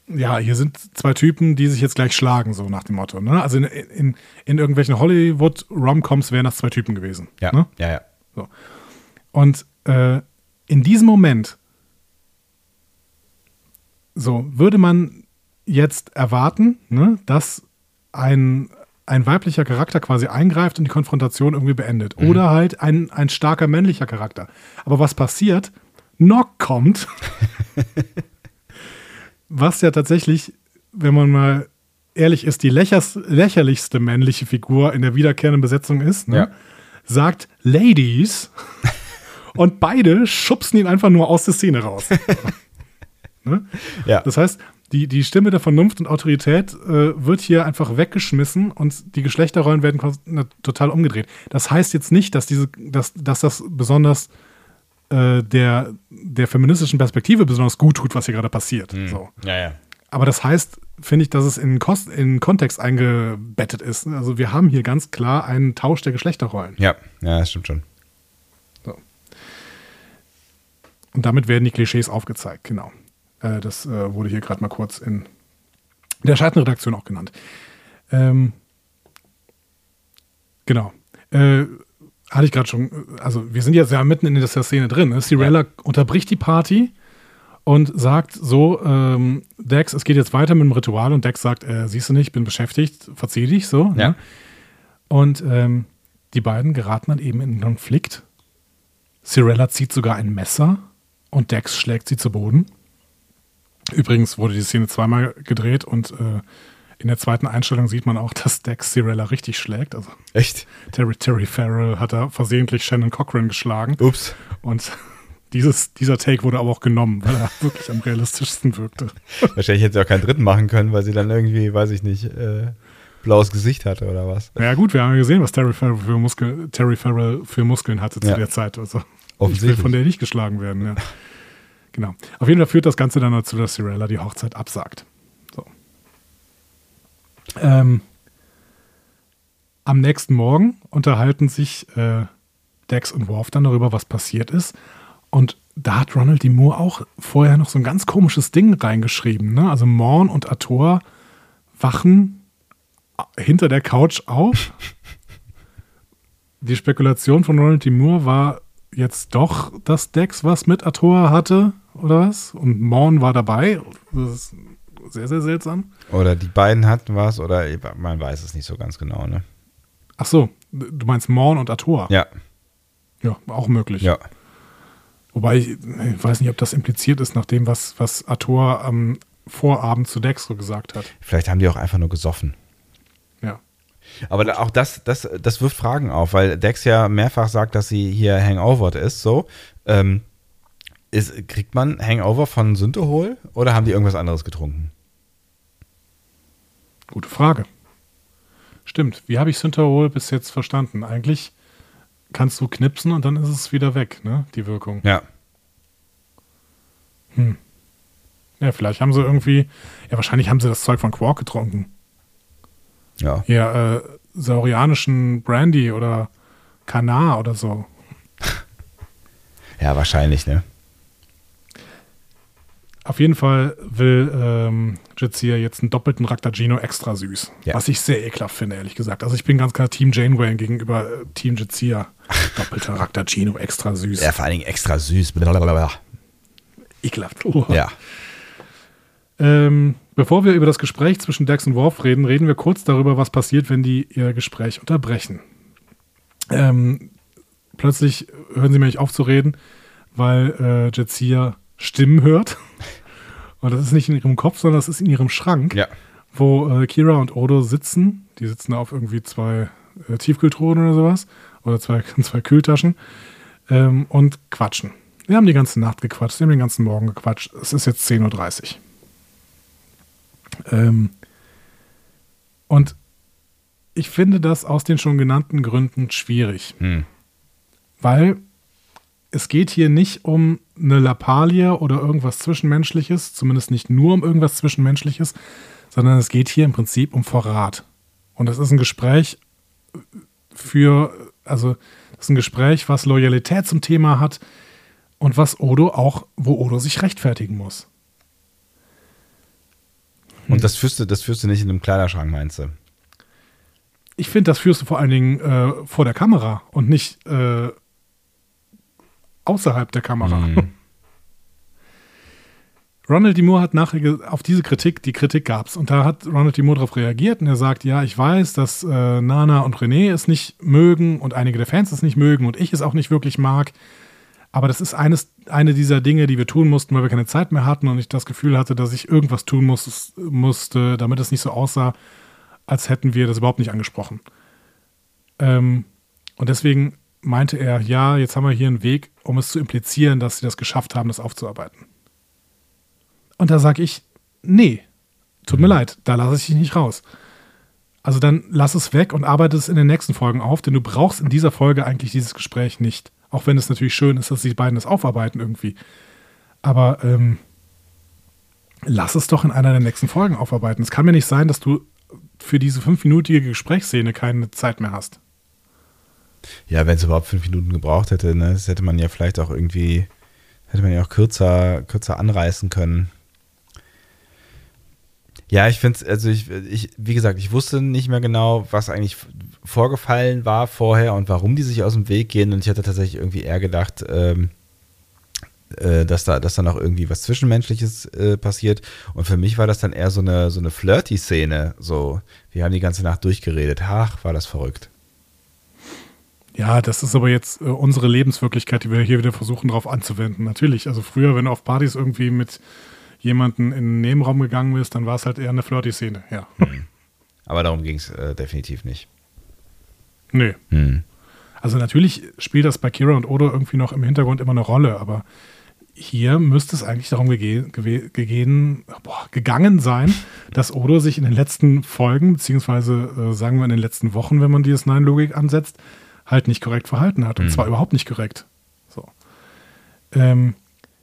ja, hier sind zwei Typen, die sich jetzt gleich schlagen, so nach dem Motto. Ne? Also in, in, in irgendwelchen Hollywood-Romcoms wären das zwei Typen gewesen. Ja, Ne? ja, ja. So. Und äh, in diesem Moment, so würde man jetzt erwarten, ne, dass ein, ein weiblicher Charakter quasi eingreift und die Konfrontation irgendwie beendet. Oder halt ein, ein starker männlicher Charakter. Aber was passiert? Nock kommt, was ja tatsächlich, wenn man mal ehrlich ist, die lächerlichste männliche Figur in der wiederkehrenden Besetzung ist, ne? Ja. sagt Ladies und beide schubsen ihn einfach nur aus der Szene raus. ne? Ja. Das heißt, die, die Stimme der Vernunft und Autorität äh, wird hier einfach weggeschmissen und die Geschlechterrollen werden total umgedreht. Das heißt jetzt nicht, dass, diese, dass, dass das besonders äh, der, der feministischen Perspektive besonders gut tut, was hier gerade passiert. So. Ja, ja. Aber das heißt, finde ich, dass es in, Kost, in Kontext eingebettet ist. Also wir haben hier ganz klar einen Tausch der Geschlechterrollen. Ja, ja, das stimmt schon. Und damit werden die Klischees aufgezeigt, genau. Äh, das äh, wurde hier gerade mal kurz in der Schattenredaktion auch genannt. Ähm, genau. Äh, hatte ich gerade schon, also wir sind jetzt ja mitten in dieser Szene drin. Ne? Cirella unterbricht die Party und sagt so, ähm, Dex, es geht jetzt weiter mit dem Ritual und Dex sagt, äh, siehst du nicht, bin beschäftigt, verzieh dich so. Ja. Ne? Und ähm, die beiden geraten dann eben in einen Konflikt. Cirella zieht sogar ein Messer und Dex schlägt sie zu Boden. Übrigens wurde die Szene zweimal gedreht und äh, in der zweiten Einstellung sieht man auch, dass Dex Cirella richtig schlägt. Also Echt? Terry, Terry Farrell hat da versehentlich Shannon Cochran geschlagen. Ups. Und dieses, dieser Take wurde aber auch genommen, weil er wirklich am realistischsten wirkte. Wahrscheinlich hätte sie auch keinen dritten machen können, weil sie dann irgendwie, weiß ich nicht, äh, blaues Gesicht hatte oder was. Naja gut, wir haben ja gesehen, was Terry Farrell für, Muskel, Terry Farrell für Muskeln hatte zu Ja. der Zeit. Also ich will von der nicht geschlagen werden. Ja. Genau. Auf jeden Fall führt das Ganze dann dazu, dass Cirella die Hochzeit absagt. Ähm, am nächsten Morgen unterhalten sich äh, Dex und Worf dann darüber, was passiert ist. Und da hat Ronald D. Moore auch vorher noch so ein ganz komisches Ding reingeschrieben. Ne? Also Morn und Ator wachen hinter der Couch auf. Die Spekulation von Ronald D. Moore war jetzt doch, dass Dex was mit Ator hatte oder was? Und Morn war dabei. Das ist sehr, sehr seltsam. Oder die beiden hatten was, oder man weiß es nicht so ganz genau, ne? Ach so, du meinst Morn und Ator? Ja, Ja, auch möglich. ja. Wobei ich, ich weiß nicht, ob das impliziert ist, nach dem, was, was Ator am Vorabend zu Dex so gesagt hat. Vielleicht haben die auch einfach nur gesoffen. Ja. Aber auch das, das, das wirft Fragen auf, weil Dex ja mehrfach sagt, dass sie hier hangovered ist. So, ähm, ist, kriegt man Hangover von Synthehol oder haben die irgendwas anderes getrunken? Gute Frage. Stimmt. Wie habe ich Synthahol bis jetzt verstanden? Eigentlich kannst du knipsen und dann ist es wieder weg, ne? Die Wirkung. Ja. Ja, vielleicht haben sie irgendwie, ja, wahrscheinlich haben sie das Zeug von Quark getrunken. Ja. Ja, äh, saurianischen Brandy oder Kanar oder so. Ja, wahrscheinlich, ne? Auf jeden Fall will ähm, Jadzia jetzt einen doppelten Raktagino extra süß. Ja. Was ich sehr ekelhaft finde, ehrlich gesagt. Also ich bin ganz klar Team Janeway gegenüber äh, Team Jadzia. Doppelter Raktagino extra süß. Ja, vor allen Dingen extra süß. Blablabla. Ekelhaft. Oh. Ja. Ähm, bevor wir über das Gespräch zwischen Dex und Worf reden, reden wir kurz darüber, was passiert, wenn die ihr Gespräch unterbrechen. Ähm, plötzlich hören sie mir nicht auf zu reden, weil äh, Jadzia Stimmen hört. Und das ist nicht in ihrem Kopf, sondern das ist in ihrem Schrank, Ja. wo äh, Kira und Odo sitzen. Die sitzen auf irgendwie zwei äh, Tiefkühltruhen oder sowas. Oder zwei, zwei Kühltaschen. Ähm, und quatschen. Wir haben die ganze Nacht gequatscht, wir haben den ganzen Morgen gequatscht. Es ist jetzt 10.30 Uhr. Ähm, und ich finde das aus den schon genannten Gründen schwierig. Hm. Weil es geht hier nicht um eine Lappalie oder irgendwas Zwischenmenschliches, zumindest nicht nur um irgendwas Zwischenmenschliches, sondern es geht hier im Prinzip um Verrat. Und das ist ein Gespräch für, also das ist ein Gespräch, was Loyalität zum Thema hat und was Odo auch, wo Odo sich rechtfertigen muss. Und das führst, du, das führst du nicht in einem Kleiderschrank, meinst du? Ich finde, das führst du vor allen Dingen äh, vor der Kamera und nicht äh, außerhalb der Kamera. Mhm. Ronald D. Moore hat nachher auf diese Kritik, die Kritik gab es. Und da hat Ronald D. Moore darauf reagiert und er sagt, ja, ich weiß, dass äh, Nana und René es nicht mögen und einige der Fans es nicht mögen und ich es auch nicht wirklich mag. Aber das ist eines, eine dieser Dinge, die wir tun mussten, weil wir keine Zeit mehr hatten und ich das Gefühl hatte, dass ich irgendwas tun muss, musste, damit es nicht so aussah, als hätten wir das überhaupt nicht angesprochen. Ähm, und deswegen meinte er, ja, jetzt haben wir hier einen Weg, um es zu implizieren, dass sie das geschafft haben, das aufzuarbeiten. Und da sage ich, nee, tut mir leid, da lasse ich dich nicht raus. Also dann lass es weg und arbeite es in den nächsten Folgen auf, denn du brauchst in dieser Folge eigentlich dieses Gespräch nicht. Auch wenn es natürlich schön ist, dass die beiden das aufarbeiten irgendwie. Aber ähm, lass es doch in einer der nächsten Folgen aufarbeiten. Es kann mir nicht sein, dass du für diese fünfminütige Gesprächsszene keine Zeit mehr hast. Ja, wenn es überhaupt fünf Minuten gebraucht hätte, ne, das hätte man ja vielleicht auch irgendwie, hätte man ja auch kürzer, kürzer anreißen können. Ja, ich finde es, also ich, ich, wie gesagt, ich wusste nicht mehr genau, was eigentlich vorgefallen war vorher und warum die sich aus dem Weg gehen. Und ich hatte tatsächlich irgendwie eher gedacht, ähm, äh, dass da, dass da noch irgendwie was Zwischenmenschliches äh, passiert. Und für mich war das dann eher so eine, so eine Flirty-Szene. So, wir haben die ganze Nacht durchgeredet. Ach, war das verrückt. Ja, das ist aber jetzt äh, unsere Lebenswirklichkeit, die wir hier wieder versuchen, darauf anzuwenden. Natürlich, also früher, wenn du auf Partys irgendwie mit jemanden in den Nebenraum gegangen bist, dann war es halt eher eine Flirty-Szene, ja. Hm. Aber darum ging es äh, definitiv nicht. Nö. Hm. Also natürlich spielt das bei Kira und Odo irgendwie noch im Hintergrund immer eine Rolle, aber hier müsste es eigentlich darum gege gegeben, boah, gegangen sein, dass Odo sich in den letzten Folgen, beziehungsweise äh, sagen wir in den letzten Wochen, wenn man die S9-Logik ansetzt, halt nicht korrekt verhalten hat. Und Mhm. zwar überhaupt nicht korrekt. So. Ähm,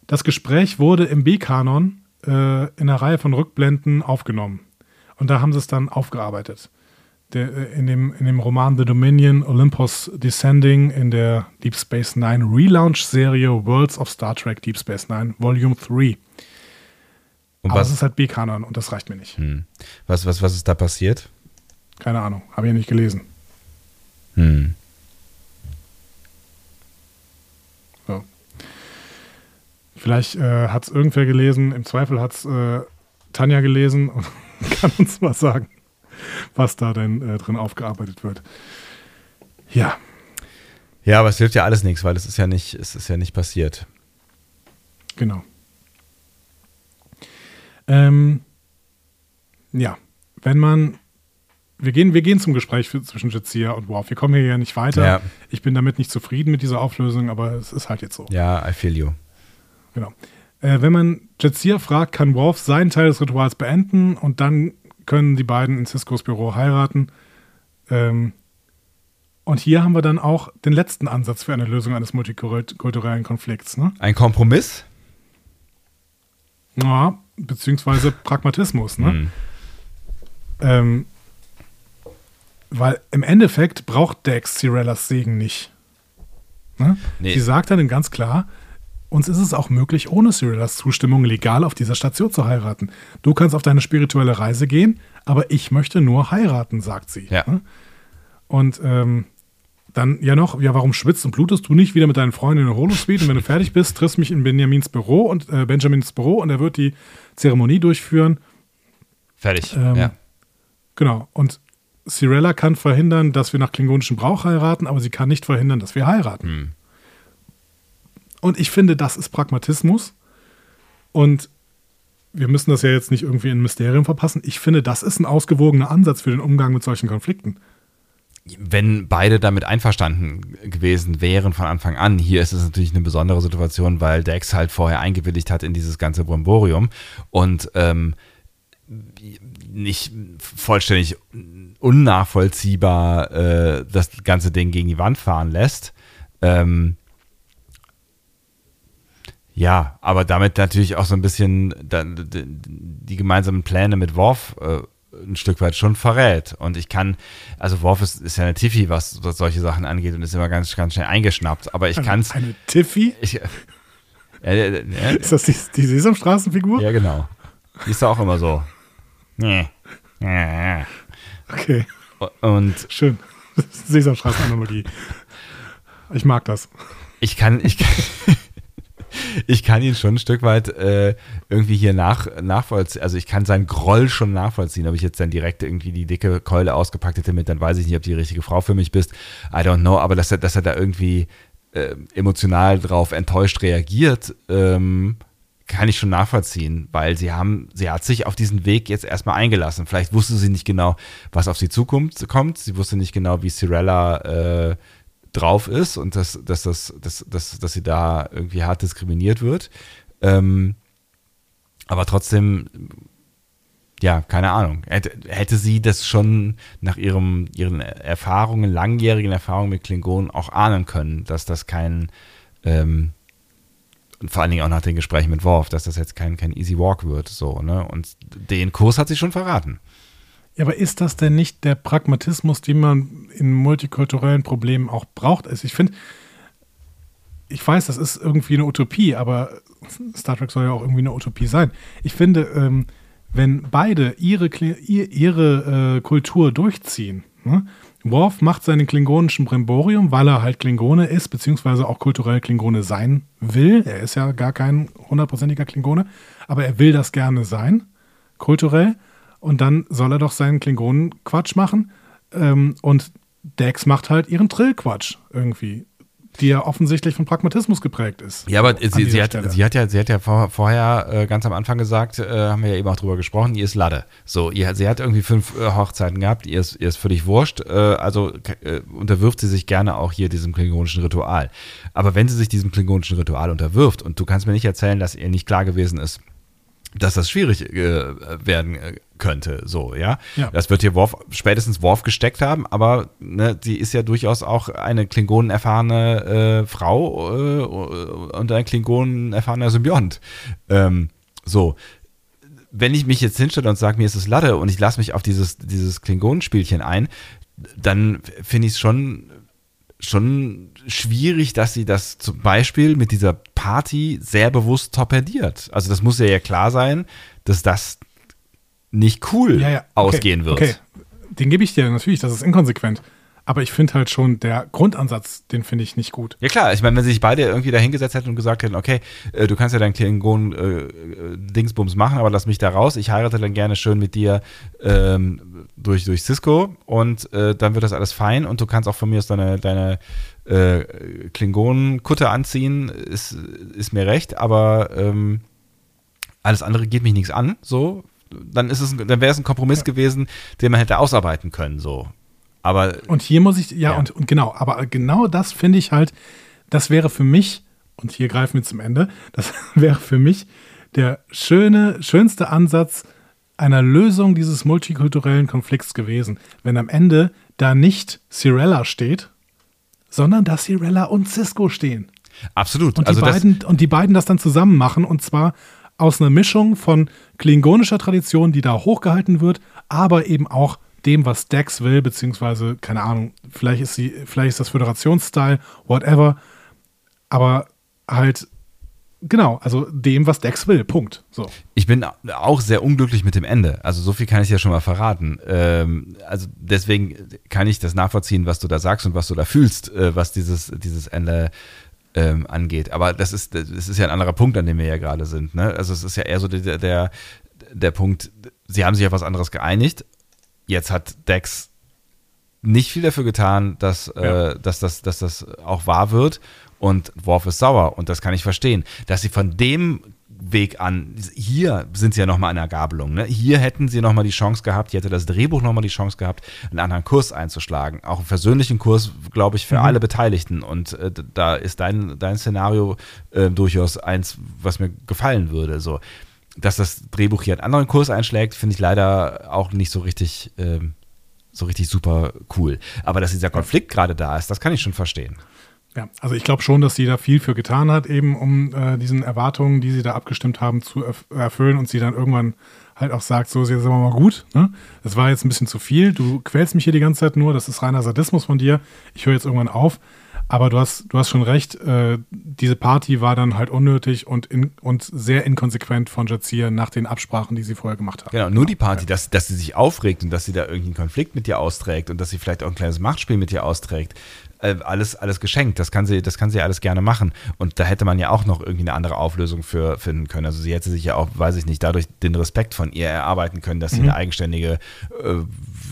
das Gespräch wurde im B-Kanon äh, in einer Reihe von Rückblenden aufgenommen. Und da haben sie es dann aufgearbeitet. Der, äh, in, dem, in dem Roman The Dominion Olympus Descending in der Deep Space Nine Relaunch-Serie Worlds of Star Trek Deep Space Nine Volume 3. Und Aber was, ist halt B-Kanon und das reicht mir nicht. hm. was, was, was ist da passiert? Keine Ahnung, habe ich nicht gelesen. Hm. So. Vielleicht äh, hat es irgendwer gelesen, im Zweifel hat es äh, Tanja gelesen und kann uns mal sagen, was da denn äh, drin aufgearbeitet wird. Ja, Ja, aber es hilft ja alles nichts, weil es ist ja nicht, es ist ja nicht passiert. genau. Ähm, ja, wenn man, wir gehen, wir gehen zum Gespräch für, zwischen Jazia und Worf. Wir kommen hier ja nicht weiter. Ja. Ich bin damit nicht zufrieden mit dieser Auflösung, aber es ist halt jetzt so. Ja, I feel you. Genau. Äh, wenn man Jadzia fragt, kann Worf seinen Teil des Rituals beenden und dann können die beiden in Ciscos Büro heiraten. Ähm, und hier haben wir dann auch den letzten Ansatz für eine Lösung eines multikulturellen Konflikts. Ne? Ein Kompromiss? Ja, beziehungsweise Pragmatismus. Ne? Hm. Ähm, weil im Endeffekt braucht Dex Cirellas Segen nicht. Ne? Nee. Sie sagt dann ganz klar, uns ist es auch möglich, ohne Cirellas Zustimmung legal auf dieser Station zu heiraten. Du kannst auf deine spirituelle Reise gehen, aber ich möchte nur heiraten, sagt sie. Ja. Ne? Und ähm, dann ja noch, ja, warum schwitzt und blutest du nicht wieder mit deinen Freunden in der Holosuite? Und wenn du fertig bist, triffst mich in Benjamins Büro und äh, Benjamins Büro und er wird die Zeremonie durchführen. Fertig. Ähm, ja. Genau. Und Cirella kann verhindern, dass wir nach klingonischem Brauch heiraten, aber sie kann nicht verhindern, dass wir heiraten. Hm. Und ich finde, das ist Pragmatismus. Und wir müssen das ja jetzt nicht irgendwie in ein Mysterium verpassen. Ich finde, das ist ein ausgewogener Ansatz für den Umgang mit solchen Konflikten. Wenn beide damit einverstanden gewesen wären von Anfang an, hier ist es natürlich eine besondere Situation, weil Dex halt vorher eingewilligt hat in dieses ganze Brimborium und ähm, nicht vollständig unnachvollziehbar äh, das ganze Ding gegen die Wand fahren lässt. Ähm, ja, aber damit natürlich auch so ein bisschen die, gemeinsamen Pläne mit Worf äh, ein Stück weit schon verrät. Und ich kann, also Worf ist, ist ja eine Tiffy, was, was solche Sachen angeht und ist immer ganz, ganz schnell eingeschnappt. Aber ich kann es. Eine Tiffy? Ich, ja, ja, ja, Ist das die, die Sesamstraßenfigur? ja, genau. Die ist auch immer so. Nee. Ja. Okay, Und schön. Sesamstraßenanalogie. Ich mag das. ich kann, ich kann, ich kann ihn schon ein Stück weit äh, irgendwie hier nach, nachvollziehen. Also ich kann seinen Groll schon nachvollziehen. Ob ich jetzt dann direkt irgendwie die dicke Keule ausgepackt hätte mit, dann weiß ich nicht, ob die richtige Frau für mich bist. I don't know. Aber dass er, dass er da irgendwie äh, emotional drauf enttäuscht reagiert, ähm, kann ich schon nachvollziehen, weil sie haben, sie hat sich auf diesen Weg jetzt erstmal eingelassen. Vielleicht wusste sie nicht genau, was auf sie zukommt. Kommt. Sie wusste nicht genau, wie Cirella äh, drauf ist und dass, dass, dass, dass, dass, dass sie da irgendwie hart diskriminiert wird. Ähm, aber trotzdem ja, keine Ahnung. Hätte, hätte sie das schon nach ihrem, ihren Erfahrungen, langjährigen Erfahrungen mit Klingonen auch ahnen können, dass das kein, ähm, vor allen Dingen auch nach den Gesprächen mit Worf, dass das jetzt kein, kein Easy Walk wird, so, ne? Und den Kurs hat sie schon verraten. Ja, aber ist das denn nicht der Pragmatismus, den man in multikulturellen Problemen auch braucht? Also ich finde, ich weiß, das ist irgendwie eine Utopie, aber Star Trek soll ja auch irgendwie eine Utopie sein. Ich finde, ähm, wenn beide ihre, ihre äh, Kultur durchziehen, ne? Worf macht seinen klingonischen Bremborium, weil er halt Klingone ist, beziehungsweise auch kulturell Klingone sein will. Er ist ja gar kein hundertprozentiger Klingone, aber er will das gerne sein, kulturell. Und dann soll er doch seinen Klingonen-Quatsch machen. Ähm, und Dex macht halt ihren Trill-Quatsch irgendwie die ja offensichtlich von Pragmatismus geprägt ist. Ja, aber sie, sie, hat, sie, hat, ja, sie hat ja vor, vorher äh, ganz am Anfang gesagt, äh, haben wir ja eben auch drüber gesprochen, ihr ist Lade. So, ihr, sie hat irgendwie fünf äh, Hochzeiten gehabt, ihr ist, ihr ist völlig wurscht, äh, also äh, unterwirft sie sich gerne auch hier diesem klingonischen Ritual. Aber wenn sie sich diesem klingonischen Ritual unterwirft und du kannst mir nicht erzählen, dass ihr nicht klar gewesen ist, dass das schwierig äh, werden könnte, so, ja? ja. Das wird hier Worf, spätestens Worf gesteckt haben, aber ne, sie ist ja durchaus auch eine Klingonen-erfahrene äh, Frau äh, und ein Klingonen-erfahrener Symbiont. Ähm, so. Wenn ich mich jetzt hinstelle und sage, mir ist es Lade und ich lasse mich auf dieses, dieses Klingonenspielchen ein, dann finde ich es schon schon schwierig, dass sie das zum Beispiel mit dieser Party sehr bewusst torpediert. Also das muss ja, ja klar sein, dass das nicht cool ja, ja. Okay. ausgehen wird. Okay, den gebe ich dir natürlich, das ist inkonsequent. Aber ich finde halt schon, der Grundansatz, den finde ich nicht gut. Ja klar, ich meine, wenn sich beide irgendwie da hingesetzt hätten und gesagt hätten, okay, äh, du kannst ja deinen Klingon äh, Dingsbums machen, aber lass mich da raus. Ich heirate dann gerne schön mit dir ähm, durch, durch Cisco und äh, dann wird das alles fein und du kannst auch von mir aus deine, deine äh, Klingonen-Kutte anziehen, ist, ist mir recht, aber ähm, alles andere geht mich nichts an, so. Dann ist es, dann wäre es ein Kompromiss ja. gewesen, den man hätte ausarbeiten können, so. Aber und hier muss ich, ja, ja. Und, und genau, aber genau das finde ich halt, das wäre für mich, und hier greifen wir zum Ende, das wäre für mich der schöne, schönste Ansatz einer Lösung dieses multikulturellen Konflikts gewesen, wenn am Ende da nicht Cirella steht, sondern dass Cirella und Cisco stehen. Absolut. Und die, also beiden, und die beiden das dann zusammen machen und zwar aus einer Mischung von klingonischer Tradition, die da hochgehalten wird, aber eben auch dem, was Dex will, beziehungsweise, keine Ahnung, vielleicht ist sie, vielleicht ist das Föderationsstyle, whatever, aber halt genau, also dem, was Dex will. Punkt. So. Ich bin auch sehr unglücklich mit dem Ende. Also so viel kann ich ja schon mal verraten. Ähm, also deswegen kann ich das nachvollziehen, was du da sagst und was du da fühlst, äh, was dieses, dieses Ende ähm, angeht. Aber das ist, das ist ja ein anderer Punkt, an dem wir ja gerade sind. Ne? Also es ist ja eher so der, der, der Punkt, sie haben sich auf was anderes geeinigt jetzt hat Dex nicht viel dafür getan, dass, ja. äh, dass, das, dass das auch wahr wird. Und Worf ist sauer und das kann ich verstehen. Dass sie von dem Weg an, hier sind sie ja nochmal an der Gabelung. Ne? Hier hätten sie nochmal die Chance gehabt, hier hätte das Drehbuch nochmal die Chance gehabt, einen anderen Kurs einzuschlagen. Auch einen persönlichen Kurs, glaube ich, für mhm. alle Beteiligten. Und äh, da ist dein, dein Szenario äh, durchaus eins, was mir gefallen würde. So dass das Drehbuch hier einen anderen Kurs einschlägt, finde ich leider auch nicht so richtig, ähm, so richtig super cool. Aber dass dieser Konflikt gerade da ist, das kann ich schon verstehen. Ja, also ich glaube schon, dass sie da viel für getan hat, eben um äh, diesen Erwartungen, die sie da abgestimmt haben, zu erf erfüllen und sie dann irgendwann halt auch sagt, so, jetzt sind wir mal gut. Ne? Das war jetzt ein bisschen zu viel. Du quälst mich hier die ganze Zeit nur. Das ist reiner Sadismus von dir. Ich höre jetzt irgendwann auf. Aber du hast, du hast schon recht, äh, diese Party war dann halt unnötig und, in, und sehr inkonsequent von Jazir nach den Absprachen, die sie vorher gemacht hat. Genau, nur die Party, dass, dass sie sich aufregt und dass sie da irgendwie einen Konflikt mit dir austrägt und dass sie vielleicht auch ein kleines Machtspiel mit dir austrägt. Äh, alles, alles geschenkt. Das kann sie, das kann sie alles gerne machen. Und da hätte man ja auch noch irgendwie eine andere Auflösung für finden können. Also sie hätte sich ja auch, weiß ich nicht, dadurch den Respekt von ihr erarbeiten können, dass sie mhm. eine eigenständige, äh,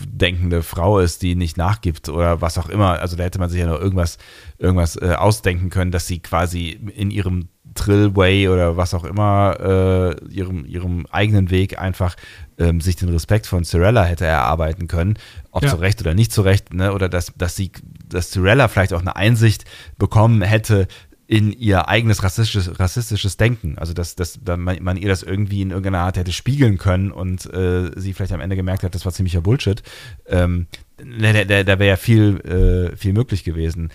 denkende Frau ist, die nicht nachgibt oder was auch immer. Also da hätte man sich ja noch irgendwas, irgendwas äh, ausdenken können, dass sie quasi in ihrem Trillway oder was auch immer, äh, ihrem, ihrem eigenen Weg einfach ähm, sich den Respekt von Cirella hätte erarbeiten können, ob ja. zu Recht oder nicht zu Recht, ne? oder dass, dass sie, dass Cirella vielleicht auch eine Einsicht bekommen hätte, in ihr eigenes rassistisches, rassistisches Denken. Also, dass, dass man, man, ihr das irgendwie in irgendeiner Art hätte spiegeln können und äh, sie vielleicht am Ende gemerkt hat, das war ziemlicher Bullshit. Ähm, da da, da wäre ja viel, äh, viel möglich gewesen.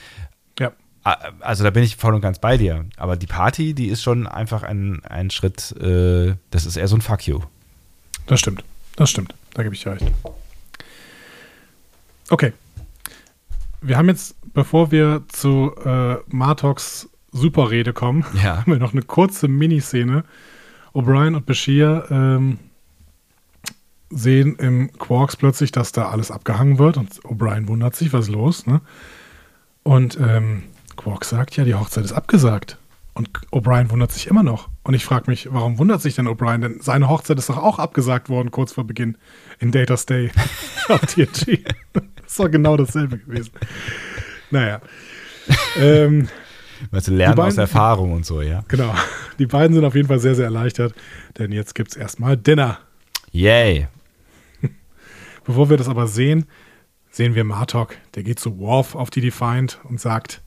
Ja. Also da bin ich voll und ganz bei dir. Aber die Party, die ist schon einfach ein, ein Schritt, äh, das ist eher so ein Fuck you. Das stimmt. Das stimmt. Da gebe ich dir recht. Okay. Wir haben jetzt, bevor wir zu äh, Martox Superrede kommen, ja. haben wir noch eine kurze Miniszene. O'Brien und Bashir ähm, sehen im Quarks plötzlich, dass da alles abgehangen wird und O'Brien wundert sich, was ist los, ne? Und ähm, Quark sagt, ja, die Hochzeit ist abgesagt. Und O'Brien wundert sich immer noch. Und ich frage mich, warum wundert sich denn O'Brien? Denn seine Hochzeit ist doch auch abgesagt worden, kurz vor Beginn in Data's Day auf TNG. das ist doch genau dasselbe gewesen. Naja. ähm, du, lernen beiden, aus Erfahrung und so, ja. Genau. Die beiden sind auf jeden Fall sehr, sehr erleichtert, denn jetzt gibt es erstmal Dinner. Yay. Bevor wir das aber sehen, sehen wir Martok. Der geht zu Worf auf die Defiant und sagt: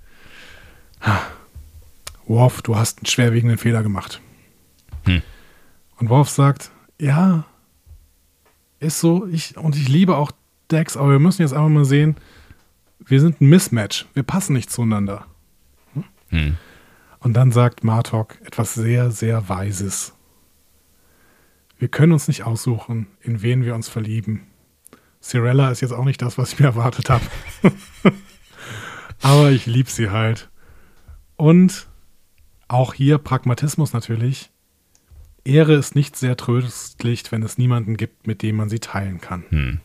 Worf, du hast einen schwerwiegenden Fehler gemacht. Hm. Und Worf sagt: Ja, ist so. Ich, und ich liebe auch Dex, aber wir müssen jetzt einfach mal sehen, wir sind ein Mismatch. Wir passen nicht zueinander. Hm? Hm. Und dann sagt Martok etwas sehr, sehr Weises. Wir können uns nicht aussuchen, in wen wir uns verlieben. Cirella ist jetzt auch nicht das, was ich mir erwartet habe. Aber ich liebe sie halt. Und auch hier Pragmatismus natürlich. Ehre ist nicht sehr tröstlich, wenn es niemanden gibt, mit dem man sie teilen kann. Hm.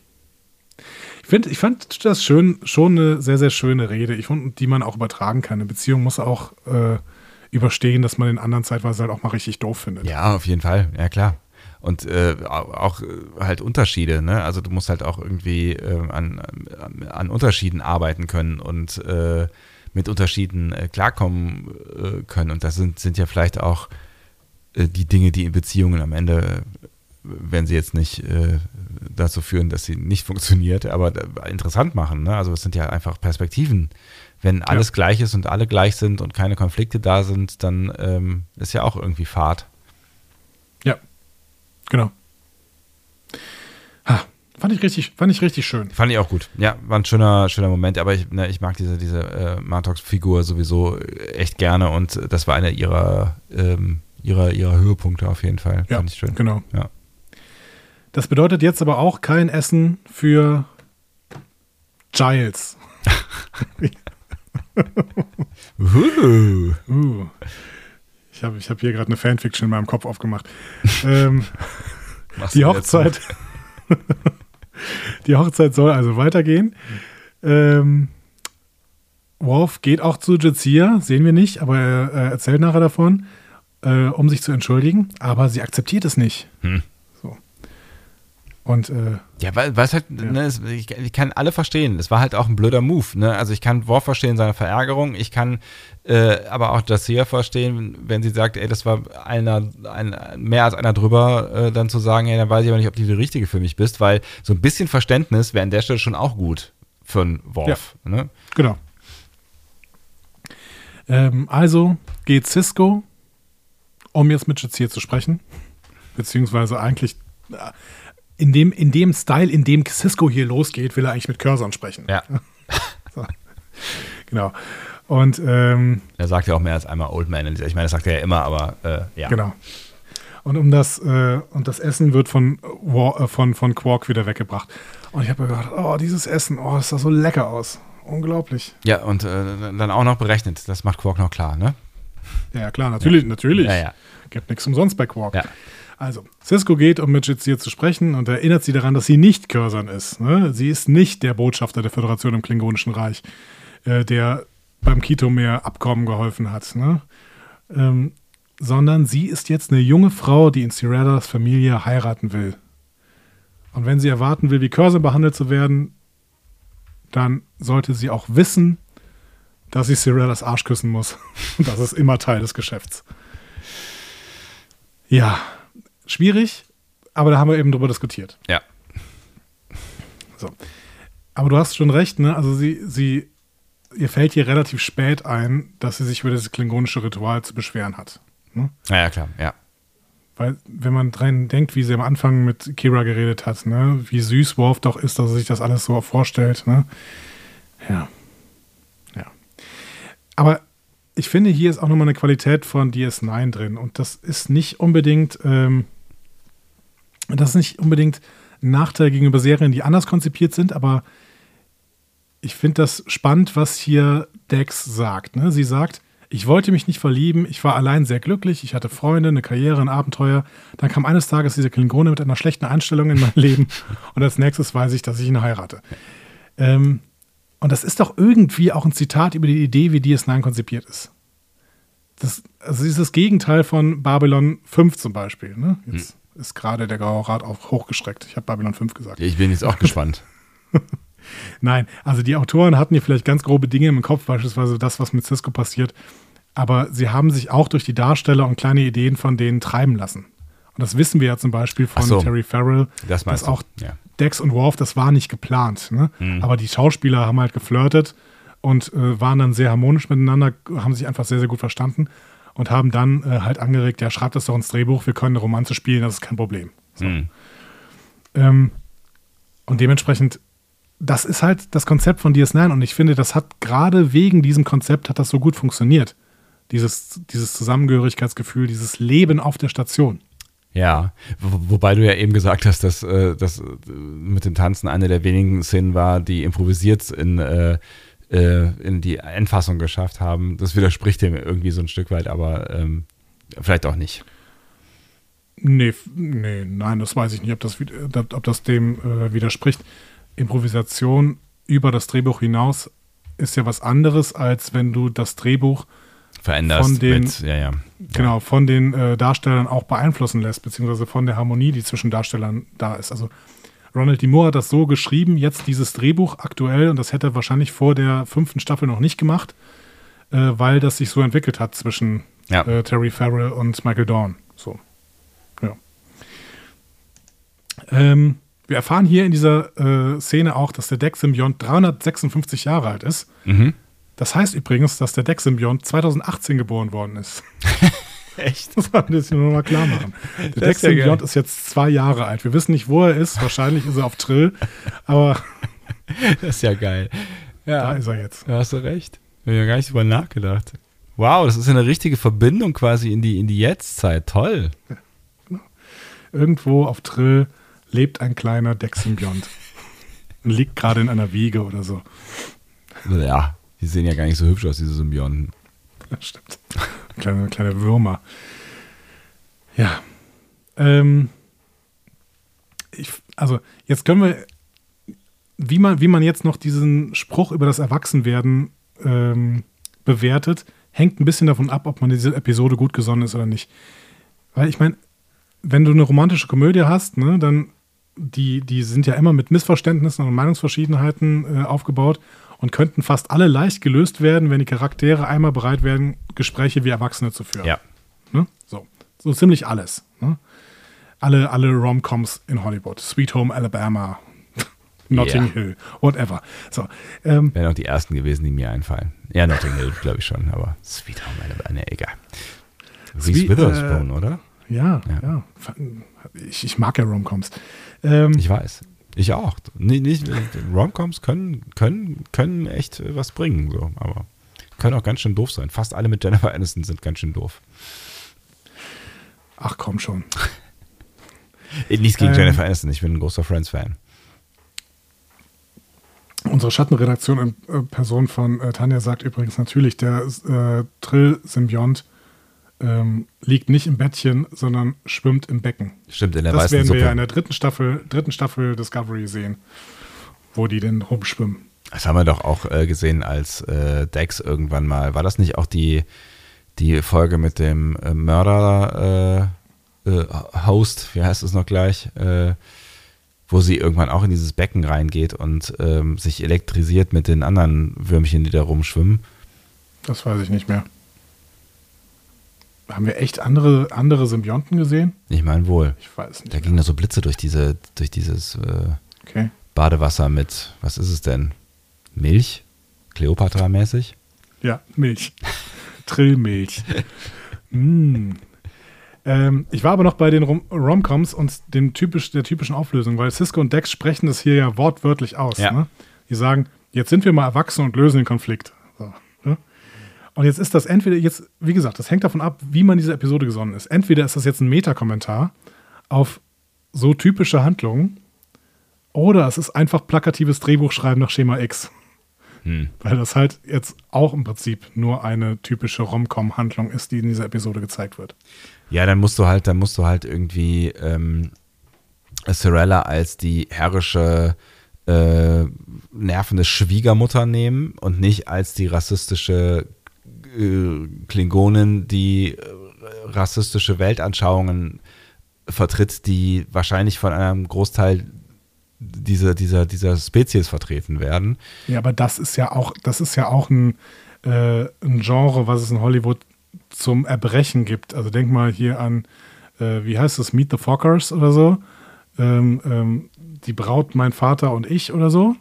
Ich, find, ich fand das schön, schon eine sehr, sehr schöne Rede, ich fand, die man auch übertragen kann. Eine Beziehung muss auch äh, überstehen, dass man den anderen zeitweise halt auch mal richtig doof findet. Ja, auf jeden Fall. Ja, klar und äh, auch äh, halt Unterschiede. Ne? Also du musst halt auch irgendwie äh, an, an Unterschieden arbeiten können und äh, mit Unterschieden äh, klarkommen äh, können. Und das sind, sind ja vielleicht auch die Dinge, die in Beziehungen am Ende, wenn sie jetzt nicht dazu führen, dass sie nicht funktioniert, aber interessant machen. Ne? Also es sind ja einfach Perspektiven. Wenn alles ja. gleich ist und alle gleich sind und keine Konflikte da sind, dann ähm, ist ja auch irgendwie Fahrt. Genau. Fand ich richtig, fand ich richtig schön. Fand ich auch gut. Ja, war ein schöner, schöner Moment, aber ich, ne, ich mag diese, diese äh, Martox-Figur sowieso echt gerne und das war einer ihrer, ähm, ihrer, ihrer Höhepunkte auf jeden Fall. Ja, fand ich schön. Genau. Ja. Das bedeutet jetzt aber auch kein Essen für Giles. uh. Uh. Ich habe ich hab hier gerade eine Fanfiction in meinem Kopf aufgemacht. ähm, die Hochzeit. die Hochzeit soll also weitergehen. Ähm, Worf geht auch zu Jazia, sehen wir nicht, aber er, er erzählt nachher davon, äh, um sich zu entschuldigen. Aber sie akzeptiert es nicht. Hm. Und, äh, ja, weil, es halt, ja. ne, ich, ich, kann alle verstehen. Es war halt auch ein blöder Move. Ne? Also ich kann Worf verstehen, seine Verärgerung. Ich kann äh, aber auch Jassia verstehen, wenn sie sagt, ey, das war einer, ein, mehr als einer drüber, äh, dann zu sagen, ey, dann weiß ich aber nicht, ob du die richtige für mich bist, weil so ein bisschen Verständnis wäre an der Stelle schon auch gut für einen Worf. Ja. Ne? Genau. Ähm, also geht Cisco, um jetzt mit Jazia zu sprechen, beziehungsweise eigentlich äh, in dem, in dem Style, in dem Cisco hier losgeht, will er eigentlich mit Cursor sprechen. Ja. so. Genau. Und ähm, er sagt ja auch mehr als einmal Old Man. Ich meine, das sagt er ja immer, aber äh, ja. Genau. Und um das äh, und das Essen wird von, äh, von, von Quark wieder weggebracht. Und ich habe mir gedacht, oh, dieses Essen, oh, das sah so lecker aus. Unglaublich. Ja, und äh, dann auch noch berechnet. Das macht Quark noch klar, ne? Ja, klar, natürlich, ja. natürlich. Ja, ja. Gibt nichts umsonst bei Quark. Ja. Also, Cisco geht, um mit Jizir zu sprechen und erinnert sie daran, dass sie nicht Curzon ist. Ne? Sie ist nicht der Botschafter der Föderation im Klingonischen Reich, äh, der beim Kitomer-Abkommen geholfen hat. Ne? Ähm, sondern sie ist jetzt eine junge Frau, die in Siradas Familie heiraten will. Und wenn sie erwarten will, wie Curzon behandelt zu werden, dann sollte sie auch wissen, dass sie Siradas Arsch küssen muss. Das ist immer Teil des Geschäfts. Ja, schwierig, aber da haben wir eben drüber diskutiert. Ja. So. Aber du hast schon recht, ne? Also sie, sie, ihr fällt hier relativ spät ein, dass sie sich über das klingonische Ritual zu beschweren hat. Ne? Ja, ja, klar, ja. Weil, wenn man dran denkt, wie sie am Anfang mit Kira geredet hat, ne, wie süß Worf doch ist, dass er sich das alles so vorstellt, ne? Ja. Ja. Aber ich finde, hier ist auch nochmal eine Qualität von DS9 drin. Und das ist nicht unbedingt, ähm, das ist nicht unbedingt ein Nachteil gegenüber Serien, die anders konzipiert sind, aber ich finde das spannend, was hier Dex sagt. Ne? Sie sagt, ich wollte mich nicht verlieben, ich war allein sehr glücklich, ich hatte Freunde, eine Karriere, ein Abenteuer. Dann kam eines Tages dieser Klingone mit einer schlechten Einstellung in mein Leben und als nächstes weiß ich, dass ich ihn heirate. Ähm, und das ist doch irgendwie auch ein Zitat über die Idee, wie DS9 konzipiert ist. Das, also ist das Gegenteil von Babylon 5 zum Beispiel. Ne? Jetzt hm. Ist gerade der Graue Rat auch hochgeschreckt. Ich habe Babylon 5 gesagt. Ich bin jetzt auch gespannt. Nein, also die Autoren hatten hier vielleicht ganz grobe Dinge im Kopf, beispielsweise das, was mit Cisco passiert. Aber sie haben sich auch durch die Darsteller und kleine Ideen von denen treiben lassen. Und das wissen wir ja zum Beispiel von so, Terry Farrell, das dass auch ja. Dex und Worf, das war nicht geplant. Ne? Mhm. Aber die Schauspieler haben halt geflirtet und äh, waren dann sehr harmonisch miteinander, haben sich einfach sehr, sehr gut verstanden und haben dann äh, halt angeregt, ja, schreibt das doch ins Drehbuch, wir können eine Romanze spielen, das ist kein Problem. So. Mhm. Ähm, und dementsprechend das ist halt das Konzept von DS9 und ich finde, das hat gerade wegen diesem Konzept hat das so gut funktioniert. Dieses, dieses Zusammengehörigkeitsgefühl, dieses Leben auf der Station. Ja, Wo, wobei du ja eben gesagt hast, dass äh, das mit dem Tanzen eine der wenigen Szenen war, die improvisiert in, äh, äh, in die Endfassung geschafft haben. Das widerspricht dem irgendwie so ein Stück weit, aber ähm, vielleicht auch nicht. Nee, nee, nein, das weiß ich nicht, ob das, ob das dem äh, widerspricht. Improvisation über das Drehbuch hinaus ist ja was anderes, als wenn du das Drehbuch veränderst von den, mit, ja, ja. Genau, von den äh, Darstellern auch beeinflussen lässt, beziehungsweise von der Harmonie, die zwischen Darstellern da ist. Also Ronald D. Moore hat das so geschrieben, jetzt dieses Drehbuch aktuell, und das hätte er wahrscheinlich vor der fünften Staffel noch nicht gemacht, äh, weil das sich so entwickelt hat zwischen ja. äh, Terry Farrell und Michael Dorn. So. Ja. Ähm, wir erfahren hier in dieser äh, Szene auch, dass der Deck-Symbiont 356 Jahre alt ist. Mhm. Das heißt übrigens, dass der Deck-Symbiont 2018 geboren worden ist. Echt? Das sollten wir jetzt nur mal klar machen. Der Deck-Symbiont ist jetzt zwei Jahre alt. Wir wissen nicht, wo er ist. Wahrscheinlich ist er auf Trill. Aber. das ist ja geil. Ja, da ist er jetzt. Da hast du recht. Ich habe ja gar nicht drüber nachgedacht. Wow, das ist ja eine richtige Verbindung quasi in die, in die Jetztzeit. Toll. Ja, genau. Irgendwo auf Trill lebt ein kleiner Deck-Symbiont. und liegt gerade in einer Wiege oder so. Ja, die sehen ja gar nicht so hübsch aus, diese Symbionten. Das stimmt. Kleine, kleine Würmer. Ja. Ähm, ich, also, jetzt können wir, wie man, wie man jetzt noch diesen Spruch über das Erwachsenwerden ähm, bewertet, hängt ein bisschen davon ab, ob man diese Episode gut gesonnen ist oder nicht. Weil ich meine, wenn du eine romantische Komödie hast, ne, dann die, die sind ja immer mit Missverständnissen und Meinungsverschiedenheiten äh, aufgebaut und könnten fast alle leicht gelöst werden, wenn die Charaktere einmal bereit wären, Gespräche wie Erwachsene zu führen. Ja. Ne? So. so ziemlich alles. Ne? Alle, alle Rom-Coms in Hollywood. Sweet Home Alabama, Notting yeah. Hill, whatever. So, ähm, Wären auch die ersten gewesen, die mir einfallen. Ja, Notting Hill, glaube ich schon, aber Sweet Home Alabama, egal. Reese Witherspoon, äh, oder? Ja, ja. ja. Ich, ich, mag ja Romcoms. Ähm, ich weiß. Ich auch. Nee, nicht, Romcoms können, können, können echt was bringen, so, aber können auch ganz schön doof sein. Fast alle mit Jennifer Aniston sind ganz schön doof. Ach komm schon. Nichts gegen ähm, Jennifer Aniston, ich bin ein großer Friends-Fan. Unsere Schattenredaktion in äh, Person von äh, Tanja sagt übrigens natürlich, der äh, Trill-Symbiont ähm, liegt nicht im Bettchen, sondern schwimmt im Becken. Stimmt, in der Das werden wir ja in der dritten Staffel, dritten Staffel Discovery sehen, wo die denn rumschwimmen. Das haben wir doch auch äh, gesehen, als äh, Dex irgendwann mal. War das nicht auch die, die Folge mit dem äh, Mörder-Host, äh, wie heißt es noch gleich? Äh, wo sie irgendwann auch in dieses Becken reingeht und ähm, sich elektrisiert mit den anderen Würmchen, die da rumschwimmen. Das weiß ich nicht mehr. Haben wir echt andere, andere Symbionten gesehen? Ich meine wohl. Ich weiß nicht. Da gingen da so Blitze durch diese, durch dieses äh, okay. Badewasser mit, was ist es denn? Milch? Cleopatra-mäßig. Ja, Milch. Trillmilch. mm. ähm, ich war aber noch bei den Rom Romcoms und dem typisch, der typischen Auflösung, weil Cisco und Dex sprechen das hier ja wortwörtlich aus. Ja. Ne? Die sagen, jetzt sind wir mal erwachsen und lösen den Konflikt. So? Und jetzt ist das entweder, jetzt, wie gesagt, das hängt davon ab, wie man diese Episode gesonnen ist. Entweder ist das jetzt ein Metakommentar auf so typische Handlungen oder es ist einfach plakatives Drehbuchschreiben nach Schema X. Hm. Weil das halt jetzt auch im Prinzip nur eine typische Rom-Com-Handlung ist, die in dieser Episode gezeigt wird. Ja, dann musst du halt, dann musst du halt irgendwie ähm, Sorella als die herrische, äh, nervende Schwiegermutter nehmen und nicht als die rassistische äh, Klingonin, die äh, rassistische Weltanschauungen vertritt, die wahrscheinlich von einem Großteil dieser, dieser, dieser Spezies vertreten werden. Ja, aber das ist ja auch, das ist ja auch ein, äh, ein Genre, was es in Hollywood zum Erbrechen gibt. Also denk mal hier an, äh, wie heißt das, Meet the Fockers oder so. Ähm, ähm, die Braut, mein Vater und ich oder so.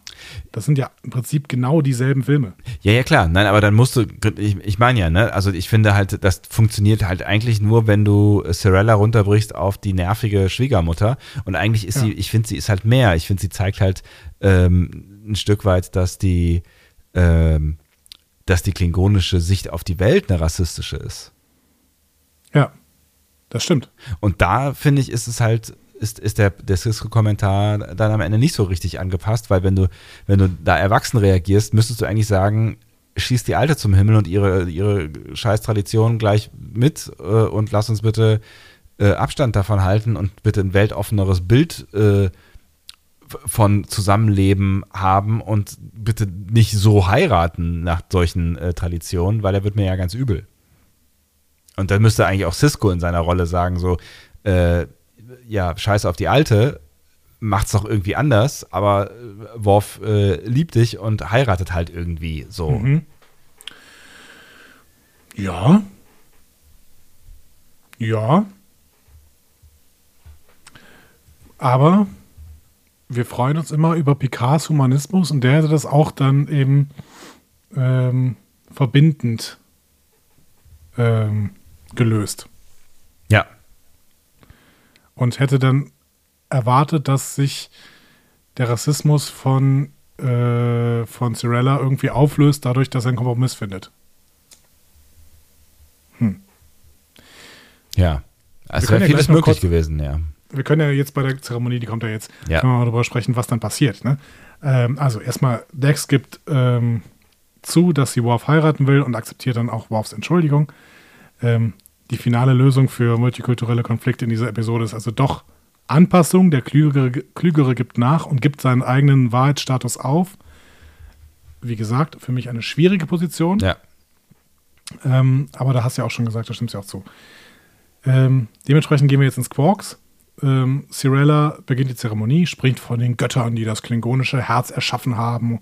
Das sind ja im Prinzip genau dieselben Filme. Ja, ja, klar. Nein, aber dann musst du, ich, ich meine ja, ne, also ich finde halt, das funktioniert halt eigentlich nur, wenn du Sorella runterbrichst auf die nervige Schwiegermutter. Und eigentlich ist Ja. sie, ich finde, sie ist halt mehr. Ich finde, sie zeigt halt ähm, ein Stück weit, dass die, ähm, dass die klingonische Sicht auf die Welt eine rassistische ist. Ja, das stimmt. Und da finde ich, ist es halt, ist, ist der, der Cisco-Kommentar dann am Ende nicht so richtig angepasst, weil wenn du, wenn du da erwachsen reagierst, müsstest du eigentlich sagen, schieß die Alte zum Himmel und ihre, ihre scheiß Tradition gleich mit äh, und lass uns bitte äh, Abstand davon halten und bitte ein weltoffeneres Bild äh, von Zusammenleben haben und bitte nicht so heiraten nach solchen äh, Traditionen, weil er wird mir ja ganz übel. Und dann müsste eigentlich auch Cisco in seiner Rolle sagen, so, äh, ja, scheiß auf die Alte, macht's doch irgendwie anders, aber äh, Worf äh, liebt dich und heiratet halt irgendwie so. Mhm. Ja. Ja. Aber wir freuen uns immer über Picards Humanismus und der hätte das auch dann eben ähm, verbindend ähm, gelöst. Ja. und hätte dann erwartet, dass sich der Rassismus von, äh, von Cirella irgendwie auflöst, dadurch, dass er einen Kompromiss findet. Ja. Es Wir können wäre ja vieles möglich kurz- gewesen, ja. Wir können ja jetzt bei der Zeremonie, die kommt ja jetzt, Ja. können wir mal darüber sprechen, was dann passiert. Ne? Ähm, also erstmal, Dex gibt ähm, zu, dass sie Worf heiraten will und akzeptiert dann auch Worfs Entschuldigung. Ähm, die finale Lösung für multikulturelle Konflikte in dieser Episode ist also doch Anpassung. Der Klügere, Klügere gibt nach und gibt seinen eigenen Wahrheitsstatus auf. Wie gesagt, für mich eine schwierige Position. Ja. Ähm, aber da hast du ja auch schon gesagt, da stimmst ja auch zu. Ähm, dementsprechend gehen wir jetzt ins Quarks. Ähm, Cirella beginnt die Zeremonie, springt von den Göttern, die das klingonische Herz erschaffen haben.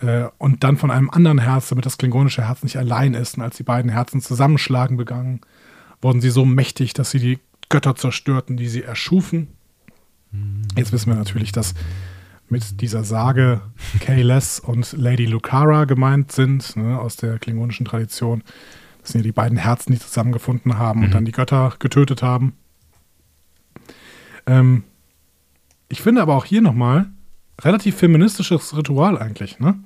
Äh, und dann von einem anderen Herz, damit das klingonische Herz nicht allein ist. Und als die beiden Herzen zusammenschlagen begangen, wurden sie so mächtig, dass sie die Götter zerstörten, die sie erschufen. Jetzt wissen wir natürlich, dass mit dieser Sage Kayless und Lady Lucara gemeint sind, ne, aus der klingonischen Tradition. Das sind ja die beiden Herzen, die zusammengefunden haben und dann die Götter getötet haben. Ähm, ich finde aber auch hier nochmal relativ feministisches Ritual eigentlich. Ne?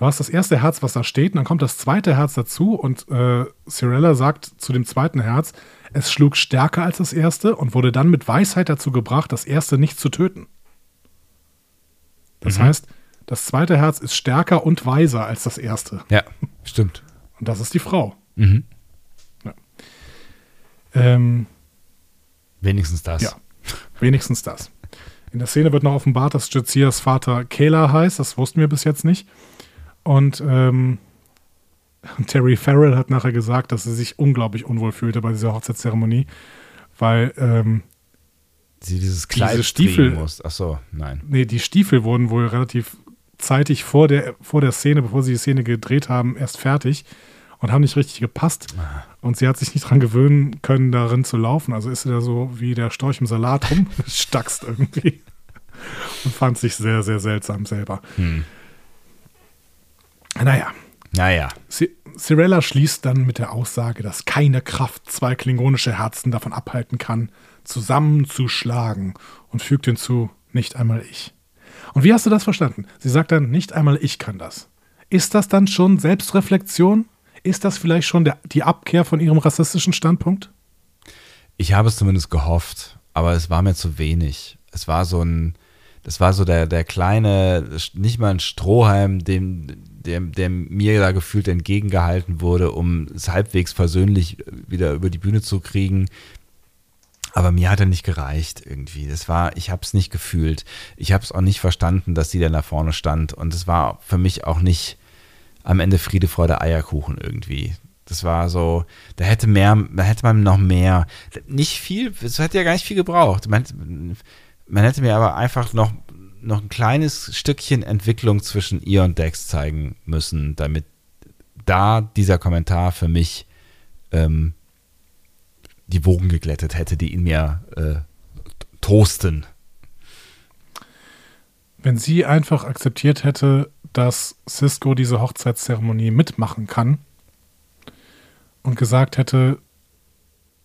Du hast das erste Herz, was da steht, und dann kommt das zweite Herz dazu und äh, Cirella sagt zu dem zweiten Herz, es schlug stärker als das erste und wurde dann mit Weisheit dazu gebracht, das erste nicht zu töten. Das heißt, das zweite Herz ist stärker und weiser als das erste. Ja, stimmt. Und das ist die Frau. Mhm. Ähm, Wenigstens das. Ja, wenigstens das. In der Szene wird noch offenbart, dass Jazias Vater Kayla heißt. Das wussten wir bis jetzt nicht. Und ähm, Terry Farrell hat nachher gesagt, dass sie sich unglaublich unwohl fühlte bei dieser Hochzeitszeremonie, weil ähm, Sie dieses Kleid Diese Stiefel- muss. Ach so, nein. nee, die Stiefel wurden wohl relativ zeitig vor der, vor der Szene, bevor sie die Szene gedreht haben, erst fertig und haben nicht richtig gepasst. Und sie hat sich nicht dran gewöhnen können, darin zu laufen. Also ist sie da so wie der Storch im Salat rumstackst irgendwie. Und fand sich sehr, sehr seltsam selber. Hm. Naja, Naja. Cirella schließt dann mit der Aussage, dass keine Kraft zwei klingonische Herzen davon abhalten kann, zusammenzuschlagen und fügt hinzu, nicht einmal ich. Und wie hast du das verstanden? Sie sagt dann, nicht einmal ich kann das. Ist das dann schon Selbstreflexion? Ist das vielleicht schon der, die Abkehr von ihrem rassistischen Standpunkt? Ich habe es zumindest gehofft, aber es war mir zu wenig. Es war so ein, das war so der, der kleine, nicht mal ein Strohhalm, dem, der, der mir da gefühlt entgegengehalten wurde, um es halbwegs versöhnlich wieder über die Bühne zu kriegen. Aber mir hat er nicht gereicht irgendwie. Das war, ich habe es nicht gefühlt. Ich habe es auch nicht verstanden, dass sie dann da vorne stand. Und es war für mich auch nicht am Ende Friede, Freude, Eierkuchen irgendwie. Das war so, da hätte mehr, da hätte man noch mehr, nicht viel, es hätte ja gar nicht viel gebraucht. Man, man hätte mir aber einfach noch, noch ein kleines Stückchen Entwicklung zwischen ihr und Dex zeigen müssen, damit da dieser Kommentar für mich ähm, die Wogen geglättet hätte, die ihn mir äh, toasten. Wenn sie einfach akzeptiert hätte, dass Cisco diese Hochzeitszeremonie mitmachen kann und gesagt hätte,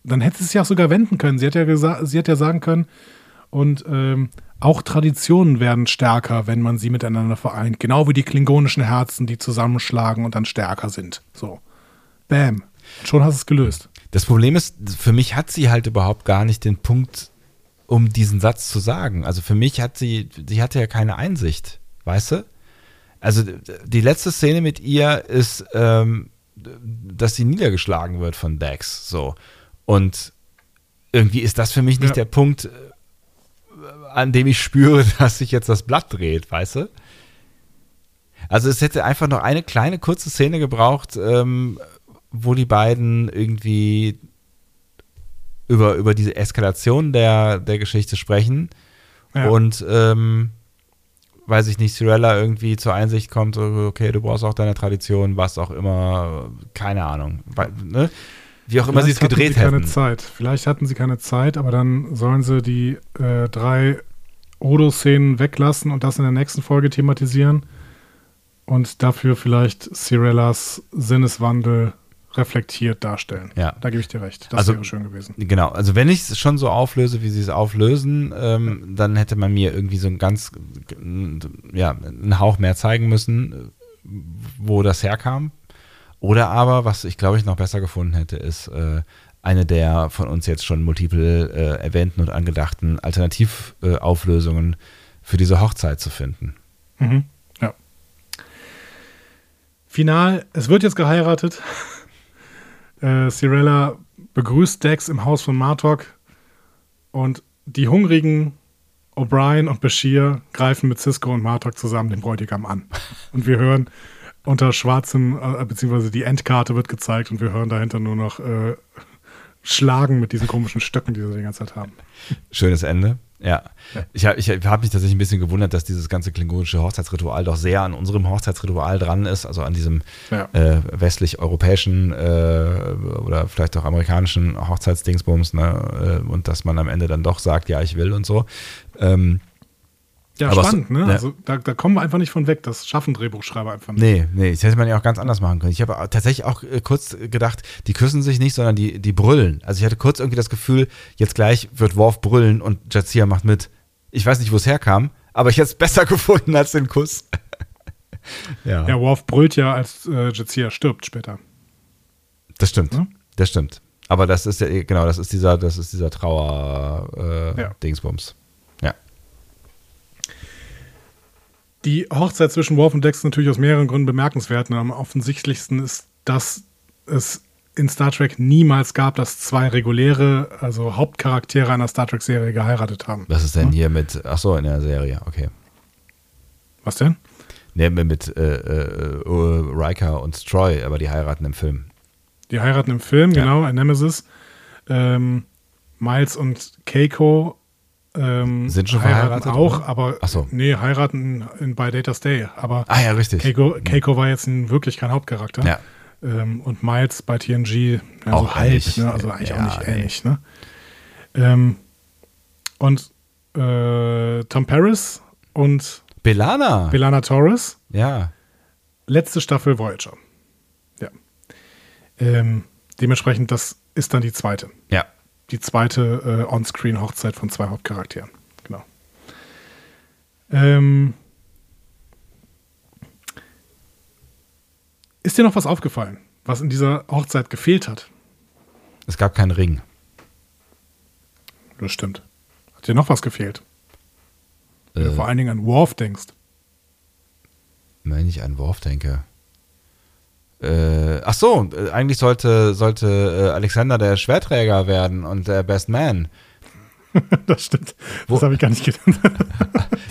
dann hätte sie es ja auch sogar wenden können. Sie hat ja, gesa- sie hat ja sagen können, und ähm, auch Traditionen werden stärker, wenn man sie miteinander vereint. Genau wie die klingonischen Herzen, die zusammenschlagen und dann stärker sind. So. Bam. Schon hast du es gelöst. Das Problem ist, für mich hat sie halt überhaupt gar nicht den Punkt, um diesen Satz zu sagen. Also für mich hat sie, sie hatte ja keine Einsicht, weißt du? Also die letzte Szene mit ihr ist, ähm, dass sie niedergeschlagen wird von Dax, so. Und irgendwie ist das für mich nicht Ja. der Punkt, an dem ich spüre, dass sich jetzt das Blatt dreht, weißt du? Also es hätte einfach noch eine kleine kurze Szene gebraucht, ähm, wo die beiden irgendwie über, über diese Eskalation der, der Geschichte sprechen Ja. und ähm, weiß ich nicht, Cirella irgendwie zur Einsicht kommt, okay, du brauchst auch deine Tradition, was auch immer, keine Ahnung. Ne? Wie auch immer sie es Vielleicht hatten gedreht sie keine hätten. Zeit. Vielleicht hatten sie keine Zeit, aber dann sollen sie die äh, drei Odo-Szenen weglassen und das in der nächsten Folge thematisieren und dafür vielleicht Cirellas Sinneswandel reflektiert darstellen. Ja. Da gebe ich dir recht. Das Also- wäre schön gewesen. Genau, also wenn ich es schon so auflöse, wie sie es auflösen, ähm, dann hätte man mir irgendwie so ein ganz, ja, einen Hauch mehr zeigen müssen, wo das herkam. Oder aber, was ich glaube ich noch besser gefunden hätte, ist äh, eine der von uns jetzt schon multiple äh, erwähnten und angedachten Alternativauflösungen äh, für diese Hochzeit zu finden. Mhm. Ja. Final, es wird jetzt geheiratet. äh, Cirella begrüßt Dex im Haus von Martok und die hungrigen O'Brien und Bashir greifen mit Cisco und Martok zusammen den Bräutigam an. Und wir hören unter schwarzem, äh, beziehungsweise die Endkarte wird gezeigt und wir hören dahinter nur noch äh, Schlagen mit diesen komischen Stöcken, die sie die ganze Zeit haben. Schönes Ende. Ja. Ich habe ich hab mich tatsächlich ein bisschen gewundert, dass dieses ganze klingonische Hochzeitsritual doch sehr an unserem Hochzeitsritual dran ist, also an diesem Ja. äh, westlich-europäischen äh, oder vielleicht auch amerikanischen Hochzeitsdingsbums, ne? äh, und dass man am Ende dann doch sagt, ja, ich will und so. Ähm, Ja, Aber spannend, so- ne? ne. Also da, da kommen wir einfach nicht von weg. Das schaffen Drehbuchschreiber einfach nicht. nee, nee, das hätte man ja auch ganz anders machen können. Ich habe tatsächlich auch äh, kurz gedacht, die küssen sich nicht, sondern die, die brüllen. Also ich hatte kurz irgendwie das Gefühl, jetzt gleich wird Worf brüllen und Jazia macht mit. Ich weiß nicht, wo es herkam, aber ich hätte es besser gefunden als den Kuss. ja. Ja, Worf brüllt ja, als äh, Jazia stirbt später. Das stimmt. Ne? Das stimmt. Aber das ist ja, genau, das ist dieser, das ist dieser Trauer äh, Ja. Dingsbums. Ja. Die Hochzeit zwischen Worf und Dex ist natürlich aus mehreren Gründen bemerkenswert. Und am offensichtlichsten ist, dass es in Star Trek niemals gab, dass zwei reguläre, also Hauptcharaktere einer Star Trek-Serie geheiratet haben. Was ist denn hier mit, ach so, in der Serie, okay. Was denn? Ne, mit, mit äh, äh, Riker und Troy, aber die heiraten im Film. Die heiraten im Film, Ja. genau, in Nemesis. Ähm, Miles und Keiko ähm, Sind schon heiraten auch, aber so. nee, heiraten in, By Data's Day. Aber Ah ja, richtig. Keiko, Keiko war jetzt n- wirklich kein Hauptcharakter. Ja. Ähm, und Miles bei TNG ja, Auch so halb, nicht. ne? also eigentlich Ja, auch nicht ähnlich. Ne? Ähm, und äh, Tom Paris und Belana. Belana Torres ja. letzte Staffel Voyager. Ja. Ähm, dementsprechend, das ist dann die zweite. Ja. Die zweite äh, On-Screen-Hochzeit von zwei Hauptcharakteren. Genau. Ähm, ist dir noch was aufgefallen, was in dieser Hochzeit gefehlt hat? Es gab keinen Ring. Das stimmt. Hat dir noch was gefehlt? Wenn du Äh, vor allen Dingen an Worf denkst. wenn ich an Worf denke. Äh, ach so, äh, eigentlich sollte, sollte äh, Alexander der Schwerträger werden und der Best Man. Das stimmt. Das habe ich gar nicht gedacht.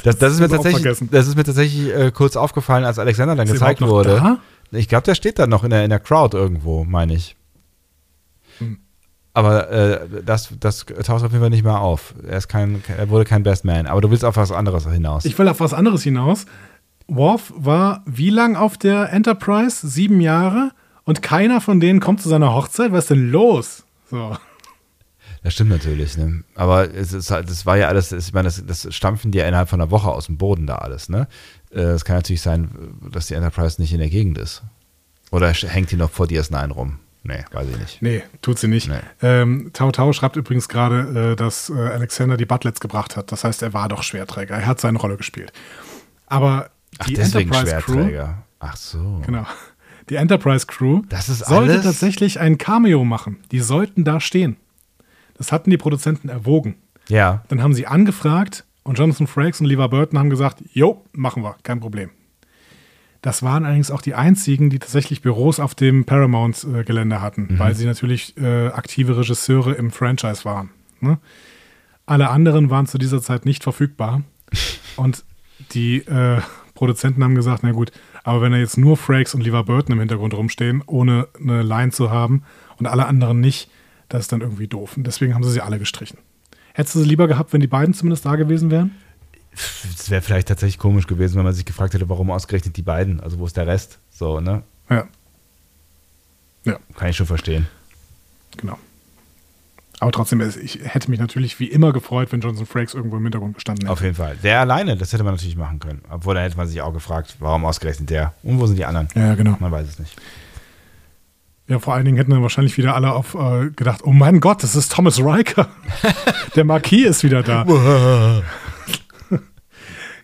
Das, das, ist, mir tatsächlich, das ist mir tatsächlich äh, kurz aufgefallen, als Alexander dann Ist gezeigt wurde. da? Ich glaube, der steht da noch in der, in der Crowd irgendwo, meine ich. Hm. Aber äh, das, das taucht auf jeden Fall nicht mehr auf. Er, ist kein, er wurde kein Best Man. Aber du willst auf was anderes hinaus. Ich will auf was anderes hinaus. Worf war wie lang auf der Enterprise? Sieben Jahre. Und keiner von denen kommt zu seiner Hochzeit. Was ist denn los? So. Das stimmt natürlich, ne? Aber es ist halt, das war ja alles, ich meine, das, das stampfen die ja innerhalb von einer Woche aus dem Boden da alles, ne? Äh, Es kann natürlich sein, dass die Enterprise nicht in der Gegend ist. Oder hängt die noch vor DS9 rum? Nee, weiß ich nicht. Nee, tut sie nicht. Nee. Ähm, Tau Tau schreibt übrigens gerade, äh, dass äh, Alexander die Butlets gebracht hat. Das heißt, er war doch Schwerträger. Er hat seine Rolle gespielt. Aber Ach, die deswegen Enterprise Crew, Schwerträger. Ach so. genau, die Enterprise Crew sollte tatsächlich ein Cameo machen. Die sollten da stehen. Das hatten die Produzenten erwogen. Ja. Dann haben sie angefragt und Jonathan Frakes und Lever Burton haben gesagt, jo, machen wir, kein Problem. Das waren allerdings auch die einzigen, die tatsächlich Büros auf dem Paramount-Gelände hatten, weil sie natürlich äh, aktive Regisseure im Franchise waren. Ne? Alle anderen waren zu dieser Zeit nicht verfügbar. und die äh, Produzenten haben gesagt, na gut, aber wenn da jetzt nur Frakes und Lever Burton im Hintergrund rumstehen, ohne eine Line zu haben und alle anderen nicht, das ist dann irgendwie doof. Und deswegen haben sie sie alle gestrichen. Hättest du sie lieber gehabt, wenn die beiden zumindest da gewesen wären? Es wäre vielleicht tatsächlich komisch gewesen, wenn man sich gefragt hätte, warum ausgerechnet die beiden? Also wo ist der Rest? So, ne? Ja. Ja, Kann ich schon verstehen. genau. Aber trotzdem, ich hätte mich natürlich wie immer gefreut, wenn Jonathan Frakes irgendwo im Hintergrund gestanden hätte. Auf jeden Fall. Der alleine, das hätte man natürlich machen können. Obwohl, da hätte man sich auch gefragt, warum ausgerechnet der? Und wo sind die anderen? Ja, genau. Man weiß es nicht. Ja, vor allen Dingen hätten dann wahrscheinlich wieder alle auf äh, gedacht, oh mein Gott, das ist Thomas Riker. Der Marquis ist wieder da.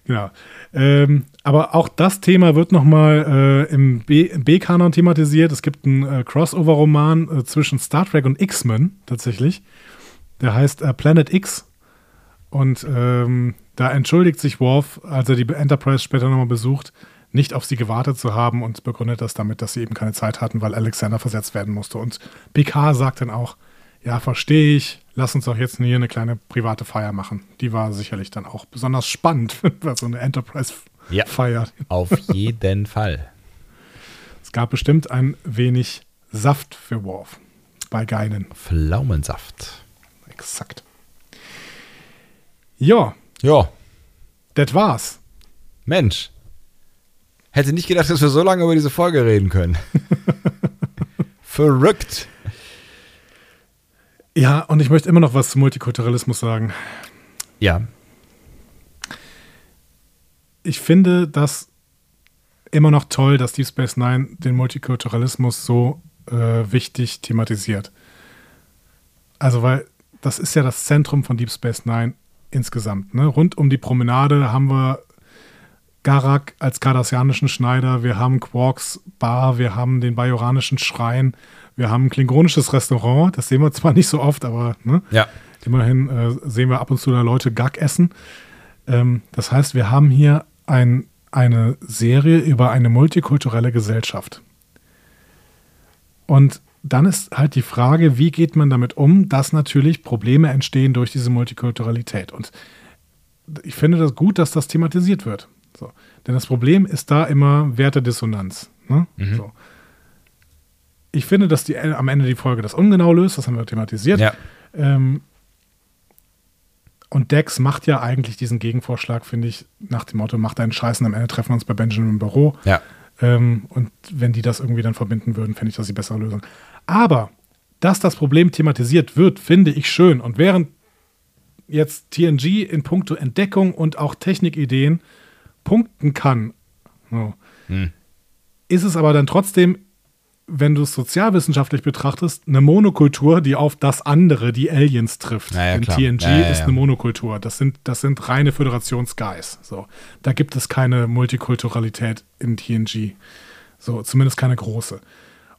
genau. Ähm, aber auch das Thema wird nochmal äh, im B-Kanon thematisiert. Es gibt einen äh, Crossover-Roman äh, zwischen Star Trek und X-Men tatsächlich. Der heißt äh, Planet X. Und ähm, da entschuldigt sich Worf, als er die Enterprise später nochmal besucht, nicht auf sie gewartet zu haben und begründet das damit, dass sie eben keine Zeit hatten, weil Alexander versetzt werden musste. Und PK sagt dann auch, ja, verstehe ich, lass uns doch jetzt hier eine kleine private Feier machen. Die war sicherlich dann auch besonders spannend, wenn so eine Enterprise Ja. feiert. Auf jeden Fall. Es gab bestimmt ein wenig Saft für Worf bei Geinen. Pflaumensaft. Exakt. Ja, Ja, das war's. Mensch. Hätte nicht gedacht, dass wir so lange über diese Folge reden können. Verrückt. Ja, und ich möchte immer noch was zum Multikulturalismus sagen. Ja. Ich finde das immer noch toll, dass Deep Space Nine den Multikulturalismus so äh, wichtig thematisiert. Also, weil das ist ja das Zentrum von Deep Space Nine insgesamt. Ne? Rund um die Promenade haben wir Garak als kardassianischen Schneider, wir haben Quarks Bar, wir haben den bajoranischen Schrein, wir haben ein klingonisches Restaurant, das sehen wir zwar nicht so oft, aber ne? Ja. Immerhin äh, sehen wir ab und zu da Leute Gag essen. Ähm, das heißt, wir haben hier ein, eine Serie über eine multikulturelle Gesellschaft. Und dann ist halt die Frage, wie geht man damit um, dass natürlich Probleme entstehen durch diese Multikulturalität. Und ich finde das gut, dass das thematisiert wird. So. Denn das Problem ist da immer Wertedissonanz. Ne? So. Ich finde, dass die am Ende die Folge das ungenau löst, das haben wir thematisiert. Ja. Ähm, und Dex macht ja eigentlich diesen Gegenvorschlag, finde ich, nach dem Motto, mach deinen Scheiß und am Ende treffen wir uns bei Benjamin im Büro. Ja. Ähm, und wenn die das irgendwie dann verbinden würden, fände ich das die bessere Lösung. Aber, dass das Problem thematisiert wird, finde ich schön. Und während jetzt TNG in puncto Entdeckung und auch Technikideen punkten kann, so, Hm. ist es aber dann trotzdem, wenn du es sozialwissenschaftlich betrachtest, eine Monokultur, die auf das andere, die Aliens trifft. Ja, ja, klar. TNG Ja, ist eine Monokultur. Das sind, das sind reine Föderationsguys. So. Da gibt es keine Multikulturalität in TNG. So, zumindest keine große.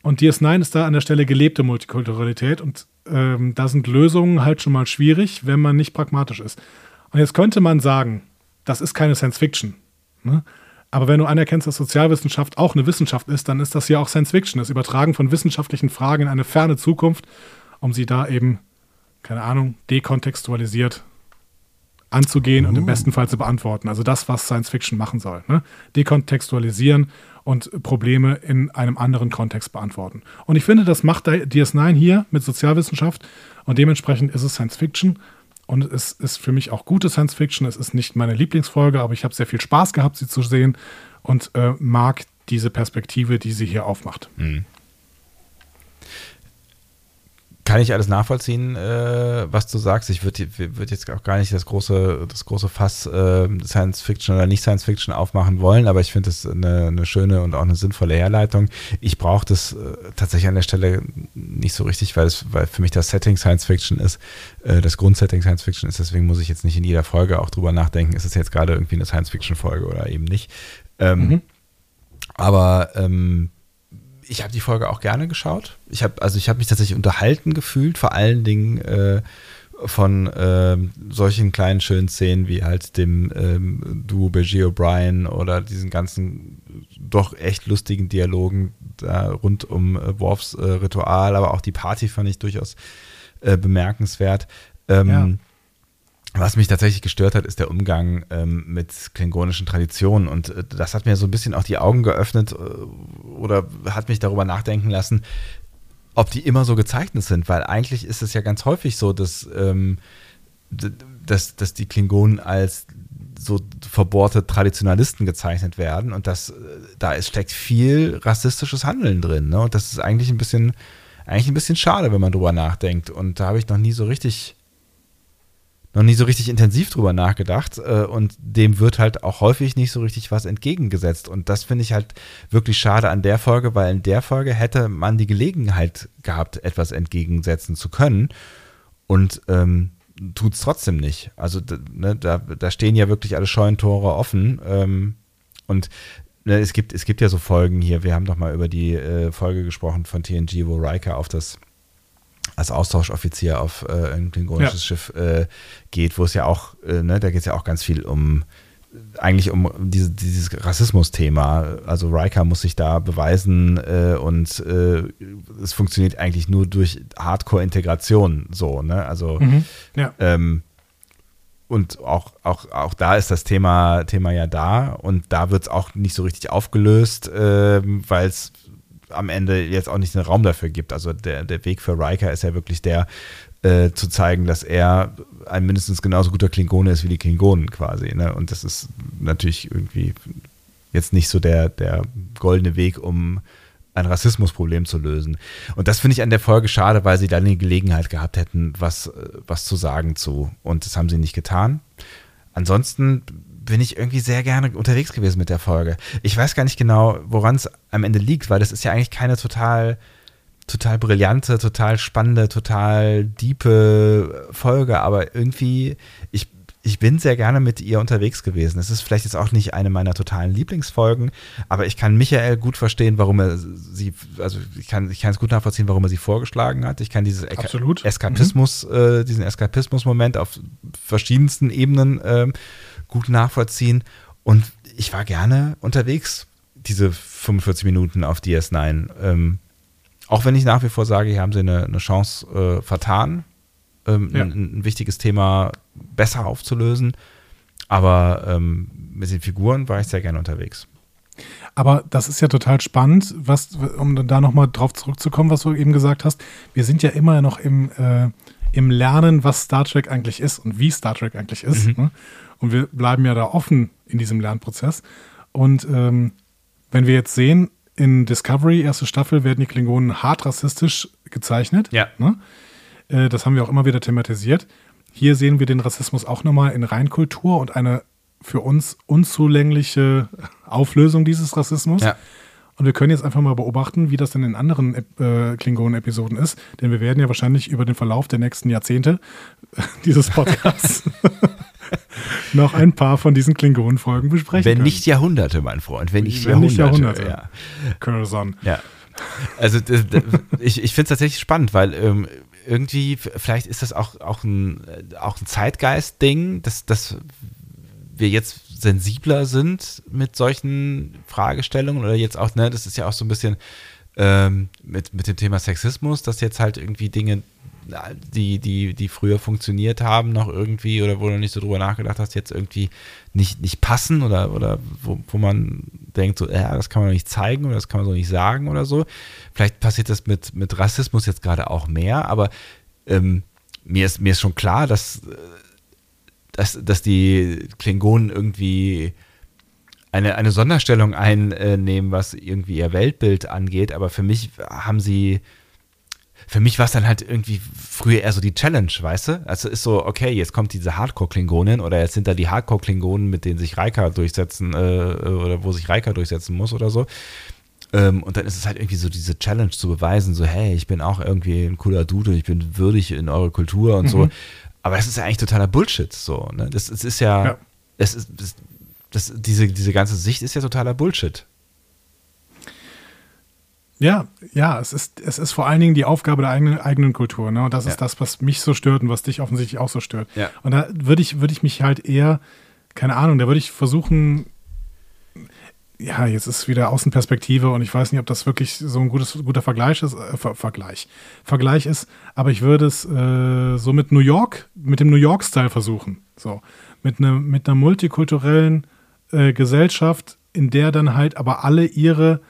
Und DS9 ist da an der Stelle gelebte Multikulturalität und ähm, da sind Lösungen halt schon mal schwierig, wenn man nicht pragmatisch ist. Und jetzt könnte man sagen, das ist keine Science Fiction. Ne? Aber wenn du anerkennst, dass Sozialwissenschaft auch eine Wissenschaft ist, dann ist das ja auch Science Fiction, das Übertragen von wissenschaftlichen Fragen in eine ferne Zukunft, um sie da eben, keine Ahnung, dekontextualisiert anzugehen und im besten Fall zu beantworten. Also das, was Science Fiction machen soll. Ne? Dekontextualisieren und Probleme in einem anderen Kontext beantworten. Und ich finde, das macht DS9 hier mit Sozialwissenschaft und dementsprechend ist es Science Fiction und es ist für mich auch gute Science Fiction. Es ist nicht meine Lieblingsfolge, aber ich habe sehr viel Spaß gehabt, sie zu sehen und äh, mag diese Perspektive, die sie hier aufmacht. Kann ich alles nachvollziehen, äh, was du sagst. Ich würde würd jetzt auch gar nicht das große, das große Fass äh, Science Fiction oder nicht Science Fiction aufmachen wollen, aber ich finde es eine, eine schöne und auch eine sinnvolle Herleitung. Ich brauche das äh, tatsächlich an der Stelle nicht so richtig, weil, es, weil für mich das Setting Science Fiction ist, äh, das Grundsetting Science Fiction ist. Deswegen muss ich jetzt nicht in jeder Folge auch drüber nachdenken, ist es jetzt gerade irgendwie eine Science Fiction Folge oder eben nicht. Ähm, Mhm. Aber ähm, ich habe die Folge auch gerne geschaut. Ich habe also ich habe mich tatsächlich unterhalten gefühlt, vor allen Dingen äh, von ähm, solchen kleinen schönen Szenen wie halt dem ähm, Duo Berger O'Brien oder diesen ganzen doch echt lustigen Dialogen rund um äh, Worfs äh, Ritual, aber auch die Party fand ich durchaus äh, bemerkenswert. Ähm, Ja. Was mich tatsächlich gestört hat, ist der Umgang ähm, mit klingonischen Traditionen. Und äh, das hat mir so ein bisschen auch die Augen geöffnet äh, oder hat mich darüber nachdenken lassen, ob die immer so gezeichnet sind. Weil eigentlich ist es ja ganz häufig so, dass, ähm, dass, dass die Klingonen als so verbohrte Traditionalisten gezeichnet werden. Und das, äh, da ist, steckt viel rassistisches Handeln drin. Ne? Und das ist eigentlich ein bisschen, eigentlich ein bisschen schade, wenn man drüber nachdenkt. Und da habe ich noch nie so richtig noch nie so richtig intensiv drüber nachgedacht äh, und dem wird halt auch häufig nicht so richtig was entgegengesetzt. Und das finde ich halt wirklich schade an der Folge, weil in der Folge hätte man die Gelegenheit gehabt, etwas entgegensetzen zu können. Und ähm, tut es trotzdem nicht. Also ne, da, da stehen ja wirklich alle Scheunentore offen ähm, und ne, es gibt, es gibt ja so Folgen hier, wir haben doch mal über die äh, Folge gesprochen von TNG, wo Riker auf das als Austauschoffizier auf äh, ein klingonisches Ja. Schiff äh, geht, wo es ja auch, äh, ne, da geht es ja auch ganz viel um eigentlich um diese, dieses Rassismus-Thema. Also Riker muss sich da beweisen äh, und äh, es funktioniert eigentlich nur durch Hardcore-Integration so, ne? Also Mhm. Ja. ähm, und auch, auch, auch da ist das Thema, Thema ja da und da wird es auch nicht so richtig aufgelöst, ähm, weil es am Ende jetzt auch nicht einen Raum dafür gibt. Also der, der Weg für Riker ist ja wirklich der, äh, zu zeigen, dass er ein mindestens genauso guter Klingone ist wie die Klingonen quasi. Ne? Und das ist natürlich irgendwie jetzt nicht so der, der goldene Weg, um ein Rassismusproblem zu lösen. Und das finde ich an der Folge schade, weil sie dann die Gelegenheit gehabt hätten, was, äh, was zu sagen zu. Und das haben sie nicht getan. Ansonsten bin ich irgendwie sehr gerne unterwegs gewesen mit der Folge. Ich weiß gar nicht genau, woran es am Ende liegt, weil das ist ja eigentlich keine total, total brillante, total spannende, total diepe Folge, aber irgendwie, ich, ich bin sehr gerne mit ihr unterwegs gewesen. Es ist vielleicht jetzt auch nicht eine meiner totalen Lieblingsfolgen, aber ich kann Michael gut verstehen, warum er sie, also ich kann, ich kann es gut nachvollziehen, warum er sie vorgeschlagen hat. Ich kann dieses Absolut. Eskapismus, äh, diesen Eskapismus-Moment auf verschiedensten Ebenen ähm, gut nachvollziehen. Und ich war gerne unterwegs, diese 45 Minuten auf DS9. Ähm, auch wenn ich nach wie vor sage, hier haben sie eine, eine Chance äh, vertan, ähm, Ja. ein, ein wichtiges Thema besser aufzulösen. Aber ähm, mit den Figuren war ich sehr gerne unterwegs. Aber das ist ja total spannend, was, um da nochmal drauf zurückzukommen, was du eben gesagt hast. Wir sind ja immer noch im, äh, im Lernen, was Star Trek eigentlich ist und wie Star Trek eigentlich ist. Ne? Und wir bleiben ja da offen in diesem Lernprozess. Und ähm, wenn wir jetzt sehen, in Discovery, erste Staffel, werden die Klingonen hart rassistisch gezeichnet. Ja. Ne? Äh, das haben wir auch immer wieder thematisiert. Hier sehen wir den Rassismus auch nochmal in Reinkultur und eine für uns unzulängliche Auflösung dieses Rassismus. Ja. Und wir können jetzt einfach mal beobachten, wie das denn in anderen äh, Klingonen-Episoden ist. Denn wir werden ja wahrscheinlich über den Verlauf der nächsten Jahrzehnte dieses Podcasts noch ein paar von diesen Klingonen-Folgen besprechen Wenn können. nicht Jahrhunderte, mein Freund. Wenn nicht Wenn Jahrhunderte. nicht Jahrhunderte. Ja. Curzon. Ja. Also das, das, ich, ich finde es tatsächlich spannend, weil ähm, irgendwie, vielleicht ist das auch, auch ein, äh, auch ein Zeitgeist-Ding, dass, dass wir jetzt sensibler sind mit solchen Fragestellungen oder jetzt auch, ne, das ist ja auch so ein bisschen ähm, mit, mit dem Thema Sexismus, dass jetzt halt irgendwie Dinge, die, die, die früher funktioniert haben, noch irgendwie oder wo du nicht so drüber nachgedacht hast, jetzt irgendwie nicht, nicht passen oder, oder wo, wo man denkt, so, ja, das kann man doch nicht zeigen oder das kann man so nicht sagen oder so. Vielleicht passiert das mit, mit Rassismus jetzt gerade auch mehr, aber ähm, mir, ist, mir ist schon klar, dass, äh, dass, dass die Klingonen irgendwie eine, eine Sonderstellung einnehmen, was irgendwie ihr Weltbild angeht, aber für mich haben sie, für mich war es dann halt irgendwie früher eher so die Challenge, weißt du? Also ist so, okay, jetzt kommt diese Hardcore-Klingonin oder jetzt sind da die Hardcore-Klingonen, mit denen sich Reika durchsetzen äh, oder wo sich Reika durchsetzen muss oder so. Ähm, und dann ist es halt irgendwie so diese Challenge zu beweisen, so, hey, ich bin auch irgendwie ein cooler Dude, ich bin würdig in eure Kultur und so. Aber das ist ja eigentlich totaler Bullshit, so, ne? Das, das ist ja, Ja. Es ist, das, das, diese, diese ganze Sicht ist ja totaler Bullshit. Ja, ja, es ist, es ist vor allen Dingen die Aufgabe der eigenen, eigenen Kultur. Ne? Und das Ja. ist das, was mich so stört und was dich offensichtlich auch so stört. Ja. Und da würde ich, würde ich mich halt eher, keine Ahnung, da würde ich versuchen, ja, jetzt ist wieder Außenperspektive und ich weiß nicht, ob das wirklich so ein gutes, guter Vergleich ist, äh, Ver Vergleich, Vergleich ist, aber ich würde es äh, so mit New York, mit dem New York-Style versuchen. So, mit, ne, mit einer multikulturellen äh, Gesellschaft, in der dann halt aber alle ihre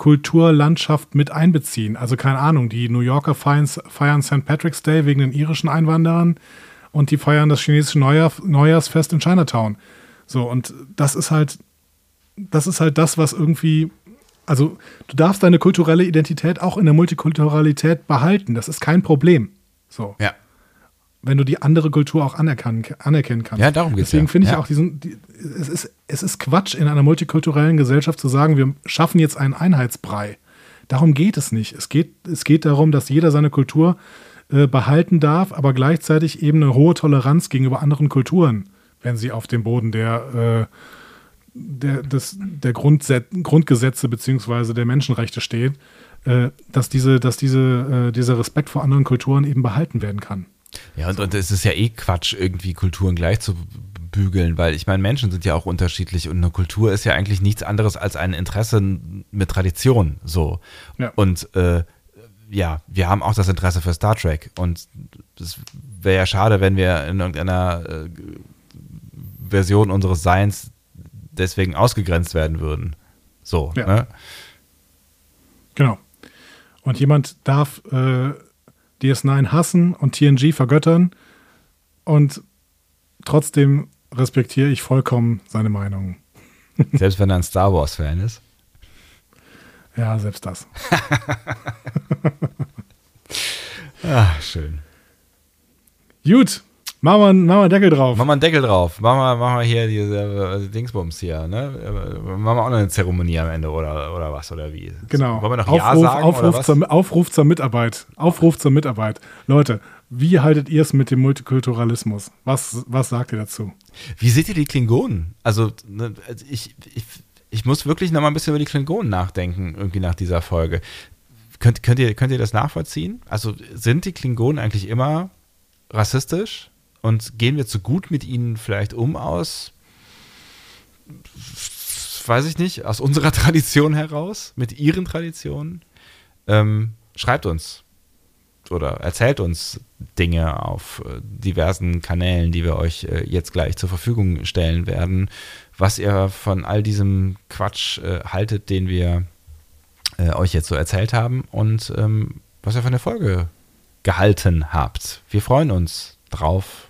Kulturlandschaft mit einbeziehen. Also keine Ahnung, die New Yorker feiern, feiern St. Patrick's Day wegen den irischen Einwanderern und die feiern das chinesische Neujahr, Neujahrsfest in Chinatown. So, und das ist halt, das ist halt das, was irgendwie, also du darfst deine kulturelle Identität auch in der Multikulturalität behalten. Das ist kein Problem. So Ja. Wenn du die andere Kultur auch anerkennen, anerkennen kannst. Ja, darum geht's Deswegen ja. finde ich Ja. auch diesen, die, es, ist, es ist Quatsch in einer multikulturellen Gesellschaft zu sagen, wir schaffen jetzt einen Einheitsbrei. Darum geht es nicht. Es geht, es geht darum, dass jeder seine Kultur äh, behalten darf, aber gleichzeitig eben eine hohe Toleranz gegenüber anderen Kulturen, wenn sie auf dem Boden der, äh, der, des, der Grundset Grundgesetze bzw. der Menschenrechte steht, äh, dass, diese, dass diese, äh, dieser Respekt vor anderen Kulturen eben behalten werden kann. Ja, und, und es ist ja eh Quatsch, irgendwie Kulturen gleich zu bügeln, weil ich meine, Menschen sind ja auch unterschiedlich und eine Kultur ist ja eigentlich nichts anderes als ein Interesse mit Tradition. So. Ja. Und äh, ja, wir haben auch das Interesse für Star Trek und es wäre ja schade, wenn wir in irgendeiner äh, Version unseres Seins deswegen ausgegrenzt werden würden. So, Ja. ne? Genau. Und jemand darf äh, DS9 hassen und TNG vergöttern und trotzdem respektiere ich vollkommen seine Meinung. Selbst wenn er ein Star Wars-Fan ist. Ja, selbst das. Ah, schön. Gut, machen wir, machen wir einen Deckel drauf. Mach mal einen Deckel drauf. Mach mal, mach mal hier diese äh, Dingsbums hier, ne? Äh, Machen wir auch noch eine Zeremonie am Ende oder, oder was oder wie? Genau. Wollen wir noch Aufruf, Ja sagen Aufruf? Zur, Aufruf zur Mitarbeit. Aufruf zur Mitarbeit. Leute, wie haltet ihr es mit dem Multikulturalismus? Was, was sagt ihr dazu? Wie seht ihr die Klingonen? Also, ne, also ich, ich, ich muss wirklich noch mal ein bisschen über die Klingonen nachdenken, irgendwie nach dieser Folge. Könnt, könnt, ihr, könnt ihr das nachvollziehen? Also sind die Klingonen eigentlich immer rassistisch? Und gehen wir zu gut mit ihnen vielleicht um aus, weiß ich nicht, aus unserer Tradition heraus, mit ihren Traditionen? Ähm, schreibt uns oder erzählt uns Dinge auf äh, diversen Kanälen, die wir euch äh, jetzt gleich zur Verfügung stellen werden, was ihr von all diesem Quatsch äh, haltet, den wir äh, euch jetzt so erzählt haben und ähm, was ihr von der Folge gehalten habt. Wir freuen uns drauf,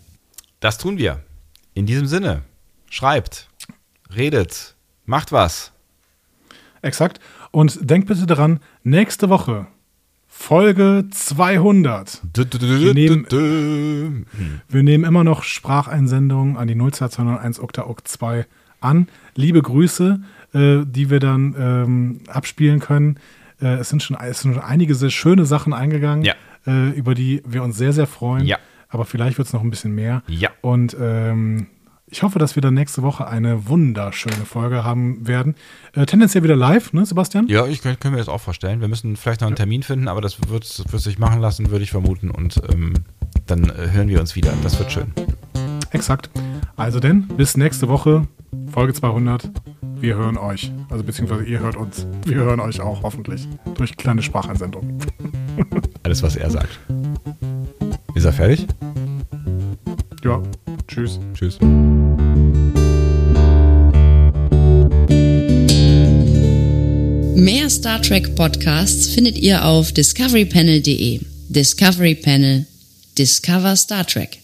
Das tun wir. In diesem Sinne, schreibt, redet, macht was. Exakt. Und denkt bitte daran, nächste Woche, Folge 200. Wir nehmen, wir nehmen immer noch Spracheinsendungen an die 02201 Okta 2 an. Liebe Grüße, äh, die wir dann ähm, abspielen können. Äh, es, sind schon, es sind schon einige sehr schöne Sachen eingegangen, Ja. äh, über die wir uns sehr, sehr freuen. Ja. Aber vielleicht wird es noch ein bisschen mehr. Ja. Und ähm, ich hoffe, dass wir dann nächste Woche eine wunderschöne Folge haben werden. Äh, tendenziell wieder live, ne, Sebastian? Ja, ich kann, können mir das auch vorstellen. Wir müssen vielleicht noch einen Termin finden, aber das wird, wird sich machen lassen, würde ich vermuten. Und ähm, dann äh, hören wir uns wieder. Das wird schön. Exakt. Also denn, bis nächste Woche, Folge 200. Wir hören euch. Also beziehungsweise ihr hört uns. Wir hören euch auch, hoffentlich. Durch kleine Spracheinsendungen. Alles, was er sagt. Ist er fertig? Ja, tschüss. Tschüss. Mehr Star Trek Podcasts findet ihr auf discoverypanel.de. Discovery Panel. Discover Star Trek.